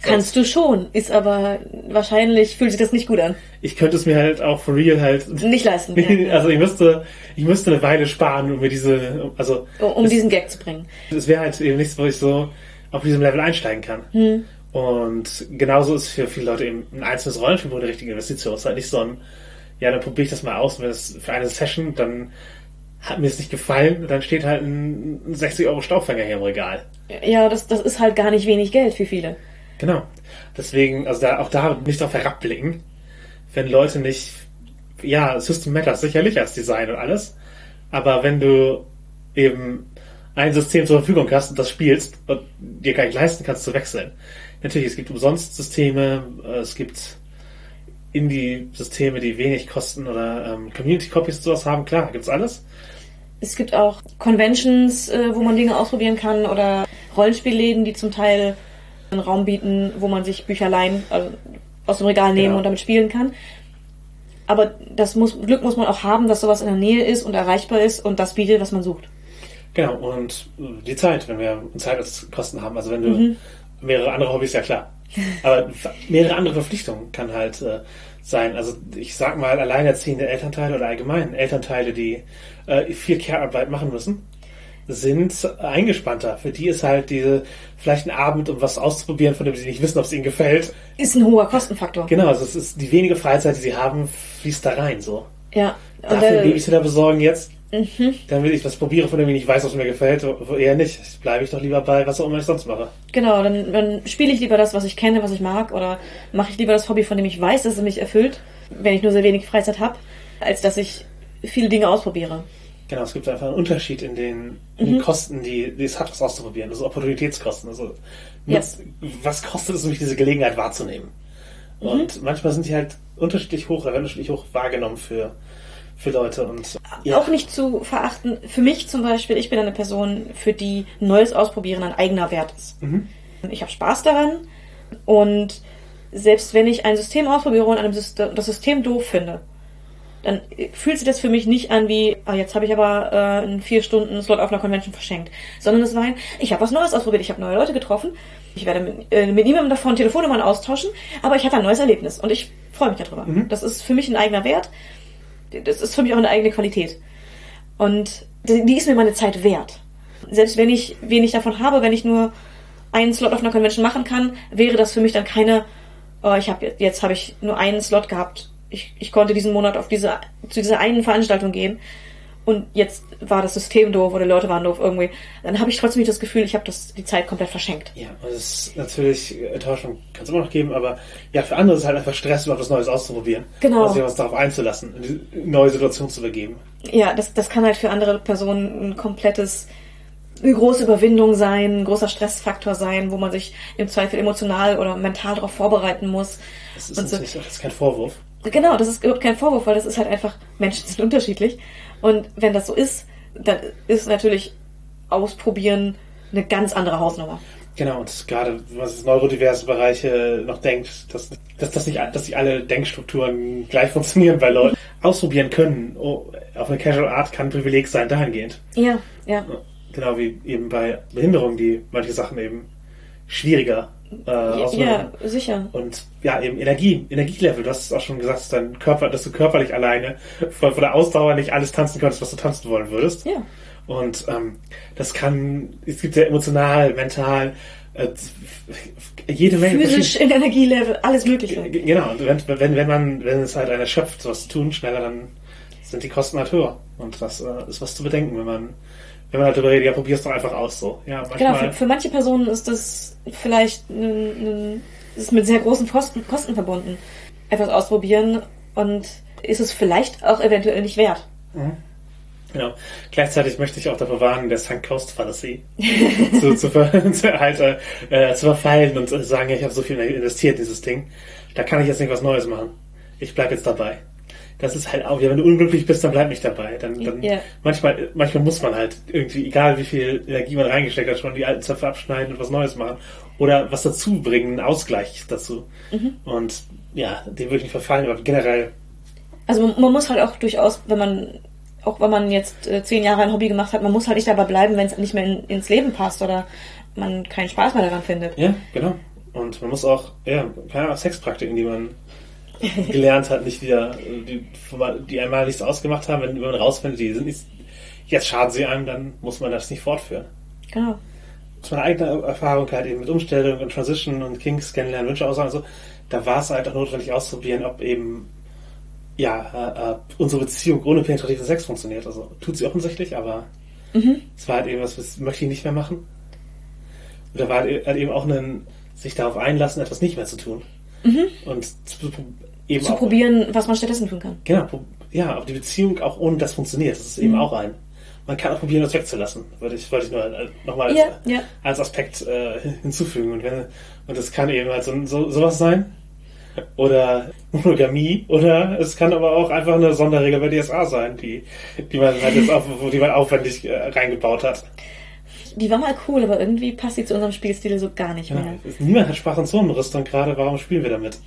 Kannst du schon, ist aber wahrscheinlich fühlt sich das nicht gut an. Ich könnte es mir halt auch for real halt, Nicht leisten. Ja. also ich müsste, ich müsste eine Weile sparen, um mir diese, also Um, es- diesen Gag zu bringen. es wäre halt eben nichts, wo ich so auf diesem Level einsteigen kann. Hm. Und genauso ist für viele Leute eben ein einzelnes Rollenspiel eine richtige Investition. Es ist halt nicht so ein, ja, dann probiere ich das mal aus, und wenn es für eine Session, dann hat mir es nicht gefallen, dann steht halt ein 60 Euro Staubfänger hier im Regal. Ja, das, das ist halt gar nicht wenig Geld für viele. Genau. Deswegen, also da, auch da nicht darauf herabblicken, wenn Leute nicht, ja, System Matters sicherlich als Design und alles, aber wenn du eben ein System zur Verfügung hast und das spielst und dir gar nicht leisten kannst zu wechseln. Natürlich, es gibt umsonst Systeme, äh, es gibt Indie-Systeme, die wenig kosten oder ähm, Community-Copies sowas haben, klar, gibt's alles. Es gibt auch Conventions, äh, wo man Dinge ausprobieren kann oder Rollenspielläden, die zum Teil einen Raum bieten, wo man sich Bücher leihen, also aus dem Regal nehmen Genau. und damit spielen kann. Aber das muss, Glück muss man auch haben, dass sowas in der Nähe ist und erreichbar ist und das bietet, was man sucht. Genau, und die Zeit, wenn wir Zeit als Kosten haben. Also wenn du mehrere andere Hobbys, ja klar. Aber mehrere andere Verpflichtungen kann halt äh, sein. Also ich sag mal, alleinerziehende Elternteile oder allgemein Elternteile, die äh, viel Care-Arbeit machen müssen. Sind eingespannter. Für die ist halt diese, vielleicht ein Abend, um was auszuprobieren, von dem sie nicht wissen, ob es ihnen gefällt. Ist ein hoher Kostenfaktor. Genau, also es ist die wenige Freizeit, die sie haben, fließt da rein, so. Ja. Und, Dafür äh, Babysitter besorgen jetzt, damit ich was probiere, von dem ich nicht weiß, was mir gefällt, wo eher nicht. Bleibe ich doch lieber bei, was auch immer ich sonst mache. Genau, dann, dann spiele ich lieber das, was ich kenne, was ich mag, oder mache ich lieber das Hobby, von dem ich weiß, dass es mich erfüllt, wenn ich nur sehr wenig Freizeit habe, als dass ich viele Dinge ausprobiere. Genau, es gibt einfach einen Unterschied in den, in den Kosten, die, die es hat, was auszuprobieren. Also Opportunitätskosten. Also nutzt- was kostet es, mich diese Gelegenheit wahrzunehmen? Und manchmal sind die halt unterschiedlich hoch, oder unterschiedlich hoch wahrgenommen für, für Leute. Und ja, Auch nicht zu verachten. Für mich zum Beispiel, ich bin eine Person, für die Neues ausprobieren ein eigener Wert ist. Ich habe Spaß daran und selbst wenn ich ein System ausprobiere und das System doof finde, dann fühlt sich das für mich nicht an wie, ah, jetzt habe ich aber äh, einen vier Stunden Slot auf einer Convention verschenkt, sondern es war ein, ich habe was Neues ausprobiert, ich habe neue Leute getroffen, ich werde mit, äh, mit niemandem davon Telefonnummern austauschen, aber ich hatte ein neues Erlebnis und ich freue mich darüber. Das ist für mich ein eigener Wert, das ist für mich auch eine eigene Qualität. Und die die ist mir meine Zeit wert. Selbst wenn ich wenig davon habe, wenn ich nur einen Slot auf einer Convention machen kann, wäre das für mich dann keine, oh, ich habe jetzt habe ich nur einen Slot gehabt. Ich, ich konnte diesen Monat auf diese zu dieser einen Veranstaltung gehen und jetzt war das System doof oder die Leute waren doof irgendwie. Dann habe ich trotzdem nicht das Gefühl, ich habe das die Zeit komplett verschenkt. ja, und es ist natürlich, Enttäuschung kann es immer noch geben, aber ja, für andere ist es halt einfach Stress, überhaupt was Neues auszuprobieren. Genau. Und sich was darauf einzulassen, in die neue Situation zu begeben. Ja, das, das kann halt für andere Personen ein komplettes, eine große Überwindung sein, ein großer Stressfaktor sein, wo man sich im Zweifel emotional oder mental darauf vorbereiten muss. Das ist so. das ist kein Vorwurf. Genau, das ist überhaupt kein Vorwurf, weil das ist halt einfach, Menschen sind unterschiedlich. Und wenn das so ist, dann ist natürlich Ausprobieren eine ganz andere Hausnummer. Genau, und gerade was es neurodiverse Bereiche noch denkt, dass, dass, das nicht, dass nicht alle Denkstrukturen gleich funktionieren bei Leuten. Ausprobieren können oh, auf eine Casual Art kann ein Privileg sein, dahingehend. Ja, ja. Genau wie eben bei Behinderungen, die manche Sachen eben schwieriger äh, ausüben. Ja, sicher. Und ja, eben Energie, Energielevel, du hast es auch schon gesagt, dass dein Körper, dass du körperlich alleine von, von der Ausdauer nicht alles tanzen könntest, was du tanzen wollen würdest. Ja. Und ähm, das kann, es gibt ja emotional, mental, äh, jede Menge Physisch, in Energielevel, alles Mögliche. Genau, und wenn, wenn, wenn man, wenn es halt einer schöpft, sowas zu tun, schneller, dann sind die Kosten halt höher. Und das äh, ist was zu bedenken, wenn man, wenn man halt darüber redet, ja, probier's doch einfach aus, so. Ja, Genau, manchmal, für, für manche Personen ist das vielleicht ein, ein, ist mit sehr großen Kosten, Kosten verbunden. Etwas ausprobieren und ist es vielleicht auch eventuell nicht wert. genau. Gleichzeitig möchte ich auch davor warnen, der Sunk Coast Fallacy zu, zu, ver, zu, halt, äh, zu verfallen und äh, sagen, ja, ich habe so viel investiert in dieses Ding. Da kann ich jetzt nicht was Neues machen. Ich bleib jetzt dabei. Das ist halt auch, ja, wenn du unglücklich bist, dann bleib nicht dabei. Dann, dann Ja. manchmal, manchmal muss man halt irgendwie, egal wie viel Energie man reingesteckt hat, schon die alten Zöpfe abschneiden und was Neues machen. Oder was dazu bringen, einen Ausgleich dazu. Und ja, dem würde ich nicht verfallen, aber generell, Also man, man muss halt auch durchaus, wenn man, auch wenn man jetzt äh, zehn Jahre ein Hobby gemacht hat, man muss halt nicht dabei bleiben, wenn es nicht mehr in, ins Leben passt oder man keinen Spaß mehr daran findet. ja, genau. Und man muss auch, ja, keine Ahnung, Sexpraktiken, die man gelernt hat, nicht wieder, äh, die, die einmal nichts ausgemacht haben, wenn man rausfindet, die sind nicht, jetzt schaden sie einem, dann muss man das nicht fortführen. Genau. aus meiner eigenen Erfahrung halt eben mit Umstellung und Transition und Kings kennenlernen, Wünsche aussagen und so, da war es halt auch notwendig auszuprobieren, ob eben ja, äh, äh, unsere Beziehung ohne penetrativen Sex funktioniert. Also tut sie offensichtlich, aber es war halt eben was, das möchte ich nicht mehr machen. Und da war halt eben auch ein sich darauf einlassen, etwas nicht mehr zu tun. Und zu, eben Zu probieren, was man stattdessen tun kann. Genau, ja, ob die Beziehung auch ohne das funktioniert. Das ist eben auch ein. Man kann auch probieren, das wegzulassen. Wollte ich, wollte ich nur äh, nochmal als, Ja, ja. als Aspekt äh, hinzufügen. Und, wenn, und das kann eben halt so, so, sowas sein. Oder Monogamie. Oder es kann aber auch einfach eine Sonderregel bei DSA sein, die, die man halt jetzt auf, die man aufwendig äh, reingebaut hat. Die war mal cool, aber irgendwie passt sie zu unserem Spielstil so gar nicht Ja, mehr. niemand hat Sprach- und Zonenrüstung gerade. Warum spielen wir damit?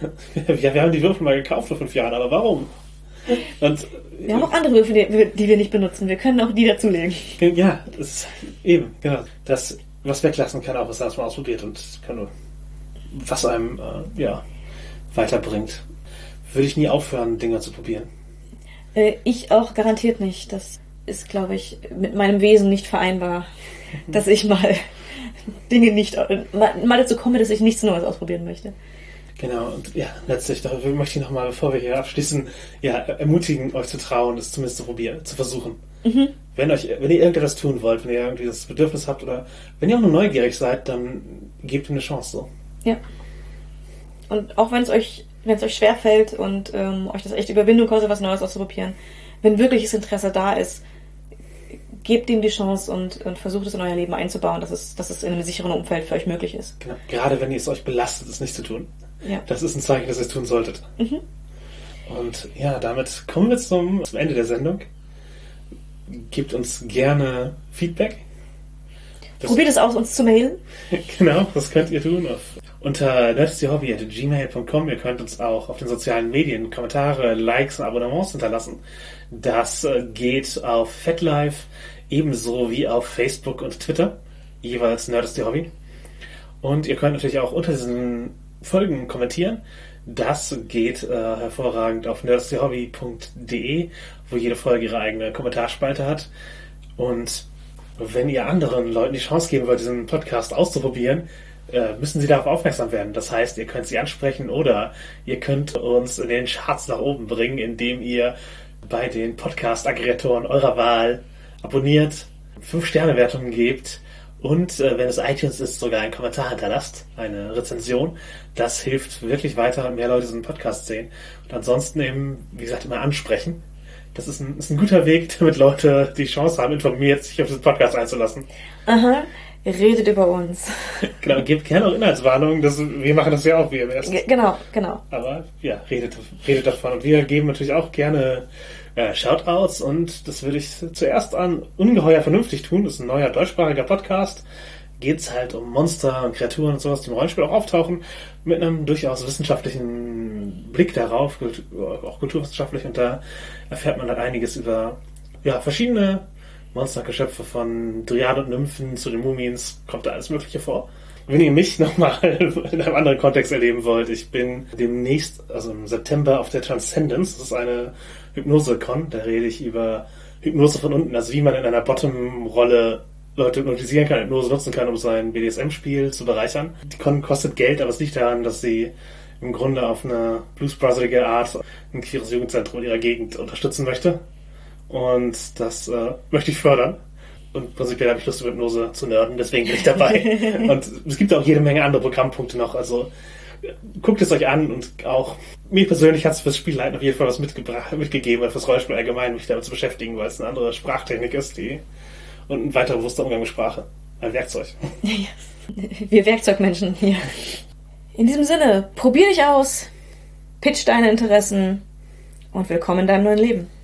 Ja, wir haben die Würfel mal gekauft vor fünf Jahren, aber warum? Und Wir haben auch andere Würfel, die, wir nicht benutzen. Wir können auch die dazulegen. Ja, das ist eben, genau. Das, was weglassen kann, auch was das mal ausprobiert und kann was einem, äh, ja, weiterbringt. Würde ich nie aufhören, Dinge zu probieren. Äh, ich auch garantiert nicht. Das ist, glaube ich, mit meinem Wesen nicht vereinbar, dass ich mal Dinge nicht, mal, mal dazu komme, dass ich nichts Neues ausprobieren möchte. Genau, und ja, letztlich da möchte ich nochmal, bevor wir hier abschließen, ja, ermutigen, euch zu trauen, es zumindest zu probieren, zu versuchen. Mhm. Wenn euch, wenn ihr irgendetwas tun wollt, wenn ihr irgendwie das Bedürfnis habt oder wenn ihr auch nur neugierig seid, dann gebt ihm eine Chance so. Ja. Und auch wenn es euch, wenn es euch schwerfällt und ähm, euch das echt Überwindung kostet, was Neues auszuprobieren, wenn wirkliches Interesse da ist, gebt ihm die Chance und, und versucht es in euer Leben einzubauen, dass es, dass es in einem sicheren Umfeld für euch möglich ist. Genau. Gerade wenn ihr es euch belastet, es nicht zu tun. Ja. Das ist ein Zeichen, dass ihr es tun solltet. Mhm. Und ja, damit kommen wir zum, zum Ende der Sendung. Gebt uns gerne Feedback. Das- Probiert es aus, uns zu mailen. Genau, das könnt ihr tun auf, unter nerdsthehobby.gmail.com. Ihr könnt uns auch auf den sozialen Medien Kommentare, Likes und Abonnements hinterlassen. Das äh, geht auf FetLife ebenso wie auf Facebook und Twitter, jeweils Hobby. Und ihr könnt natürlich auch unter diesen Folgen kommentieren. Das geht äh, hervorragend auf nerdsthehobby.de, wo jede Folge ihre eigene Kommentarspalte hat. Und wenn ihr anderen Leuten die Chance geben wollt, diesen Podcast auszuprobieren, äh, müssen sie darauf aufmerksam werden. Das heißt, ihr könnt sie ansprechen oder ihr könnt uns in den Charts nach oben bringen, indem ihr bei den Podcast-Aggregatoren eurer Wahl abonniert, 5-Sterne-Wertungen gebt und äh, wenn es iTunes ist, sogar einen Kommentar hinterlasst, eine Rezension. Das hilft wirklich weiter, mehr Leute diesen Podcast sehen. Und ansonsten eben, wie gesagt, immer ansprechen. Das ist ein, ist ein guter Weg, damit Leute die Chance haben, informiert sich auf diesen Podcast einzulassen. Aha. Redet über uns. Genau, gebt gerne auch Inhaltswarnungen. Das, wir machen das ja auch, wie ihr wisst. Ge- Genau, genau. Aber ja, redet, redet davon. Und wir geben natürlich auch gerne äh, Shoutouts und das würde ich zuerst an Ungeheuer Vernünftig tun. Das ist ein neuer deutschsprachiger Podcast. Geht's halt um Monster und Kreaturen und sowas, die im Rollenspiel auch auftauchen, mit einem durchaus wissenschaftlichen Blick darauf, auch kulturwissenschaftlich. Und da erfährt man halt einiges über ja, verschiedene Monstergeschöpfe von Dryaden und Nymphen zu den Mumiens, kommt da alles Mögliche vor. Wenn ihr mich nochmal in einem anderen Kontext erleben wollt, ich bin demnächst, also im September, auf der Transcendence. Das ist eine Hypnose-Con. Da rede ich über Hypnose von unten, also wie man in einer Bottom-Rolle Leute hypnotisieren kann, Hypnose nutzen kann, um sein BDSM-Spiel zu bereichern. Die Con kostet Geld, aber es liegt daran, dass sie im Grunde auf eine Blues Brotherige Art ein queeres Jugendzentrum in ihrer Gegend unterstützen möchte. Und das äh, möchte ich fördern. Und prinzipiell habe ich Lust, über Hypnose zu nerden, deswegen bin ich dabei. und es gibt auch jede Menge andere Programmpunkte noch. Also guckt es euch an und auch mir persönlich hat es fürs Spielleiten auf jeden Fall was mitgebracht, mitgegeben, oder fürs Rollenspiel allgemein, mich damit zu beschäftigen, weil es eine andere Sprachtechnik ist, die und ein weiterer bewusster Umgang mit Sprache. Ein Werkzeug. Wir Werkzeugmenschen hier. In diesem Sinne, probier dich aus, pitch deine Interessen und willkommen in deinem neuen Leben.